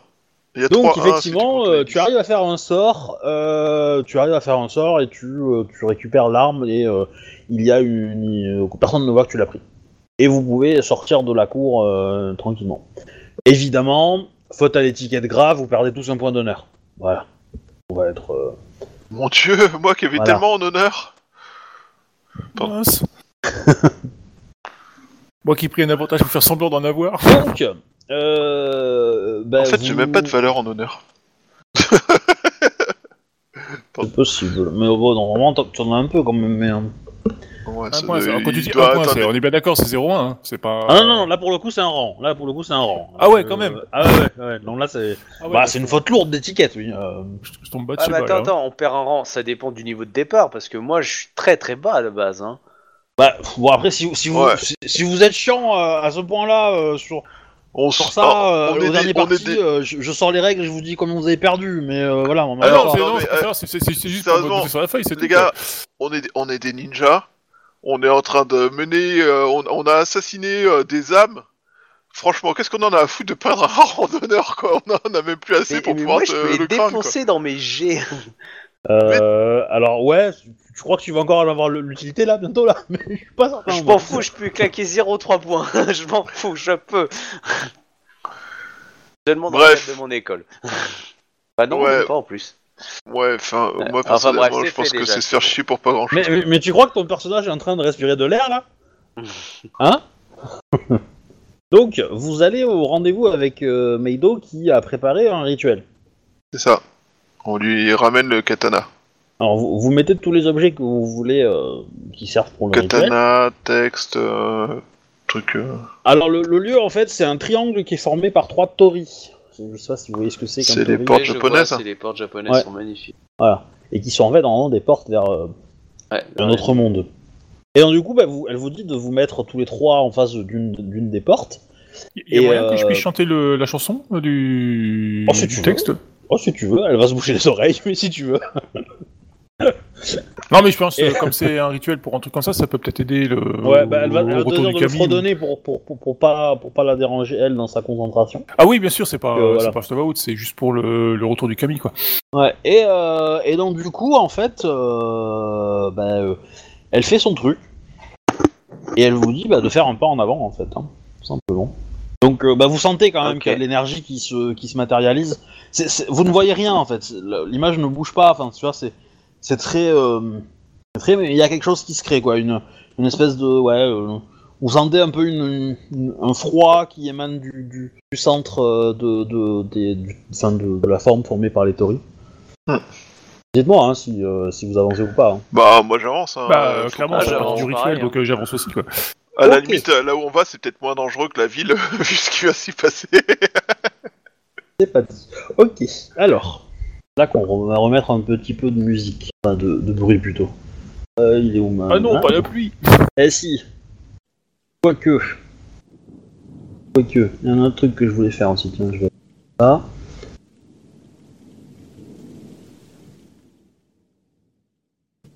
Il y a Donc 3 1, si tu effectivement, euh, tu 10. arrives à faire un sort, euh, tu arrives à faire un sort et tu, euh, tu récupères l'arme et euh, il y a une, euh, personne ne voit que tu l'as pris. Et vous pouvez sortir de la cour euh, tranquillement. Évidemment, faute à l'étiquette grave, vous perdez tous un point d'honneur. Voilà. On va être. euh, Mon dieu, (laughs) moi qui avais Voilà. tellement en honneur. Pardon. (laughs) Moi qui ai pris un avantage pour faire semblant d'en avoir. (laughs) Donc, euh, ben, en fait, j'ai vous- même pas de valeur en honneur. (laughs) C'est possible, mais bon, normalement, t'en- tu en as un peu quand même. Mais, hein. Ouais, Un point, quand tu dis un point, on est bien d'accord, c'est 0-1. Hein. C'est pas. Ah non, non, non, là pour le coup c'est un rang. Là pour le coup c'est un rang. Ah ouais, quand même. Ah ouais, ouais. Donc là c'est. Ah ouais, bah, c'est une faute lourde d'étiquette, oui. euh. Je, je tombe bas de Ah bah bas, attends, là. attends, on perd un rang, ça dépend du niveau de départ, parce que moi je suis très très bas à la base. Hein. Bah, bon après si, si vous Ouais. si, si vous êtes chiant euh, à ce point-là euh, sur On sur ça oh, euh, on au est dernier parti, des- euh, je, je sors les règles, je vous dis combien vous avez perdu, mais euh, voilà. on en Ah Alors, non, c'est euh, juste pour sur la feuille, c'est Les tout, gars, on est, on est des ninjas. On est en train de mener, euh, on, on a assassiné euh, des âmes. Franchement, qu'est-ce qu'on en a à foutre de perdre un (laughs) randonneur, quoi? On a, on a même plus assez Mais, pour mais pouvoir moi, je les le quoi. défoncer dans mes jets. Euh, alors ouais, tu, tu crois que tu vas encore avoir le- l'utilité là bientôt là? (laughs) Mais je suis pas certain. Je m'en fous, je peux claquer 0,3 points. (laughs) je m'en fous, je peux. Seulement dans le Bref. cadre de mon école. (laughs) bah non, Ouais. même pas en plus. Ouais, enfin, Ouais. moi Enfin, personnellement, bref, je pense que c'est se faire chier pour pas grand chose. Mais, mais, mais tu crois que ton personnage est en train de respirer de l'air là? Hein? Donc, vous allez au rendez-vous avec euh, Meido qui a préparé un rituel. C'est ça. On lui ramène le katana. Alors, vous, vous mettez tous les objets que vous voulez euh, qui servent pour le rituel. Katana, texte, euh, truc. euh, Alors, le, le lieu, en fait, c'est un triangle qui est formé par trois torii. Je sais pas si vous voyez ce que c'est C'est comme les portes je japonaises, vois, hein. c'est les portes japonaises Ouais. sont magnifiques. Voilà. Et qui sont en fait normalement des portes vers euh, Ouais, un ouais. autre monde. Et donc, du coup, bah, vous, elle vous dit de vous mettre tous les trois en face d'une d'une des portes. Il y a Et, moyen que je euh, puisse chanter le- la chanson euh, du, Oh, si du tu veux. texte? Oh, si tu veux, elle va se boucher les oreilles, (laughs) mais si tu veux. Non, mais je pense, euh, comme c'est un rituel pour un truc comme ça, ça peut peut-être aider le Ouais, bah, elle va, elle va de le fredonner pour, pour, pour, pour pas, pour pas la déranger, elle, dans sa concentration. Ah oui, bien sûr, c'est pas, Euh, voilà. pas Out, c'est juste pour le, le retour du Camille, quoi. Ouais, et, euh, et donc, du coup, en fait, euh, bah, euh, elle fait son truc. Et elle vous dit bah, de faire un pas en avant, en fait, hein, tout simplement. Donc, euh, bah, vous sentez quand même Ok. qu'il y a de l'énergie qui se, qui se matérialise. C'est- c'est- vous ne voyez rien, en fait. L'image ne bouge pas. Enfin, tu vois, c'est c'est très, euh, très. Mais il y a quelque chose qui se crée, quoi. Une, une espèce de. Ouais. euh, vous sentez un peu une, une- un froid qui émane du, du, du centre euh, de, de, des- du- enfin, de, de la forme formée par les tories. Hmm. Dites-moi hein, si, euh, si vous avancez ou pas. hein. Bah, moi j'avance. Hein. bah, Euh, clairement, Ah, j'avance du pareil, rituel, donc euh, j'avance aussi, quoi. À la limite, euh, là où on va, c'est peut-être moins dangereux que la ville, (laughs) vu ce qui va s'y passer. (laughs) C'est pas dit. Ok, alors. Là qu'on va remettre un petit peu de musique. Enfin, de, de bruit plutôt. Euh, il est où ma... Ah non, pas la pluie Eh si. Quoique. Quoique. Il y a un autre truc que je voulais faire aussi. Tiens, je vais. Ça.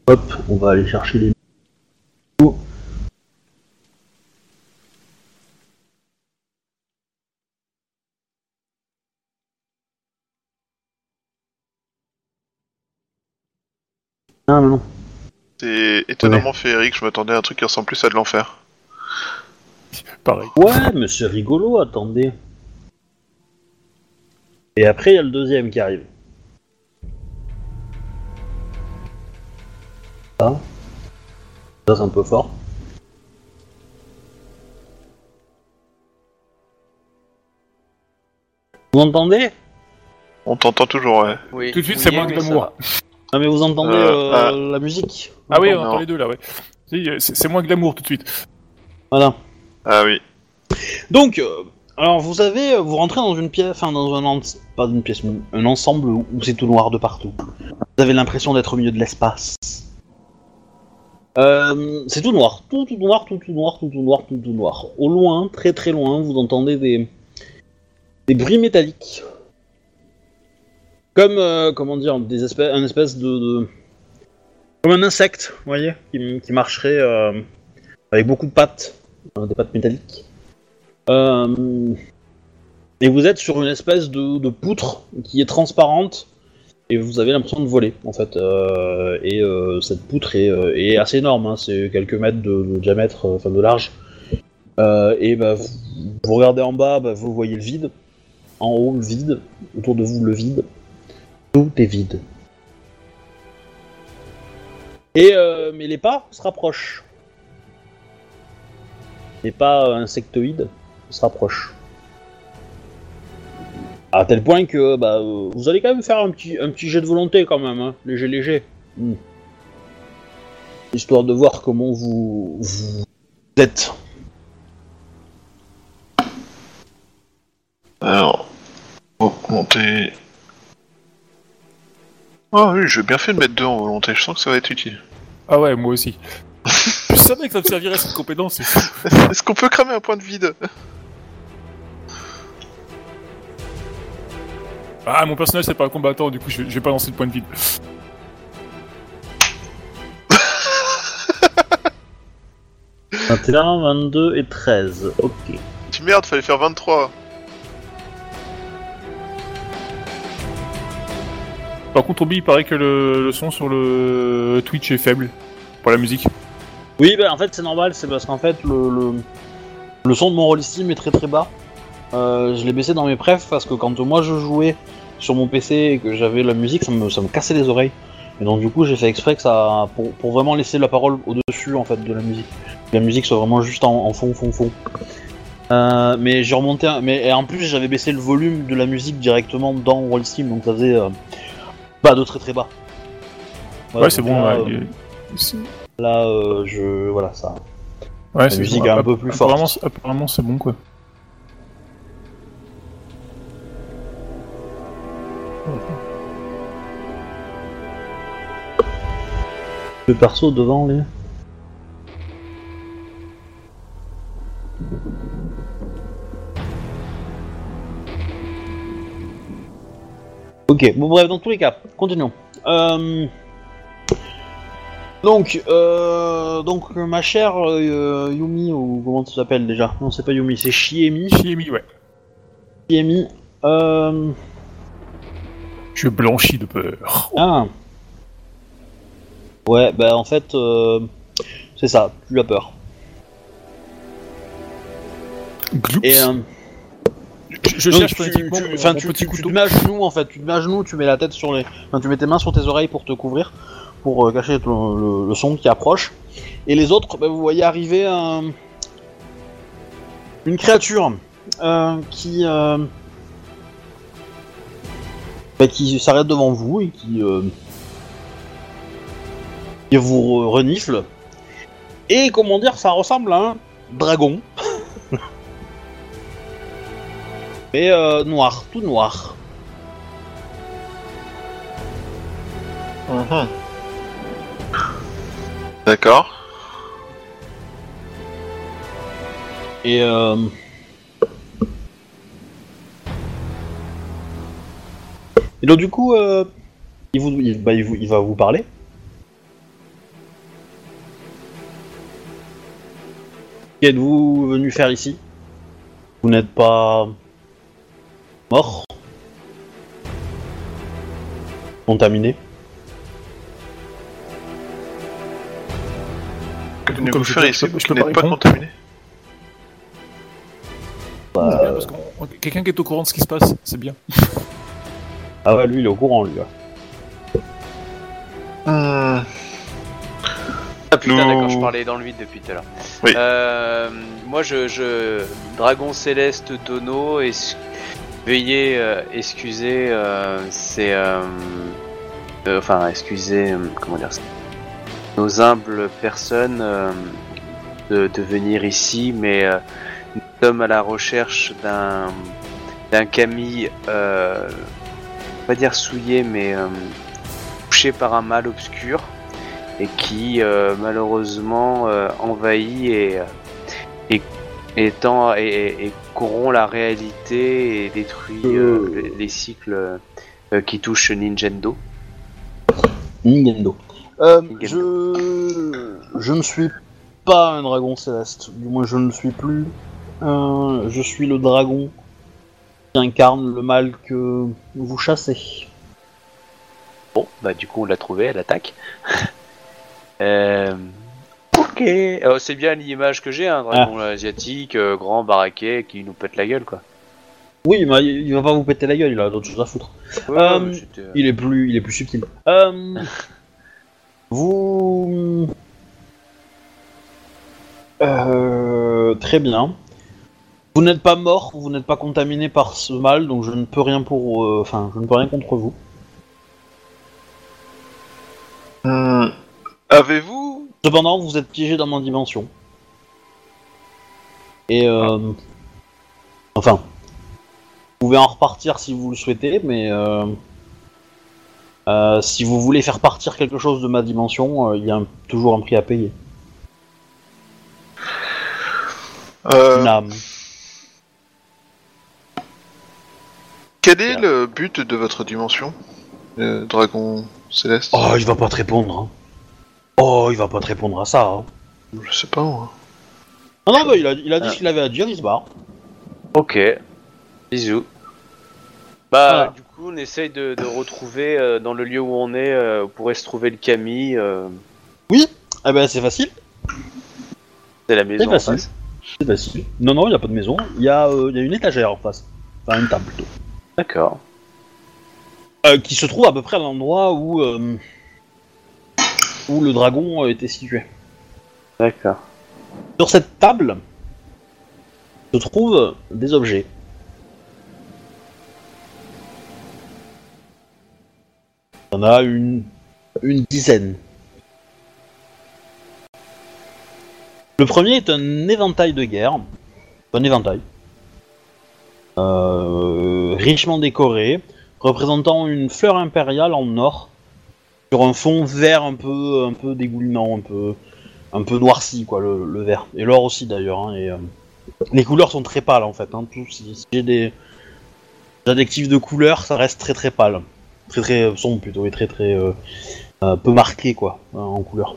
Hop, on va aller chercher les. Ah, mais non. C'est étonnamment féerique, je m'attendais à un truc qui ressemble plus à de l'enfer. (laughs) Pareil. Ouais, mais c'est rigolo, attendez. Et après, il y a le deuxième qui arrive. Ça. Ça, c'est un peu fort. Vous entendez On t'entend toujours, ouais. Oui. Tout de suite, Oui, c'est moins de ça va. Ah, mais vous entendez Euh, euh, ah. la musique Ah oui, on Non. entend les deux, là, ouais. Si, C'est c'est moins glamour, tout de suite. Voilà. Ah oui. Donc, euh, alors vous avez, vous rentrez dans une pièce, enfin dans un, en- pas une pièce, mais un ensemble où, où c'est tout noir de partout. Vous avez l'impression d'être au milieu de l'espace. Euh, c'est tout noir, tout tout noir, tout tout noir, tout tout noir, tout tout noir. Au loin, très très loin, vous entendez des des bruits métalliques, comme euh, comment dire, des un espèce de, comme un insecte, vous voyez, qui, marcherait euh, avec beaucoup de pattes, euh, des pattes métalliques. Et vous êtes sur une espèce de, poutre qui est transparente et vous avez l'impression de voler en fait. Et cette poutre est, assez énorme, hein, c'est quelques mètres de, diamètre, enfin de large. Et bah, vous, vous regardez en bas, bah, vous voyez le vide. En haut, le vide. Autour de vous, le vide. Tout est vide. Et euh, mais les pas se rapprochent. Les pas euh, insectoïdes se rapproche. À tel point que bah, euh, vous allez quand même faire un petit, un petit jet de volonté quand même, hein, léger léger. Hmm. Histoire de voir comment vous, vous êtes. Alors, volonté. Ah oui, j'ai bien fait de mettre deux en volonté, je sens que ça va être utile. Ah ouais, moi aussi. (laughs) je savais que ça me servirait cette compétence, c'est fou. Est-ce qu'on peut cramer un point de vide? Ah, mon personnage, c'est pas un combattant, du coup, je vais, je vais pas lancer le point de vide. (laughs) 21, 22 et 13. Ok. Tu merde, fallait faire 23. Par contre, Obi, il paraît que le, son sur le Twitch est faible pour la musique. Oui, bah en fait c'est normal, c'est parce qu'en fait le, le, son de mon Rollistim est très très bas. Euh, je l'ai baissé dans mes prefs parce que quand moi je jouais sur mon PC et que j'avais la musique, ça me, ça me cassait les oreilles. Et donc du coup j'ai fait exprès que ça pour, pour vraiment laisser la parole au-dessus en fait de la musique. Que la musique soit vraiment juste en, fond fond fond. Euh, mais j'ai remonté, un- mais et en plus j'avais baissé le volume de la musique directement dans Rollistim, donc ça faisait euh, pas de très très bas. Ouais, c'est bon. Là, ouais, euh, là, euh, je voilà ça. ouais, c'est musique bon. est un App- peu plus apparemment, Apparemment, c'est bon quoi. Le perso devant les. Ok, bon bref, dans tous les cas, continuons. Euh, Donc, euh... donc ma chère euh, Yumi, ou comment tu t'appelles déjà? Non, c'est pas Yumi, c'est Shiemi. Chiemi, ouais. Shiemi. Euh... Je blanchis de peur. Ah. Ouais, bah en fait, c'est ça, tu as peur. Gloops. Et je, cherche tu, tu- enfin, tu, petit tu- te mets à genoux en fait, tu te mets à genoux, tu mets la tête sur les, enfin, tu mets tes mains sur tes oreilles pour te couvrir, pour euh, cacher ton- le, le son qui approche. Et les autres, bah, vous voyez arriver un- une créature euh, qui euh, bah, qui s'arrête devant vous et qui qui vous re- renifle. Et comment dire, ça ressemble à un dragon. Mais euh, noir, tout noir. Mhm. D'accord. Et euh... Et donc du coup, euh, il, vous, il, bah, il, vous- il va vous parler. Qu'êtes-vous venu faire ici? Vous n'êtes pas Comme je ici je peux- pas contaminé C'est bien, parce qu'on- on- Quelqu'un qui est au courant de ce qui se passe, c'est bien. Ah ouais, lui il est au courant, lui. ouais. Ah putain, d'accord, je parlais dans le vide depuis tout à l'heure. Oui. Euh, moi, je, je. Dragon céleste tonneau, et veuillez euh, excuser, euh, c'est. euh, enfin, excusez, euh, comment dire ça Nos humbles personnes de, de venir ici, mais nous sommes à la recherche d'un. d'un Camille, pas dire souillé, mais touché par un mal obscur et qui euh, malheureusement euh, envahit et, et, et, et, et- et corrompt la réalité et détruit euh, Euh. les, les cycles euh, qui touchent Nintendo. Nintendo. Euh, Nintendo. je... je ne suis pas un dragon céleste. Du moins, je ne suis plus. Je suis le dragon qui incarne le mal que vous chassez. Bon, bah du coup on l'a trouvé, elle attaque. (laughs) euh, ok, Euh, c'est bien l'image que j'ai, un dragon asiatique, euh, grand, baraqué, qui nous pète la gueule quoi. Oui, mais il il va pas vous péter la gueule, il a d'autres choses à foutre. Ouais, Euh, mais c'était- Il est plus, il est plus subtil. Euh, (laughs) vous, Euh, très bien. Vous n'êtes pas mort, vous n'êtes pas contaminé par ce mal, donc je ne peux rien pour, euh, enfin, je ne peux rien contre vous. Hmm. Avez-vous Cependant, vous êtes piégé dans ma dimension. Et euh, enfin, vous pouvez en repartir si vous le souhaitez, mais euh, euh, si vous voulez faire partir quelque chose de ma dimension, euh, il y a un- toujours un prix à payer. euh, Une âme. Quel est le but de votre dimension le Dragon céleste? Oh, il va pas te répondre. hein. Oh, il va pas te répondre à ça. hein. Je sais pas moi. Ah non, bah, il a, il a dit Ah. ce qu'il avait à dire, il se barre. Ok. Bisous. Bah, Voilà. du coup, on essaye de, de retrouver euh, dans le lieu où on est, euh, où pourrait se trouver le Camille. euh, Eh ben, c'est facile. c'est la maison. en facile. face. C'est facile. Non, non, il n'y a pas de maison. Il y, a, euh, il y a une étagère en face. Enfin, une table plutôt. D'accord. Euh, qui se trouve à peu près à l'endroit où, euh, où le dragon euh, était situé. D'accord. Sur cette table se trouvent des objets. Il y en a une, une dizaine. Le premier est un éventail de guerre. Un éventail. Euh, richement décoré, représentant une fleur impériale en or sur un fond vert un peu, un peu dégoulinant, un peu, un peu noirci quoi, le, le vert. Et l'or aussi d'ailleurs. hein, et, euh, les couleurs sont très pâles en fait. Hein, tout, si, si j'ai des, des adjectifs de couleur, ça reste très très pâle, très très sombre plutôt et très très euh, euh, peu marqué quoi hein, en couleur.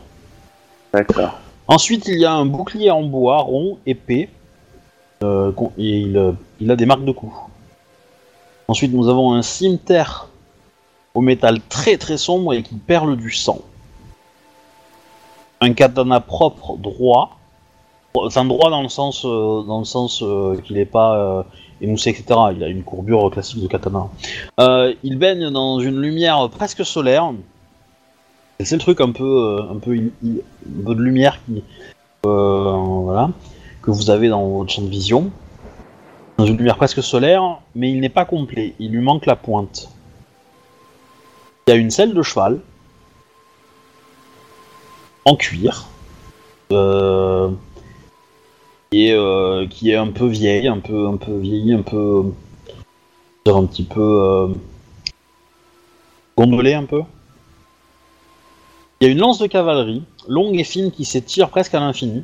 D'accord. Ensuite, il y a un bouclier en bois rond, épais, euh, et il, euh, il a des marques de coups. Ensuite, nous avons un cimetière au métal très très sombre et qui perle du sang. Un katana propre droit, un droit dans le sens, euh, dans le sens euh, qu'il n'est pas euh, émoussé, etc. Il a une courbure classique de katana. Il baigne dans une lumière presque solaire. C'est le truc un peu, un peu, un peu de lumière qui, voilà, que vous avez dans votre champ de vision. Dans une lumière presque solaire, mais il n'est pas complet. Il lui manque la pointe. Il y a une selle de cheval en cuir, euh, et euh, qui est un peu vieille, un peu, un peu vieillie, un peu, un petit peu euh, gondolée un peu. Il y a une lance de cavalerie, longue et fine, qui s'étire presque à l'infini.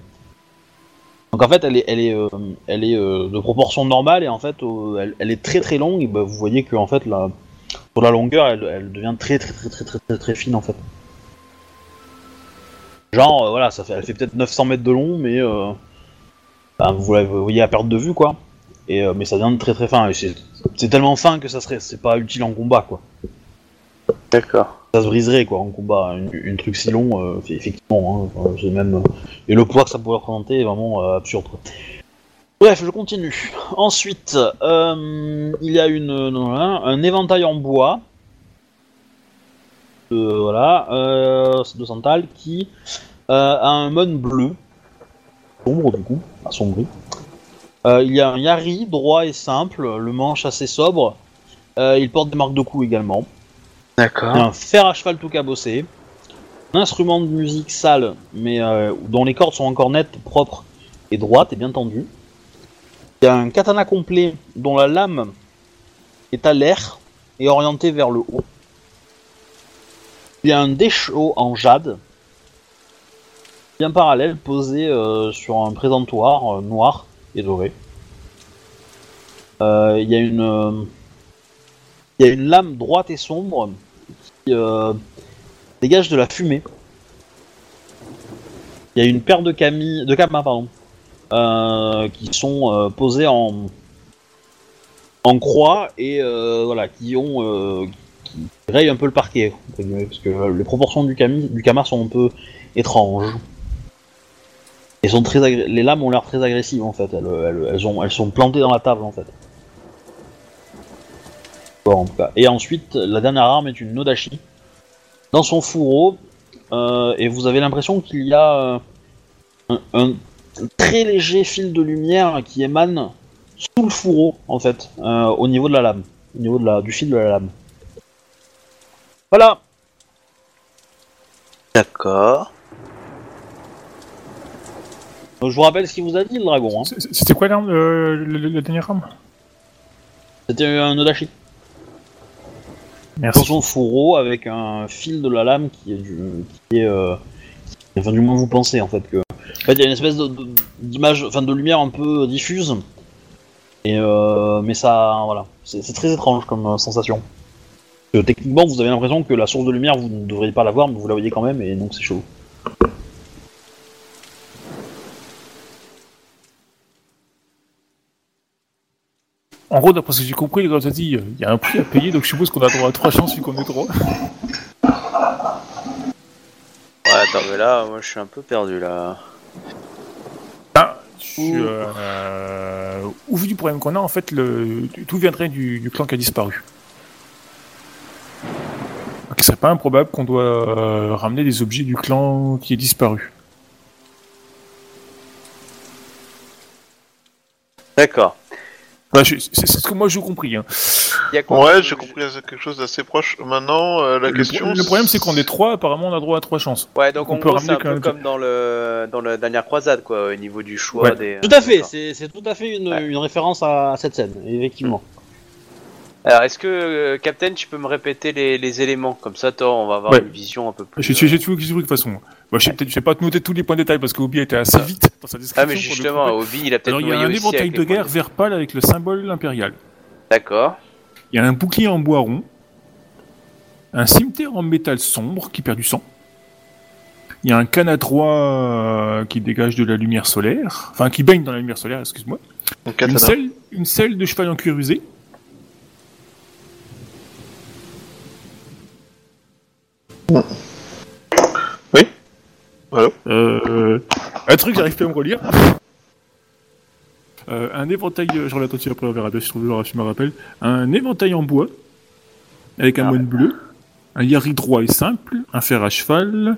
Donc en fait, elle est, elle est, elle est de proportion normale et en fait, elle, est très très longue. Et bah, vous voyez que en fait, la, sur la longueur, elle, elle devient très très très très très très très fine en fait. Genre, euh, voilà, ça fait, elle fait peut-être 900 mètres de long, mais euh, bah, vous la voyez à perte de vue quoi. Et euh, mais ça devient très très fin. C'est tellement fin que ça serait, c'est pas utile en combat quoi D'accord. ça se briserait quoi en combat. Une, une truc si long, euh, effectivement. Hein, enfin, même et le poids que ça pourrait représenter est vraiment absurde. quoi. Bref, je continue. Ensuite, euh, il y a une, hein, un éventail en bois. Euh, voilà, euh, de Santal qui a un mon bleu, sombre du coup, assombri. Il y a un yari droit et simple, le manche assez sobre. Il porte des marques de coups également. D'accord. Un fer à cheval tout cabossé. Un instrument de musique sale, mais dont les cordes sont encore nettes, propres et droites et bien tendues. Il y a un katana complet dont la lame est à l'air et orientée vers le haut. Il y a un déchaud en jade, bien parallèle, posé euh, sur un présentoir euh, noir et doré. Euh, il y a une, il y a une lame droite et sombre qui dégage de la fumée. Il y a une paire de camis, de kamas pardon, qui sont euh, posés en en croix et euh, voilà qui ont euh, qui rayent un peu le parquet parce que euh, les proportions du kami du kama sont un peu étranges. Et sont très les lames ont l'air très agressives en fait. Elles, elles, elles ont, elles sont plantées dans la table en fait. Bon, en tout cas. Et ensuite, la dernière arme est une Nodashi. Dans son fourreau, euh, et vous avez l'impression qu'il y a euh, un très léger fil de lumière qui émane sous le fourreau, en fait, euh, au niveau de la lame, au niveau de la, du fil de la lame. Voilà. D'accord. Donc, je vous rappelle ce qu'il vous a dit, le dragon. Hein. C'est- C'était quoi l'arme, euh, le, dernière arme? C'était un Nodashi. Dans Merci. son fourreau avec un fil de la lame qui est du, qui est, euh, qui- enfin du moins vous pensez en fait que, en fait, il y a une espèce d'image, enfin de lumière un peu diffuse. Et euh, mais ça, voilà, c'est très étrange comme euh, sensation. Euh, techniquement, vous avez l'impression que la source de lumière, vous ne devriez pas la voir, mais vous la voyez quand même, et donc c'est chaud. En gros, d'après ce que j'ai compris, le gars a dit il y a un prix à payer, donc je suppose qu'on a droit trois chances vu qu'on est trois. Ouais, attends, mais là, moi je suis un peu perdu là. Ah, suis, euh, au vu du problème qu'on a, en fait, le, tout viendrait du, du clan qui a disparu. Donc, il serait pas improbable qu'on doit euh, ramener des objets du clan qui est disparu. D'accord. Bah, c'est ce que moi j'ai compris. Hein. Il y a quoi Ouais, j'ai compris quelque chose d'assez proche. Maintenant, euh, la Le, question. le problème, c'est qu'on est trois, apparemment, on a droit à trois chances. Ouais, donc On peut c'est ramener un quand peu même- comme dans le dans la dernière croisade, quoi, au niveau du choix Ouais. des. Tout à fait, c'est c'est tout à fait une, Ouais. une référence à, cette scène, effectivement. Alors, est-ce que, euh, Captain, tu peux me répéter les, les éléments? Comme ça, toi, on va avoir Ouais. une vision un peu plus. J'ai j'ai- j'ai tout de toute façon. Moi, je sais peut-être, je pas te noter tous les points de détail parce qu'Obi était assez vite dans sa description. Ah, mais justement. Obi, il a peut-être Alors, il y a un éventail de guerre vert pâle avec le symbole impérial. D'accord. Il y a un bouclier en bois rond. Un cimetière en métal sombre qui perd du sang. Il y a un canne droit euh, qui dégage de la lumière solaire. Enfin, qui baigne dans la lumière solaire, excuse-moi. Une selle, une selle de cheval en cuir usé. Euh, un truc, j'arrive plus à me relire. Euh, un éventail, euh, je relate aussi après, on verra bien si je me rappelle. Un éventail en bois, avec un Ah. moine bleu, un yari droit et simple, un fer à cheval,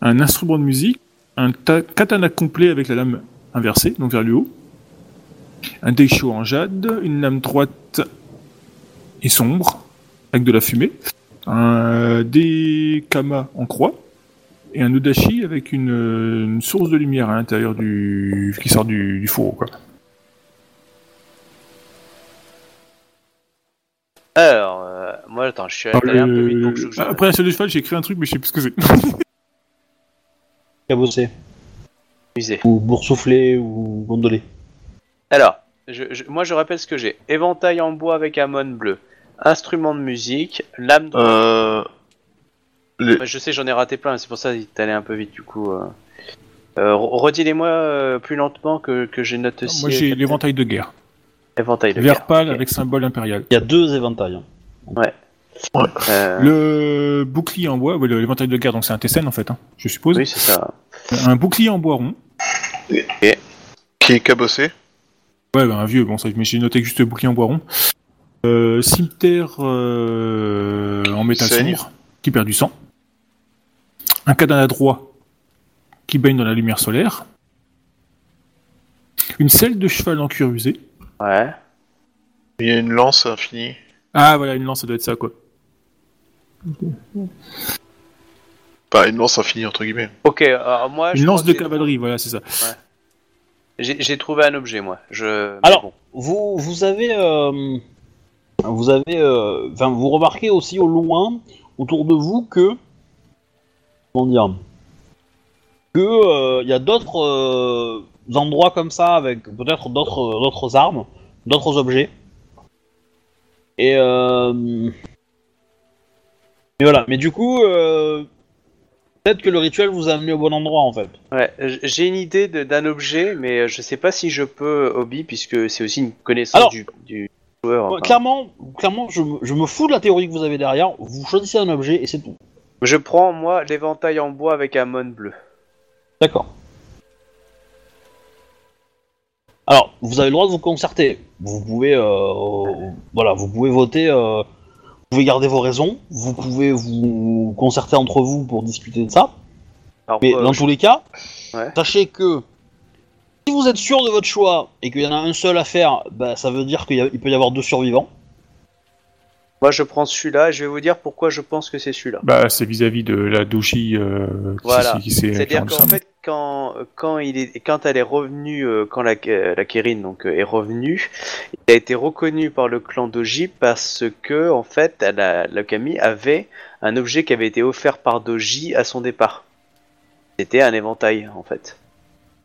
un instrument de musique, un ta- katana complet avec la lame inversée, donc vers le haut, un daisho en jade, une lame droite et sombre, avec de la fumée, un des kama en croix, et un odashi avec une, euh, une source de lumière à l'intérieur du qui sort du, du fourreau quoi. Alors, euh, moi, attends, je suis allé un peu vite pour que je joue. Après la selle de cheval, j'ai écrit un truc mais je sais plus ce que c'est. (laughs) Cabossé, Musée. ou boursouflé, ou gondolé. Alors, je, je- moi, je rappelle ce que j'ai. Éventail en bois avec amon bleu. Instrument de musique. Lame. Euh... Les... Je sais, j'en ai raté plein, c'est pour ça que allé un peu vite, du coup. Euh... Euh, re- redis-les-moi euh, plus lentement que, que j'ai noté aussi. Moi j'ai l'éventail de guerre, Éventail de vert guerre. pâle avec symbole impérial. Il y a deux éventails. Euh, Le bouclier en bois, ouais, le- l'éventail de guerre donc c'est un Tessen en fait, hein, je suppose. Oui, c'est ça. Un bouclier en bois rond. Qui est cabossé? Ouais, bah, un vieux, bon ça mais j'ai noté juste le bouclier en bois rond. Euh, cimetière euh, en métal sombre qui perd du sang. Un cadavre droit qui baigne dans la lumière solaire. Une selle de cheval en cuir usé. Ouais. Il y a une lance infinie. Ah voilà, une lance, ça doit être ça quoi. Pas une lance infinie, entre guillemets. Ok, alors moi. je Une lance de cavalerie, voilà, c'est ça. J'ai j'ai trouvé un objet, moi. Je... Alors, bon. vous, vous avez, euh, vous avez, euh, enfin, vous remarquez aussi au loin, autour de vous, que, comment dire, que euh, il y a d'autres euh, endroits comme ça avec peut-être d'autres, d'autres armes, d'autres objets. Et, euh, voilà. Mais du coup, euh, peut-être que le rituel vous a amené au bon endroit en fait. Ouais, j'ai une idée d'un objet, mais euh, je sais pas si je peux, Obi, puisque c'est aussi une connaissance Alors, du, du joueur. Enfin. clairement, clairement, je, me- je me fous de la théorie que vous avez derrière. Vous choisissez un objet et c'est tout. Je prends, moi, l'éventail en bois avec un mon bleu. D'accord. Alors, vous avez le droit de vous concerter. Vous pouvez, euh, voilà, vous pouvez voter. euh, vous pouvez garder vos raisons. Vous pouvez vous concerter entre vous pour discuter de ça. Alors, Mais euh, dans je- tous les cas, Ouais. sachez que si vous êtes sûr de votre choix et qu'il y en a un seul à faire, bah, ça veut dire qu'il peut y avoir deux survivants. Moi, je prends celui-là et je vais vous dire pourquoi je pense que c'est celui-là. Bah c'est vis-à-vis de la doji euh, qui, Voilà. s'est- qui s'est C'est-à-dire qu'en fait, quand, quand, il est, quand elle est revenue, euh, quand la, la Kérine donc, euh, est revenue, il a été reconnu par le clan Doji parce que, en fait, elle a- la Kami avait un objet qui avait été offert par Doji à son départ. C'était un éventail, en fait.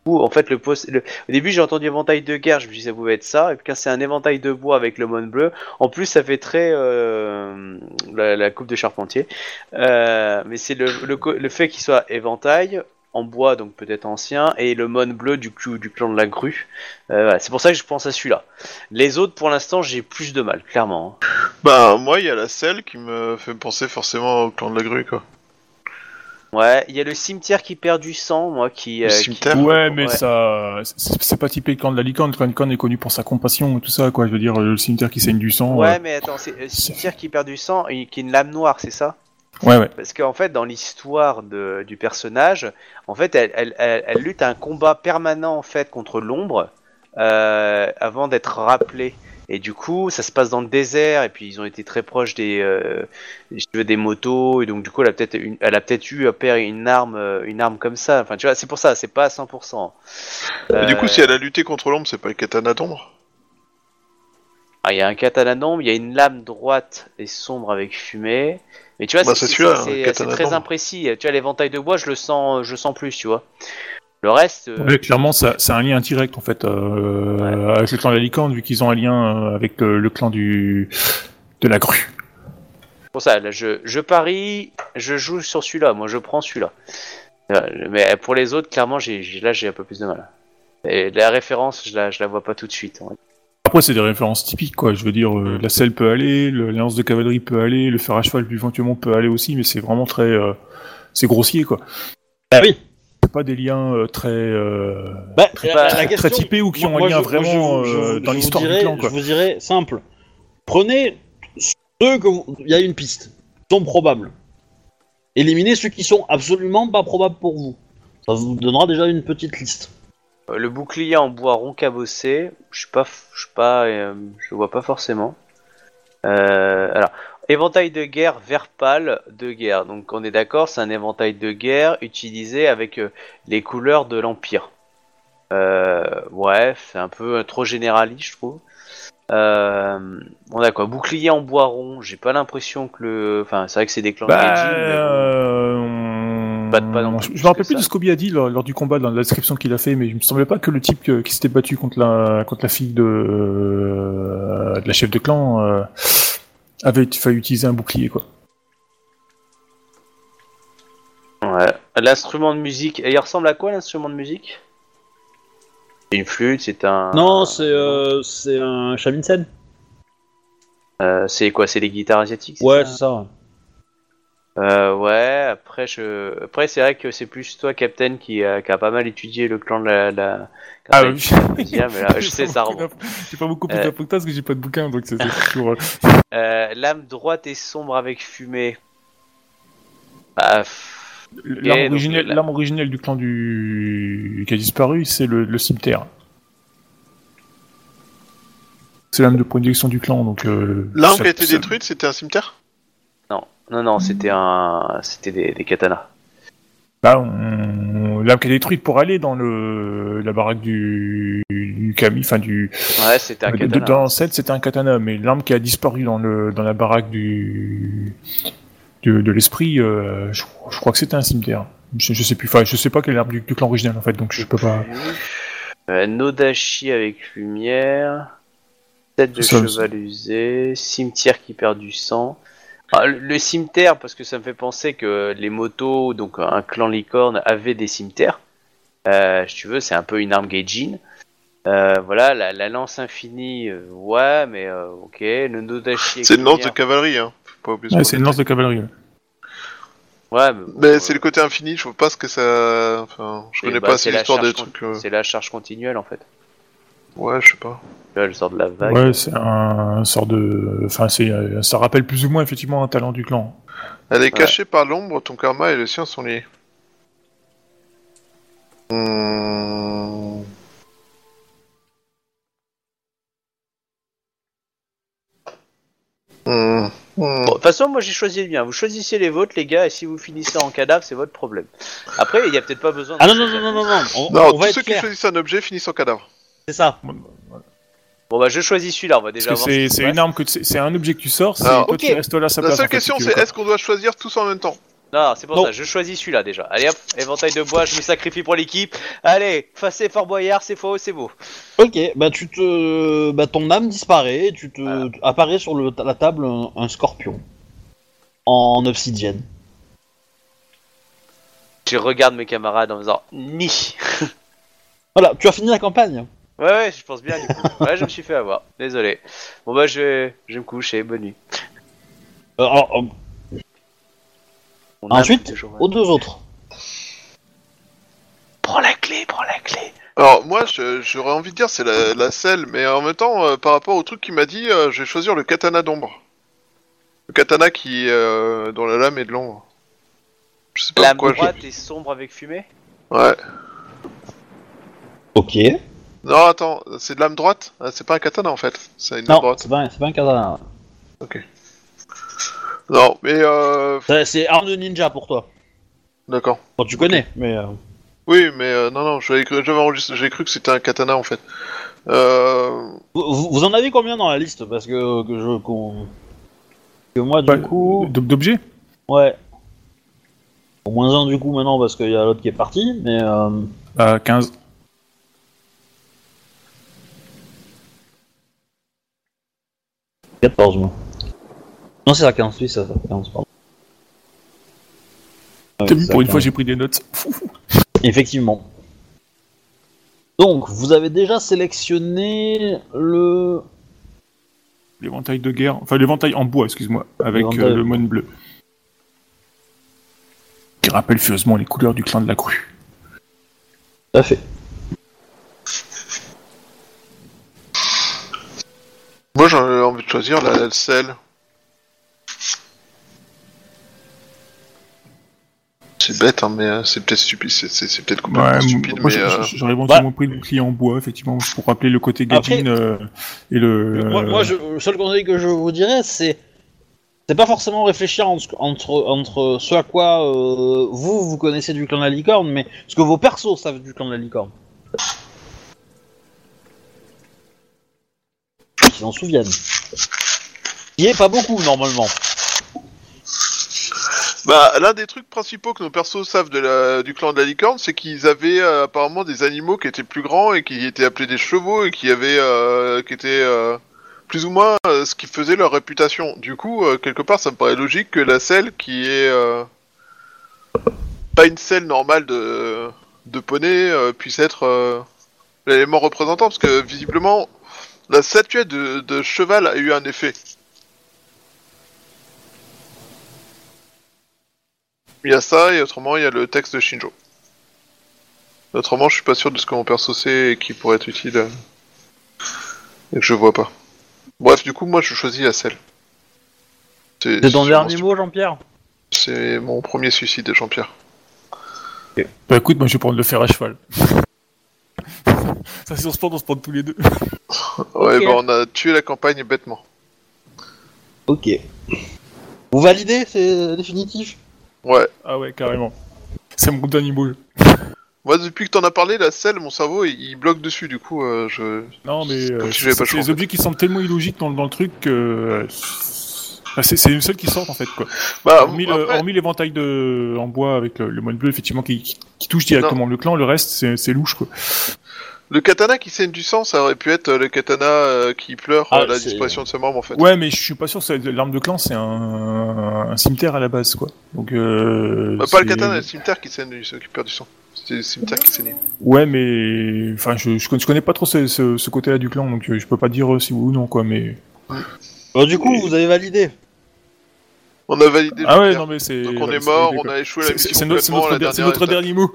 Ou, en fait, le, post- le- au début, j'ai entendu éventail de guerre, je me suis dit ça pouvait être ça, et puis quand c'est un éventail de bois avec le mon bleu, en plus, ça fait très euh, la, coupe de charpentier. Euh, mais c'est le, le, fait qu'il soit éventail, en bois, donc peut-être ancien, et le mon bleu du, du clan de la grue. Euh, c'est pour ça que je pense à celui-là. Les autres, pour l'instant, j'ai plus de mal, clairement. hein. Bah, moi, il y a la selle qui me fait penser forcément au clan de la grue, quoi. Ouais, il y a le cimetière qui perd du sang, moi, qui... Le euh, qui- cimetière Ouais, mais Ouais. ça, c'est pas typé le clan de la licorne. Le clan de la licorne est connu pour sa compassion et tout ça, quoi. Je veux dire, le cimetière qui saigne du sang. Ouais, euh, mais attends, c'est le cimetière qui perd du sang, et qui est une lame noire, c'est ça? Ouais, ouais. Parce qu'en fait, dans l'histoire de- du personnage, en fait, elle, elle, elle, elle lutte un combat permanent en fait contre l'ombre euh, avant d'être rappelée. Et du coup, ça se passe dans le désert, et puis ils ont été très proches des, euh, des motos, et donc du coup, elle a peut-être une- elle a peut-être eu à perdre une arme, euh, une arme comme ça. Enfin, tu vois, c'est pour ça, c'est pas à 100%. Et Du coup, Euh, si elle a lutté contre l'ombre, c'est pas le katana d'ombre? Ah, il y a un katana d'ombre, il y a une lame droite et sombre avec fumée. Mais tu vois, Bah, c'est très imprécis. Tu vois, l'éventail de bois, je le sens, je le sens plus, tu vois. Le reste, euh, Ouais, clairement, ça, c'est un lien direct en fait euh, avec le clan de la licorne, vu qu'ils ont un lien euh, avec euh, le clan du de la grue. pour ça, là, je, je parie, je joue sur celui-là. Moi, je prends celui-là. Mais pour les autres, clairement, j'ai, là, j'ai un peu plus de mal. Et la référence, je la, je la vois pas tout de suite. Après, c'est des références typiques, quoi. Je veux dire, euh, la selle peut aller, le- l'alliance de cavalerie peut aller, le fer à cheval éventuellement peut aller aussi, mais c'est vraiment très, euh, c'est grossier, quoi. Bah oui. C'est pas des liens euh, très, euh, Bah, Très- la- la très typés ou qui ont un lien je- vraiment, je- je- euh, je dans l'histoire du clan, quoi. Je vous dirais simple. Prenez ceux que vous- il y a une piste, qui sont probables. Éliminez ceux qui sont absolument pas probables pour vous. Ça vous donnera déjà une petite liste. Le bouclier en bois rond cabossé, je suis pas, f- je suis pas, euh, je le vois pas forcément. Euh, alors, éventail de guerre vert pâle de guerre. Donc, on est d'accord, c'est un éventail de guerre utilisé avec euh, les couleurs de l'empire. Euh, ouais, c'est un peu euh, trop généraliste, je trouve. Euh, on a quoi? Bouclier en bois rond. J'ai pas l'impression que le, enfin, c'est vrai que c'est des clans de Bah, mais euh, Pas pas non je plus je me rappelle plus ça. de ce qu'Obi a dit lors, lors du combat dans la description qu'il a fait, mais il me semblait pas que le type qui s'était battu contre la contre la fille de, euh, de la chef de clan avait fallu utiliser un bouclier quoi. Ouais. L'instrument de musique, et il ressemble à quoi l'instrument de musique? C'est une flûte, c'est un. Non, c'est euh, c'est un Shamisen. Euh, c'est quoi C'est les guitares asiatiques Ouais, c'est ça. Ouais. Euh, ouais. Après, je. Après, c'est vrai que c'est plus toi, Captain, qui a, qui a pas mal étudié le clan de la. la... Ah oui. mais là, (laughs) je sais ça. remonte. J'ai pas beaucoup plus Euh. que toi parce que j'ai pas de bouquin donc c'est (laughs) toujours. euh, Euh, Lame droite et sombre avec fumée. Bah, pff, L'arme donc, originelle, la- l'arme originelle du clan du qui a disparu, c'est le, le cimetière. C'est l'arme de projection du clan donc. Euh, L'arme qui a été détruite, c'était un cimetière? Non, non, c'était un, c'était des, des katanas. Bah, on... l'arme qui est détruite pour aller dans le la baraque du du Kami, enfin du Ouais, c'était un katana. dans 7 c'était un katana, mais l'arme qui a disparu dans le dans la baraque du de, de l'esprit, euh, je, je crois que c'était un cimetière. Je, je sais plus, enfin je sais pas quelle est l'arme du, du clan original en fait, donc je peux pas. Euh, Nodashi avec lumière. Tête de Ça, cheval usé. Cimetière qui perd du sang. Ah, le, cimetière, parce que ça me fait penser que les motos, donc un clan licorne, avait des cimetières. Euh, si tu veux, c'est un peu une arme Gaijin. Euh, voilà, la, la lance infinie, euh, ouais, mais euh, ok. Le Nodashi C'est une lance de cavalerie, hein. Ouais, c'est une lance de cavalerie. ouais. Ouais, mais, c'est le côté infini, je vois pas ce que ça. Enfin, je et connais bah, pas l'histoire des trucs. euh, C'est la charge continuelle en fait. Ouais, je sais pas. Elle sort de la vague. Ouais, c'est un, sort de, enfin c'est, euh, ça rappelle plus ou moins effectivement un talent du clan. Elle est cachée par l'ombre, ton karma et le sien sont liés. Hmm. Hmm. Bon, de toute façon, moi j'ai choisi le mien. Vous choisissez les vôtres, les gars, et si vous finissez en cadavre, c'est votre problème. Après, il y a peut-être pas besoin. de Ah non, non, non, non, non, non. On, Non, on va tous être ceux qui choisissent un objet finissent en cadavre. C'est ça. Bon, bah, je choisis celui-là, on va déjà Parce voir. c'est, ce une arme que, c'est, c'est un objet que tu sors, c'est toi ok. tu restes là sa La place. seule en fait, question, si c'est est-ce qu'on doit choisir tous en même temps. Non, c'est pour Non. ça, je choisis celui-là déjà. Allez hop, éventail de bois, je me sacrifie pour l'équipe. Allez, facé Fort Boyard, c'est faux, c'est beau. Ok, bah tu te, bah ton âme disparaît, et tu te Voilà. apparaît sur le- la table un, un scorpion en obsidienne. Je regarde mes camarades en faisant ni. (laughs) Voilà, tu as fini la campagne. Ouais, ouais, je pense bien du coup. Ouais, je me suis fait avoir. Désolé. Bon bah, je vais, je vais me coucher. Bonne nuit. Euh, alors, euh, On a ensuite, toujours- aux deux autres. Prends la clé, prends la clé. Alors moi, je- j'aurais envie de dire c'est la, la selle, mais en même temps, euh, par rapport au truc qu'il m'a dit, euh, je vais choisir le katana d'ombre. Le katana qui euh, dont la lame est de l'ombre. Je sais pas Lame pourquoi. droite et sombre avec fumée? Ouais. Ok. Non, attends, c'est de lame droite Ah, C'est pas un katana en fait. C'est une lame Non, droite. c'est pas, c'est pas un katana. Non, mais euh... C'est- C'est arme de ninja pour toi. d'accord. Bon, tu connais, mais. euh, Oui, mais euh, non, non, j'avais cru, j'avais enregistré- j'ai cru que c'était un katana en fait. Euh... Vous, vous- vous en avez combien dans la liste Parce que, que je. qu'on- Que moi, du Bah, coup. D'objets Ouais. Au moins un du coup maintenant parce qu'il y a l'autre qui est parti, mais. Euh... à 15. « 14 moi. Non, c'est à 15, oui, c'est à 15, pardon. Ah oui, pour une fois 15. j'ai pris des notes. (laughs) Effectivement. Donc, vous avez déjà sélectionné le. L'éventail de guerre, enfin l'éventail en bois, excuse-moi, avec euh, le moine bleu. Qui rappelle furieusement les couleurs du clan de la crue. Tout à fait. Moi, j'aurais envie de choisir la, la selle. C'est bête, hein, mais euh, c'est peut-être stupide. C'est, c'est, c'est peut-être complètement Ouais, stupide, moi mais j'ai- euh, j'ai- j'aurais éventuellement pris le bouclier en bois, effectivement, pour rappeler le côté Après- gadget euh, et le. Moi, moi, je- le seul conseil que je vous dirais, c'est. C'est pas forcément réfléchir entre, entre, entre ce à quoi euh, vous, vous connaissez du clan de la licorne, mais ce que vos persos savent du clan de la licorne. S'en souviennent. Il est pas beaucoup, normalement. Bah, l'un des trucs principaux que nos persos savent du clan de la licorne, c'est qu'ils avaient euh, apparemment des animaux qui étaient plus grands et qui étaient appelés des chevaux et qui avaient, euh, qui étaient euh, plus ou moins ce qui faisait leur réputation. Du coup, quelque part, ça me paraît logique que la selle, qui est pas une selle normale de, de poney, puisse être l'élément représentant, parce que visiblement, la statuette de, de cheval a eu un effet. Il y a ça, et autrement, il y a le texte de Shinjo. Autrement, je suis pas sûr de ce que mon perso sait et qui pourrait être utile. euh, Et que je vois pas. Bref, du coup, moi, je choisis la selle. C'est ton dernier mot, Jean-Pierre? C'est mon premier suicide, Jean-Pierre. Bah écoute, moi je vais prendre le fer à cheval. (laughs) Ça c'est on se prend, on se prend tous les deux. (laughs) Ouais, Ok. bah, on a tué la campagne bêtement. Ok. Vous validez C'est définitif? Ouais. Ah ouais, carrément. C'est mon dernier mot. Moi, depuis que t'en as parlé, la selle, mon cerveau, il, il bloque dessus, du coup, euh, je... Non mais Comme euh, si j'avais c'est pas le c'est choix, en des fait. objets qui semblent tellement illogiques dans, dans le truc que euh, enfin, c'est c'est une seule qui sort en fait quoi. Bah, hormis le- après- hormis l'éventail de en bois avec le, le moine bleu effectivement qui, qui, qui touche directement le clan, le reste c'est c'est louche quoi. Le katana qui saigne du sang, ça aurait pu être euh, le katana euh, qui pleure Ah, euh, la c'est- disparition de ses membres, en fait. Ouais mais je suis pas sûr que c'est- l'arme de clan c'est un, un cimetière à la base quoi. Donc euh, Bah, pas le c'est- katana, le cimetière qui saigne, du- qui perd du sang. C'était le cimetière qui saignait. Ouais mais enfin je, je, connais, pas trop ce, ce, ce côté-là du clan donc je peux pas dire si oui ou non quoi mais Alors, Du coup, vous avez validé. On a validé ah ouais non mais c'est Donc on est c'est mort, validé, on a échoué la C'est- mission c'est notre, c'est complètement, notre, la der- c'est dernière notre étape. dernier mot.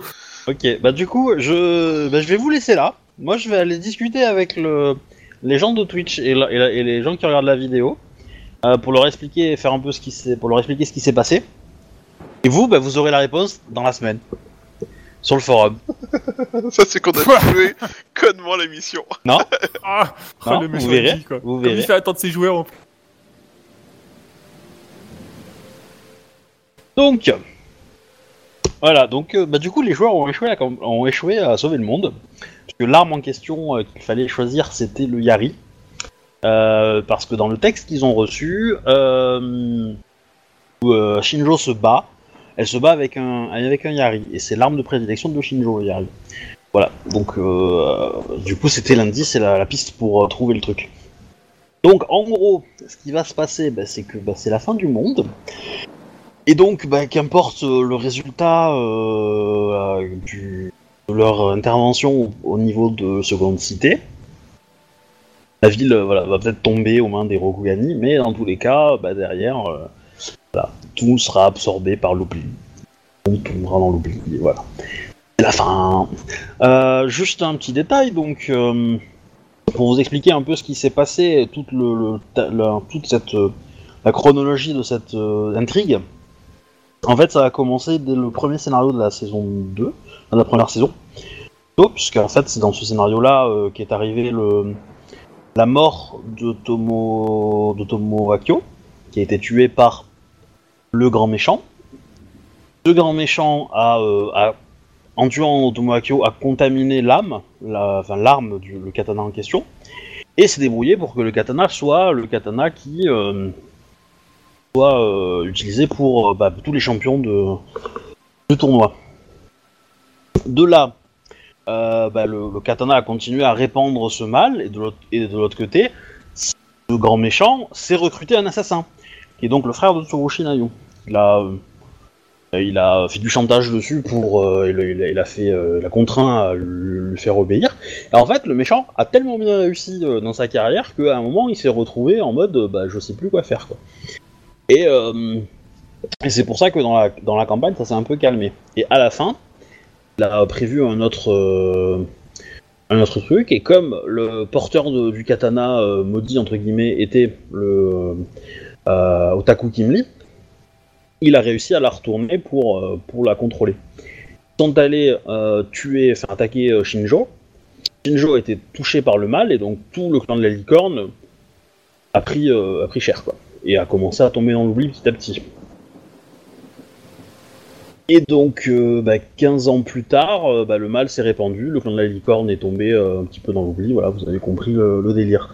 Ok, bah du coup, je, bah, je vais vous laisser là. Moi, je vais aller discuter avec le... les gens de Twitch et, la- et la- et les gens qui regardent la vidéo euh, pour leur expliquer, faire un peu ce qui s'est, pour leur expliquer ce qui s'est passé. Et vous, bah, vous aurez la réponse dans la semaine sur le forum. (laughs) Ça, c'est qu'on a joué connement la mission. Non Ah, oh, Non, le vous verrez, quoi. vous Comme verrez. il fait attendre ses joueurs. en- Donc, voilà. Donc, euh, bah, du coup, les joueurs ont échoué, à, ont échoué à sauver le monde. Que l'arme en question euh, qu'il fallait choisir, c'était le Yari. Euh, parce que dans le texte qu'ils ont reçu, euh, où Shinjo se bat, elle se bat avec un, avec un Yari. Et c'est l'arme de prédilection de Shinjo, le Yari. Voilà. Donc, du coup, c'était l'indice et la, piste pour trouver le truc. Donc, en gros, ce qui va se passer, bah, c'est que bah, c'est la fin du monde. Et donc, bah, qu'importe le résultat du- leur intervention au, au niveau de Seconde Cité, la ville euh, voilà, va peut-être tomber aux mains des Rokugani, mais dans tous les cas, bah, derrière, euh, voilà, tout sera absorbé par l'oubli. Tout tombera dans l'oubli, voilà. C'est la fin. Euh, juste un petit détail, donc, pour vous expliquer un peu ce qui s'est passé, toute, le, la, toute cette, la chronologie de cette intrigue. En fait, ça a commencé dès le premier scénario de la saison 2, de la première saison. Puisque en fait, c'est dans ce scénario-là euh, qu'est arrivé le, la mort de Tomo, Akio, qui a été tué par le grand méchant. Ce grand méchant a, euh, a- en tuant Tomo Akio, a contaminé l'âme, enfin l'arme du le katana en question, et s'est débrouillé pour que le katana soit le katana qui euh, euh, utilisé pour euh, bah, tous les champions de, tournoi. De là, euh, bah, le, katana a continué à répandre ce mal, et de l'autre, côté, le grand méchant s'est recruté un assassin, qui est donc le frère de Tsurushi Nayu. Il a, fait du chantage dessus pour, il, a- fait, il a contraint à lui, faire obéir. Et en fait, le méchant a tellement bien réussi dans sa carrière qu'à un moment, il s'est retrouvé en mode, bah, je sais plus quoi faire. Et, euh, et c'est pour ça que dans la, campagne, ça s'est un peu calmé. Et à la fin, il a prévu un autre, euh, truc, et comme le porteur du katana euh, maudit, entre guillemets, était le Otaku Kimli, il a réussi à la retourner pour, la contrôler. Ils sont allés tuer, enfin attaquer Shinjo. Shinjo était touché par le mal, et donc tout le clan de la licorne a pris, a pris cher, quoi et a commencé à tomber dans l'oubli petit à petit. Et donc, euh, bah, 15 ans plus tard, euh, bah, le mal s'est répandu, le clan de la licorne est tombé euh, un petit peu dans l'oubli, voilà, vous avez compris le, délire.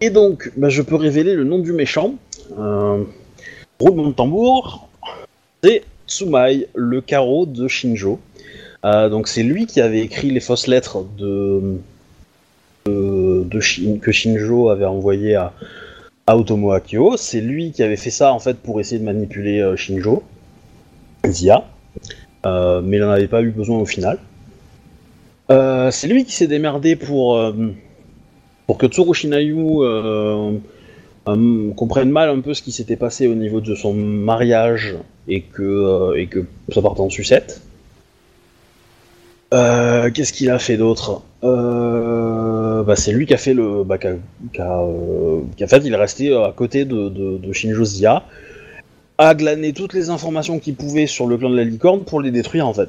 Et donc, bah, je peux révéler le nom du méchant. Roulement de tambour, c'est Tsumai, le carreau de Shinjo. Donc c'est lui qui avait écrit les fausses lettres de, que Shinjo avait envoyées à, à Otomo Akio. C'est lui qui avait fait ça en fait pour essayer de manipuler euh, Shinjo, Zia, Euh, mais il n'en avait pas eu besoin au final. Euh, c'est lui qui s'est démerdé pour, que Tsurushi Nayu euh, euh, comprenne mal un peu ce qui s'était passé au niveau de son mariage et que, et que ça parte en sucette. Qu'est-ce qu'il a fait d'autre? Bah, C'est lui qui a fait le. Bah, qui a, euh, fait, il est resté à côté de, Shinjo Zia, a glané toutes les informations qu'il pouvait sur le clan de la licorne pour les détruire en fait.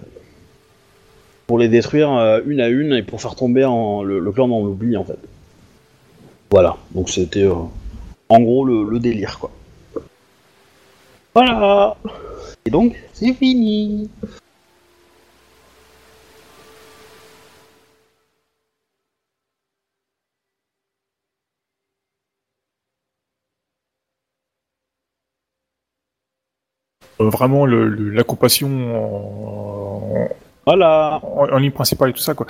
Pour les détruire euh, une à une et pour faire tomber le, clan dans l'oubli en fait. Voilà, donc c'était euh, en gros le délire quoi. Voilà Et donc, c'est fini vraiment le, le- la compassion en, Voilà en, en ligne principale et tout ça quoi.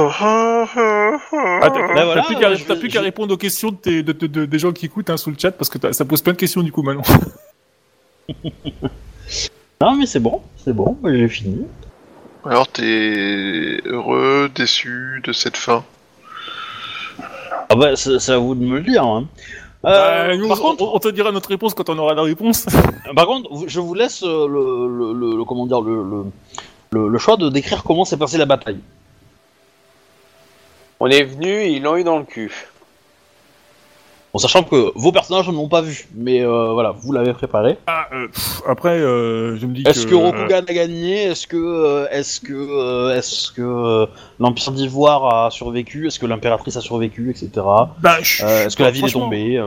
Ah, t'as Euh, voilà, plus qu'à qu'à répondre aux questions de tes- de- de- de- des gens qui écoutent hein, sous le chat parce que ça pose plein de questions du coup maintenant. (laughs) Non mais c'est bon, c'est bon, j'ai fini. Alors, t'es heureux, déçu de cette fin? Ah bah c'est à vous de me le dire. Hein. Euh, Bah, nous, par, on, contre, on te dira notre réponse quand on aura la réponse. (laughs) par contre, je vous laisse euh, le, le, le- le- comment dire le, le, le- le choix de décrire comment s'est passée la bataille. On est venu, ils l'ont eu dans le cul. En sachant que vos personnages ne l'ont pas vu, mais euh, voilà, vous l'avez préparé. Ah, euh, pff, après, euh, je me dis Est-ce que... que Rokugan a gagné? Est-ce que euh, est-ce que euh, est-ce que euh, l'Empire d'Ivoire a survécu? Est-ce que l'impératrice a survécu, etc. bah, je- Euh, est-ce que la ville est tombée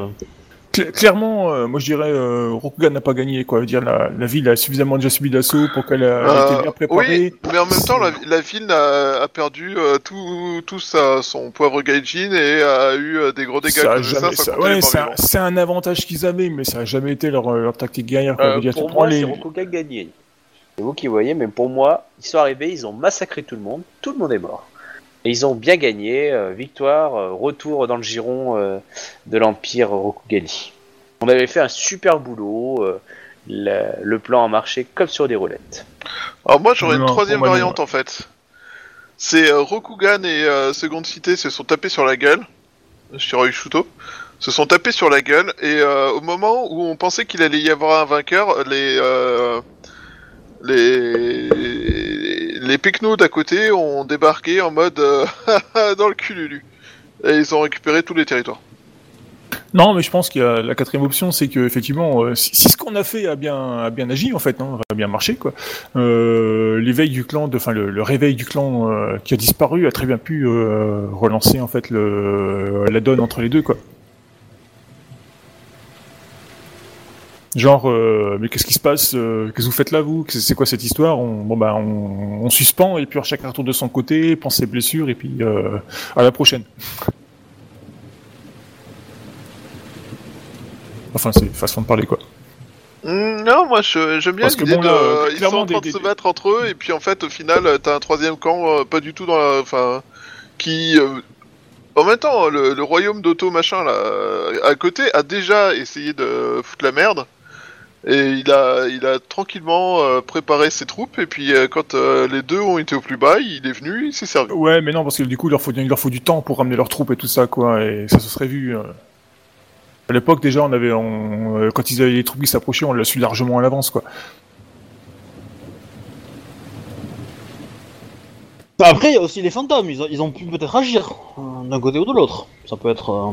euh cla- clairement, euh, moi je dirais, euh, Rokugan n'a pas gagné, quoi. Je veux dire, la, la ville a suffisamment déjà subi d'assaut pour qu'elle a Euh, été bien préparée. Oui, mais en même temps, la, la ville a, a perdu euh, tout, tout sa, son poivre gaijin et a eu euh, des gros dégâts Ça ouais, c'est un, avantage qu'ils avaient, mais ça a jamais été leur, leur tactique guerrière. quoi. Euh, dire, pour moi, les- Rokugan gagné. C'est vous qui voyez, mais pour moi, ils sont arrivés, ils ont massacré tout le monde, tout le monde est mort. Et ils ont bien gagné, euh, victoire, euh, retour dans le giron euh, de l'Empire Rokugani. On avait fait un super boulot, euh, le, le plan a marché comme sur des roulettes. Alors moi j'aurais une troisième variante en fait. C'est euh, Rokugan et euh, Seconde Cité se sont tapés sur la gueule. Shiroi Shuto. Se sont tapés sur la gueule et euh, au moment où on pensait qu'il allait y avoir un vainqueur, les euh, les les Pecnos d'à côté ont débarqué en mode euh, (laughs) dans le cululu. Et ils ont récupéré tous les territoires. Non, mais je pense a la quatrième option, c'est que effectivement, euh, si, ce qu'on a fait a bien, a bien agi en fait, hein, a bien marché quoi. Euh, L'éveil du clan, enfin le, réveil du clan qui a disparu a très bien pu relancer en fait la donne entre les deux quoi. Genre, euh, mais qu'est-ce qui se passe euh, Qu'est-ce que vous faites là, vous? C'est quoi cette histoire? On, Bon bah, on, on suspend et puis chacun retourne de son côté, pense ses blessures et puis euh, à la prochaine. Enfin, c'est façon de parler quoi. Mm, non, moi j'aime bien Parce que l'idée bon, de. euh, ils sont en train des- de se des- battre entre eux, et puis en fait, au final, t'as un troisième camp, euh, pas du tout dans la. Enfin. Qui. euh, En même temps, le, le royaume d'Otto machin là, à côté, a déjà essayé de foutre la merde. Et il a, il a tranquillement euh, préparé ses troupes, et puis euh, quand euh, les deux ont été au plus bas, il est venu, il s'est servi. Ouais, mais non, parce que du coup, il leur faut, il leur faut du temps pour ramener leurs troupes et tout ça, quoi, et ça se serait vu. À l'époque, déjà, on avait, on- quand ils avaient les troupes qui s'approchaient, on l'a su largement à l'avance, quoi. Après, il y a aussi les fantômes, ils ont, ils ont pu peut-être agir euh, d'un côté ou de l'autre. Ça peut être.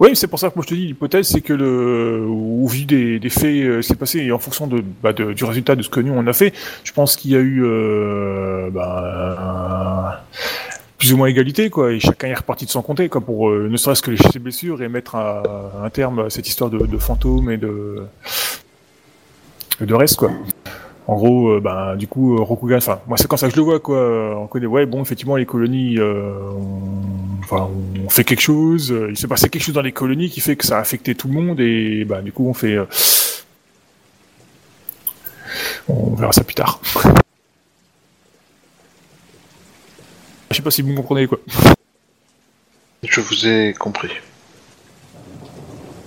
Oui, c'est pour ça que moi je te dis, l'hypothèse, c'est que le, au vu des, des faits, euh, s'est passé, et en fonction de, bah, de- du résultat de ce que nous on a fait, je pense qu'il y a eu, euh, bah, un- plus ou moins égalité, quoi, et chacun est reparti de son côté, quoi, pour euh, ne serait-ce que lécher ses blessures et mettre à, un terme à cette histoire de, de fantômes et de, de reste, quoi. En gros, bah, du coup, Rokugan, enfin, moi c'est comme ça que je le vois, quoi. On connaît, ouais, bon, effectivement, les colonies, euh, enfin, on fait quelque chose. euh, il s'est passé quelque chose dans les colonies qui fait que ça a affecté tout le monde et, bah, du coup, on fait. euh, on verra ça plus tard. (laughs) Je sais pas si vous me comprenez, quoi. Je vous ai compris.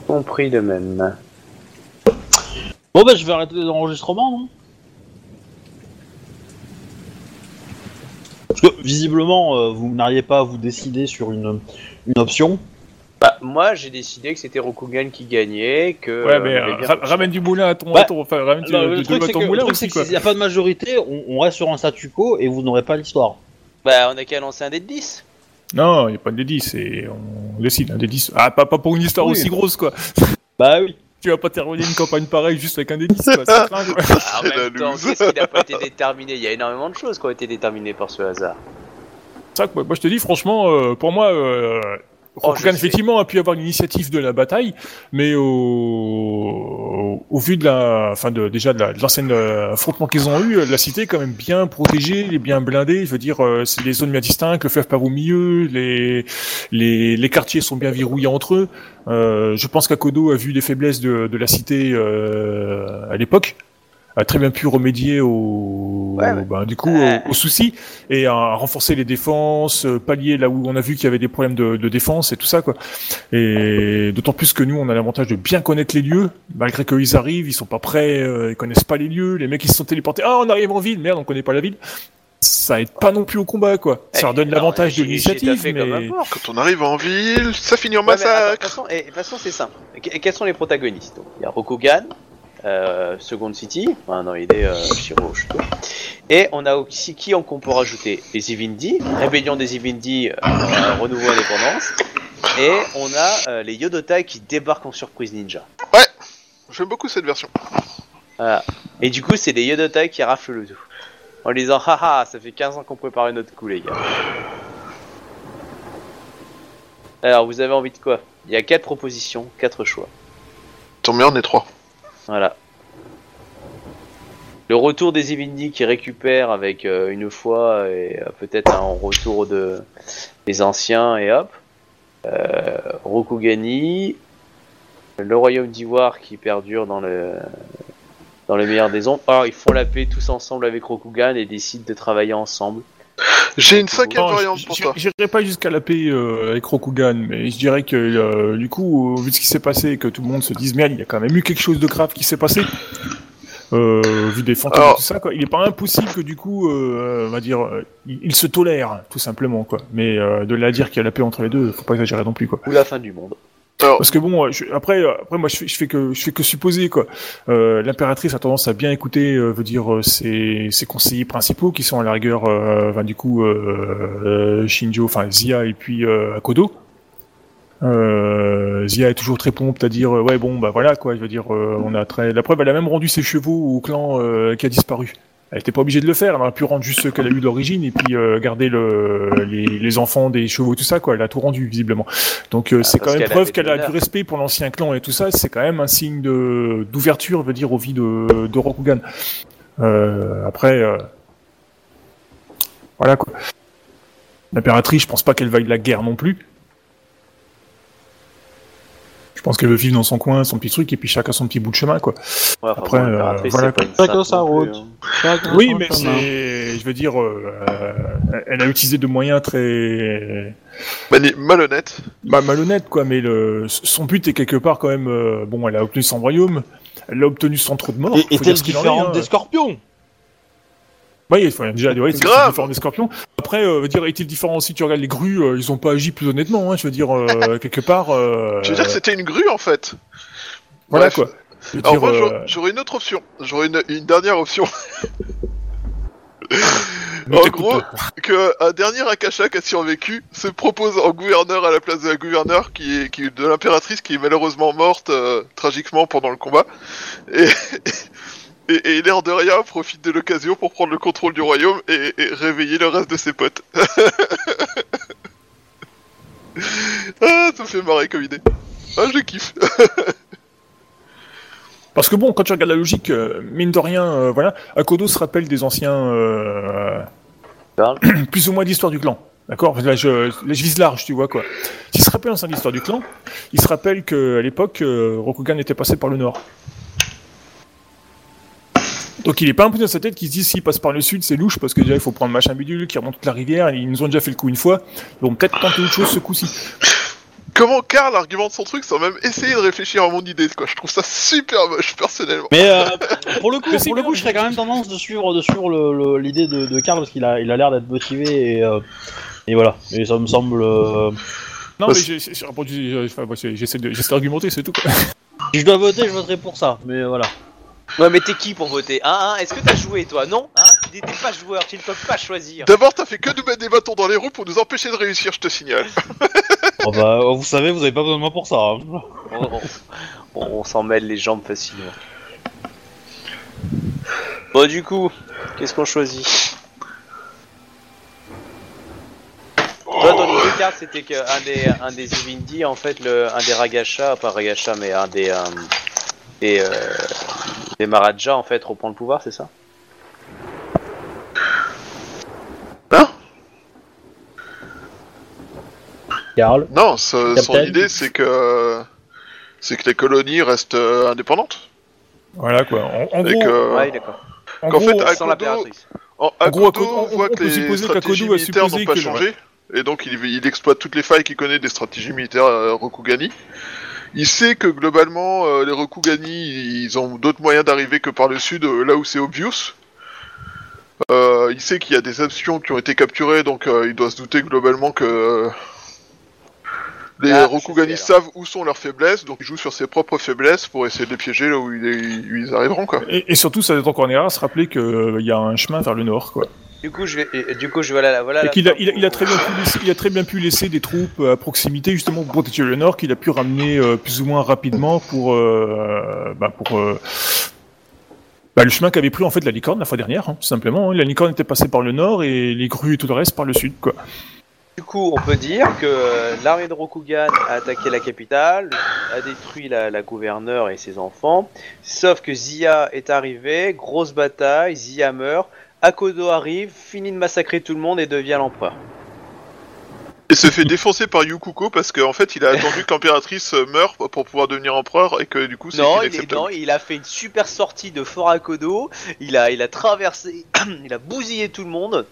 Compris de même. Bon, bah, je vais arrêter l'enregistrement, non? Parce que visiblement, euh, vous n'arrivez pas à vous décider sur une, une option. Bah, moi j'ai décidé que c'était Rokugan qui gagnait, que. Ouais, euh, mais euh, ra- fonctionné. ramène du moulin à ton, à ton- enfin, ramène du- le truc, c'est ton que, le moulin truc, aussi, c'est que quoi. s'il n'y a pas de majorité, on, on reste sur un statu quo et vous n'aurez pas l'histoire. Bah, on a qu'à lancer un dé de 10. Non, il n'y a pas de D10, c'est, on décide, un D10. Ah, pas, pas pour une histoire Oui. aussi grosse, quoi. Bah oui. Tu vas pas terminer une campagne pareille juste avec un D10, quoi. C'est (laughs) craint, quoi. Ah, en même temps, qu'est-ce qui n'a pas été déterminé? Il y a énormément de choses qui ont été déterminées par ce hasard. C'est ça que moi, moi, je te dis franchement, euh, pour moi, euh, Rokugan, sais. effectivement a pu avoir l'initiative de la bataille, mais au, au vu de la, enfin de déjà de la- de l'ancien euh, affrontement qu'ils ont eu, la cité est quand même bien protégée, est bien blindée. Je veux dire, euh, c'est les zones bien distinctes, le fleuve part au milieu, les les les quartiers sont bien verrouillés entre eux. Euh, je pense qu'Akodo a vu les faiblesses de de la cité euh, à l'époque a très bien pu remédier au, Ouais, ouais. ben, du coup, Ouais. aux, aux soucis et à renforcer les défenses, euh, pallier là où on a vu qu'il y avait des problèmes de, de défense et tout ça, quoi. Et d'autant plus que nous, on a l'avantage de bien connaître les lieux, malgré qu'ils arrivent, ils sont pas prêts, euh, ils connaissent pas les lieux, les mecs ils se sont téléportés, ah, on arrive en ville, merde, on connaît pas la ville. Ça aide pas non plus au combat, quoi. Ça leur donne Eh, l'avantage de l'initiative, mais... Quand on arrive en ville, ça finit en massacre. de toute façon, c'est simple. Que- quels sont les protagonistes Il y a Rokugan, euh, Second City, enfin, dans l'idée euh, Shiro Shuto. Et on a aussi qui on- qu'on peut rajouter Les Ivindi, Rébellion des Ivindi, euh, euh, Renouveau Indépendance. Et on a euh, les Yodotai qui débarquent en surprise ninja. J'aime beaucoup cette version. Voilà. Et du coup, c'est les Yodotai qui raflent le tout. En disant, haha, ça fait 15 ans qu'on prépare notre coup, les gars. Alors, vous avez envie de quoi? Il y a 4 propositions, 4 choix. Tant mieux, on est trois. Voilà. Le retour des Ivindi qui récupère avec euh, une fois et euh, peut-être un retour de des anciens et hop. Euh, Rokugani, le royaume d'Ivoire qui perdure dans le dans le meilleur des ondes. Alors ils font la paix tous ensemble avec Rokugan et décident de travailler ensemble. J'ai une cinquième Non, variante pour toi. J'irai pas jusqu'à la paix euh, avec Rokugan, mais je dirais que euh, du coup, euh, vu ce qui s'est passé, et que tout le monde se dise merde, il y a quand même eu quelque chose de grave qui s'est passé. Euh, vu des fantômes Alors- et tout ça, quoi. Il est pas impossible que du coup, euh, on va dire, il, il se tolère, tout simplement, quoi. Mais euh, de là à dire qu'il y a la paix entre les deux, faut pas exagérer non plus, quoi. Ou la fin du monde. Parce que bon, après, euh, après moi, je fais, fais que, je fais que supposer quoi. Euh, L'impératrice a tendance à bien écouter, euh, veut dire ses, ses conseillers principaux, qui sont à la rigueur, du coup, Shinjo, enfin Zia et puis Akodo. Zia est toujours très prompte à dire ouais bon bah voilà quoi, je veux dire, on a très. La preuve, elle a même rendu ses chevaux au clan qui a disparu. Elle était pas obligée de le faire, elle aurait pu rendre juste ce qu'elle a eu d'origine et puis euh, garder le, les, les enfants des chevaux et tout ça quoi. Elle a tout rendu visiblement. Donc euh, c'est parce quand même qu'elle preuve qu'elle a du respect pour l'ancien clan et tout ça. C'est quand même un signe d'ouverture, je veux dire, aux vies de, de Rokugan. Euh, après, euh, voilà quoi. L'impératrice, je pense pas qu'elle vaille la guerre non plus. Je pense qu'elle veut vivre dans son coin, son petit truc, et puis chacun son petit bout de chemin, quoi. Ouais, enfin, Après, bon, euh, voilà, Chacun sainte sa route. hein. Chacun Oui, mais c'est, je veux dire, euh, elle a utilisé de moyens très mani- malhonnête. bah, malhonnêtes, quoi. Mais le, son but est quelque part quand même, euh, bon, elle a obtenu son royaume, elle l'a obtenu sans trop de morts. Et- faut dire Est-elle ce qu'il en est, différente hein. des scorpions Oui, il faut déjà ouais, c'est Grave. différent des scorpions. Après, euh, dire, est-il différent si tu regardes les grues, euh, ils ont pas agi plus honnêtement, hein, je veux dire, euh, (laughs) quelque part. euh, Je veux dire que c'était une grue en fait. Voilà Bref. quoi. Je Alors dire, moi euh, j'aurais- une autre option. J'aurais une, une dernière option. (laughs) en gros, pas. que un dernier Akasha qui a survécu se propose en gouverneur à la place de la gouverneure qui est, qui est de l'impératrice qui est malheureusement morte tragiquement pendant le combat. Et, (laughs) et, et l'air de rien profite de l'occasion pour prendre le contrôle du royaume et, et réveiller le reste de ses potes. (laughs) ah, ça me fait marrer comme idée. Ah, je kiffe. (laughs) Parce que bon, quand tu regardes la logique, euh, mine de rien, euh, voilà, Akodo se rappelle des anciens, euh, (clears throat) plus ou moins d'histoire du clan. D'accord? Là je, là, je vise large, tu vois quoi. S'il se rappelle ancien d'histoire du clan, il se rappelle qu'à l'époque, euh, Rokugan était passé par le nord. Donc il est pas un peu dans sa tête qui se dit s'il passe par le sud, c'est louche parce que déjà il faut prendre machin bidule qui remonte toute la rivière. Ils nous ont déjà fait le coup une fois, donc peut-être tenter autre chose ce coup-ci. Comment Karl argumente son truc sans même essayer de réfléchir à mon idée, quoi. Je trouve ça super moche, personnellement. Mais euh, (laughs) pour le coup, pour le coup, je serais quand même tendance de suivre, de suivre le- le- l'idée de, de Karl parce qu'il a, il a l'air d'être motivé et, euh, et voilà. Et ça me semble. euh, Non Parce- mais j'ai- répondu- j'essaie d'argumenter, c'est tout. Quoi. Si je dois voter, je voterai pour ça. Mais voilà. Ouais, mais t'es qui pour voter Hein, hein Est-ce que t'as joué toi Non Hein T'es t'es pas joueur, tu ne peux pas choisir. D'abord, t'as fait que nous mettre des bâtons dans les roues pour nous empêcher de réussir, je te signale. Bon, (laughs) bah, vous savez, vous avez pas besoin de moi pour ça. hein. On, on- on- s'en mêle les jambes facilement. Bon, du coup, qu'est-ce qu'on choisit? Toi, ton idée, Karl, c'était qu'un des, un des Uvindi, en fait, le, un des Ragasha, pas Ragasha, mais un des, euh, des, euh, des Maharajas, en fait, reprend le pouvoir, c'est ça? Karl? Non, ça- son Captain? idée, c'est que c'est que les colonies restent euh, indépendantes. Voilà quoi. En, en Et gros, que, Ouais, d'accord. en qu'en gros, fait, Sans Akodo- l'impératrice. en, En gros, Akodo Akodo- on- voit que peut les supposer stratégies a militaires n'ont pas que- changé, et donc il, il exploite toutes les failles qu'il connaît des stratégies militaires euh, Rokugani. Il sait que globalement, euh, les Rokugani, ils ont d'autres moyens d'arriver que par le sud, euh, là où c'est obvious. Euh, il sait qu'il y a des options qui ont été capturées, donc euh, il doit se douter globalement que les Ah, Rokugani savent où sont leurs faiblesses, donc il joue sur ses propres faiblesses pour essayer de les piéger là où, ils- où ils arriveront, quoi. Et, et surtout, ça doit être encore une erreur à se rappeler qu'il y a un chemin vers le nord, quoi. Du coup, je vais, du coup, je vais voilà, voilà. et la qu'il a, fin il a, il a pour- très bien pu laisser, il a très bien pu laisser des troupes à proximité, justement, pour protéger le nord, qu'il a pu ramener euh, plus ou moins rapidement pour, euh, bah, pour euh, bah, le chemin qu'avait pris en fait la licorne la fois dernière, hein, tout simplement. hein. La licorne était passée par le nord et les grues et tout le reste par le sud, quoi. Du coup, on peut dire que l'armée de Rokugan a attaqué la capitale, a détruit la, la gouverneure et ses enfants, sauf que Zia est arrivé, grosse bataille, Zia meurt, Akodo arrive, finit de massacrer tout le monde et devient l'empereur. Et se fait défoncer par Yukuko parce qu'en fait il a attendu que l'impératrice euh, meure pour pouvoir devenir empereur et que du coup c'est Non il, est, non, il a fait une super sortie de Fort Akodo, il a, il a traversé, (clears throat) il a bousillé tout le monde,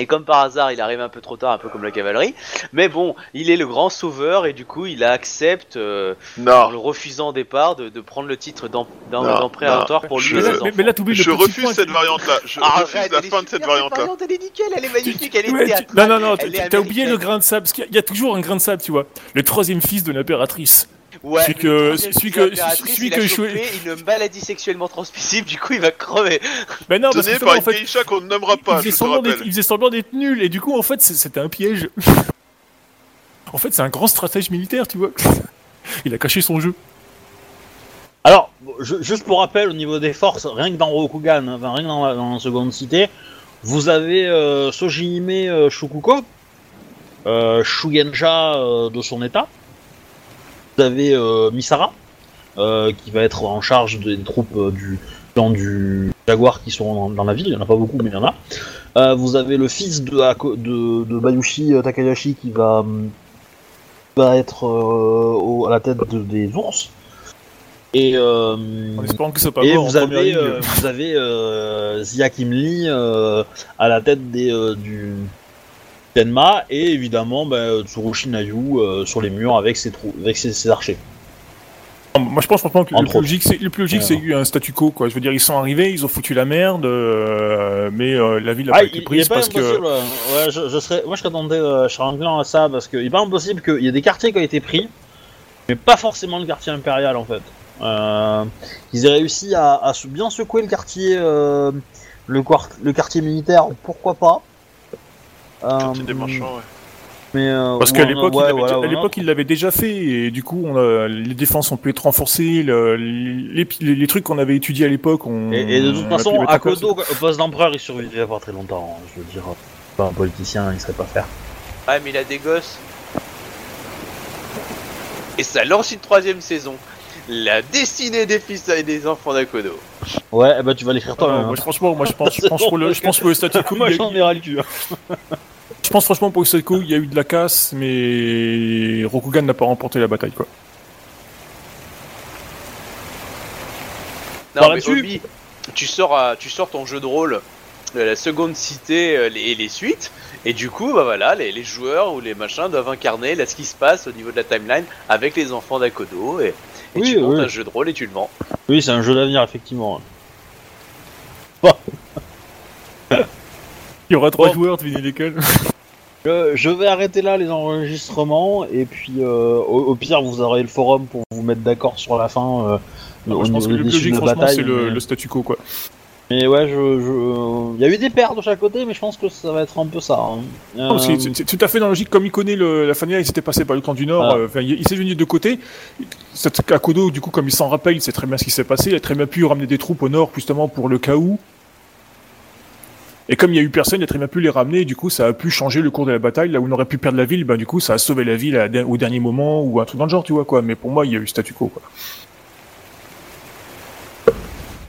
Et comme par hasard, il arrive un peu trop tard, un peu comme la cavalerie. Mais bon, il est le grand sauveur et du coup, il accepte, euh, en Non, le refusant au départ, de, de prendre le titre d'em- d'em- Non, d'empréatoire non, pour lui je- et Mais ses là, enfants. mais, mais là, t'oublies le je refuse point, cette tu- variante-là. Je Arrête, refuse la elle est fin de cette variante-là. variante, Elle est nickel, elle est magnifique, elle est Ouais, tu- théâtrale, non, non, non, t'as oublié le grain de sable, parce qu'il y a- il y a toujours un grain de sable, tu vois. Le troisième fils de l'impératrice. Ouais, Celui mais que- celui que- celui il a que je- une maladie sexuellement transmissible, du coup il va crever. Ben non, parce que par en fait, geisha qu'on ne nommera il pas, faisait, semblant d'être, il faisait semblant d'être nul, et du coup, en fait, c'était un piège. en fait, c'est un grand stratège militaire, tu vois. (laughs) Il a caché son jeu. Alors, je- juste pour rappel, au niveau des forces, rien que dans Rokugan, enfin, rien que dans la, dans la seconde cité, vous avez euh, Sojihime euh, Shukuko, euh, Shugenja euh, de son état, vous avez euh, Misara, euh, qui va être en charge des troupes euh, du clan du Jaguar qui sont dans, dans la ville, il y en a pas beaucoup, mais il y en a. Vous avez le fils de, de, de Bayushi Takayashi qui va, va être au- à la tête de- des ours. Et, euh, En que pas et en vous avez, euh, vous avez euh, Zia Kim Lee euh, à la tête des, du Tenma et évidemment bah, Tsurushi Nayu euh, sur les murs avec ses, trous, avec ses, ses archers. Moi, je pense franchement que le plus logique, c'est, le plus logique, c'est qu'il y a un statu quo, quoi. Je veux dire, ils sont arrivés, ils ont foutu la merde, euh, mais euh, la ville a Ah, pas il, été prise pas parce que. Ouais, je, je serais, moi je serais tenté, euh, je serais enclin à ça parce qu'il est pas impossible qu'il y ait des quartiers qui ont été pris, mais pas forcément le quartier impérial en fait. Ils aient réussi à, bien secouer le quartier, le, quart- le quartier militaire, pourquoi pas. Euh, des marchands, ouais. Mais euh, Parce qu'à l'époque, ouais, il l'avait voilà, déjà- à voilà. l'époque, il l'avait déjà fait, et du coup, on a, les défenses ont pu être renforcées, le- les, les, les trucs qu'on avait étudiés à l'époque, on. Et, et de toute façon, place. Akodo, au poste d'empereur, il survivrait pas très longtemps. hein, je veux dire, pas un politicien, il serait pas faire. Ouais, mais il a des gosses. Et ça lance une troisième saison. La destinée des fils et des enfants d'Akodo. Ouais, bah tu vas l'écrire Ah, toi. moi, je- franchement, moi, je pense, je pense pour le, je pense pour le statu quo, (laughs) Moi j'en ai ras le cul. (laughs) je pense franchement pour quo, il y a eu de la casse, mais Rokugan n'a pas remporté la bataille, quoi. Non, Par mais là-dessus Obi, tu sors, à- tu sors ton jeu de rôle de la seconde cité euh, les- et les suites, et du coup, bah voilà, les, les joueurs ou les machins doivent incarner là, ce qui se passe au niveau de la timeline avec les enfants d'Akodo, et, et Oui, tu montes oui. un jeu de rôle et tu le vends. Oui, c'est un jeu d'avenir, effectivement. (laughs) Il y aura trois joueurs, devinez lesquels. (laughs) Je, je vais arrêter là les enregistrements, et puis euh, au, au pire, vous aurez le forum pour vous mettre d'accord sur la fin. euh, Non, je pense que le plus logique, franchement, c'est le, mais- le statu quo, quoi. Mais ouais, je, je... il y a eu des pertes de chaque côté, mais je pense que ça va être un peu ça. hein. Non, Euh, c'est- c'est tout à fait dans la logique, comme il connaît le, la famille, il s'était passé par le camp du Nord, Ah. euh, enfin, il, il s'est venu de deux côtés. Cet Akodo, du coup, comme il s'en rappelle, il sait très bien ce qui s'est passé, il a très bien pu ramener des troupes au Nord, justement, pour le cas où. Et comme il y a eu personne, il a très bien pu les ramener, et du coup, ça a pu changer le cours de la bataille, là où on aurait pu perdre la ville, ben, du coup, ça a sauvé la ville au dernier moment, ou un truc dans le genre, tu vois, quoi. Mais pour moi, il y a eu statu quo.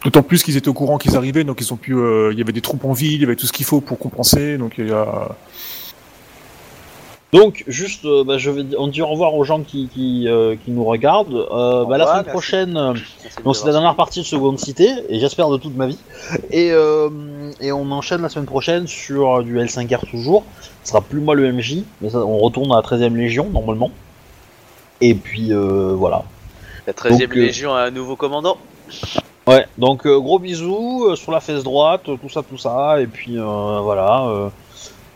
D'autant plus qu'ils étaient au courant qu'ils arrivaient, donc ils ont pu, euh, il y avait des troupes en ville, il y avait tout ce qu'il faut pour compenser, donc il y a, Donc, juste, euh, bah, je vais on dit au revoir aux gens qui, qui, euh, qui nous regardent. Euh, bah, la semaine merci. prochaine, Merci de donc c'est la dernière partie de Seconde Cité, et j'espère de toute ma vie. Et, et on enchaîne la semaine prochaine sur du L5R toujours. Ce sera plus moi le MJ, mais ça, on retourne à la 13ème Légion normalement. Et puis euh, voilà. La 13 e donc, euh, Légion a un nouveau commandant. Ouais, donc gros bisous sur la fesse droite, tout ça, tout ça, et puis voilà.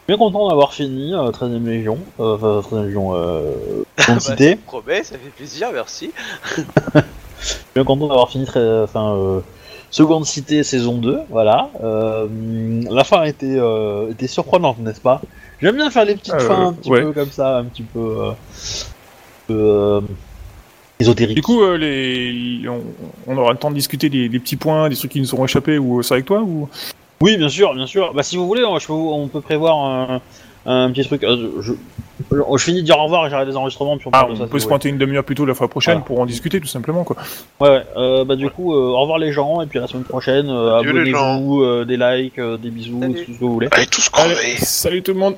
Euh, bien content d'avoir fini euh, 13ème Légion, euh, enfin 13ème Légion, euh, Seconde (laughs) Bah, Cité. ça promet, ça fait plaisir, merci. (laughs) bien content d'avoir fini très, enfin, euh, Seconde Cité saison 2, voilà. Euh, la fin était, euh, était surprenante, n'est-ce pas? J'aime bien faire les petites Euh, fins un petit ouais. peu comme ça, un petit peu, euh, euh, ésotérique. Du coup, euh, les... on, on aura le temps de discuter des, des petits points, des trucs qui nous auront échappé, ou c'est avec toi ou? Oui, bien sûr, bien sûr. Bah, si vous voulez, on, je peux vous- on peut prévoir un, un petit truc. Euh, je, je, je finis de dire au revoir et j'arrête les enregistrements, puis on Ah, ça. si peut se pointer une demi-heure plus tôt la fois prochaine Voilà. pour en discuter tout simplement quoi. Ouais, ouais. Euh, bah, du coup, euh, au revoir les gens, et puis à la semaine prochaine, euh, abonnez-vous, euh, des likes, euh, des bisous, Salut. tout ce que vous voulez. Allez, tous Allez, salut tout le monde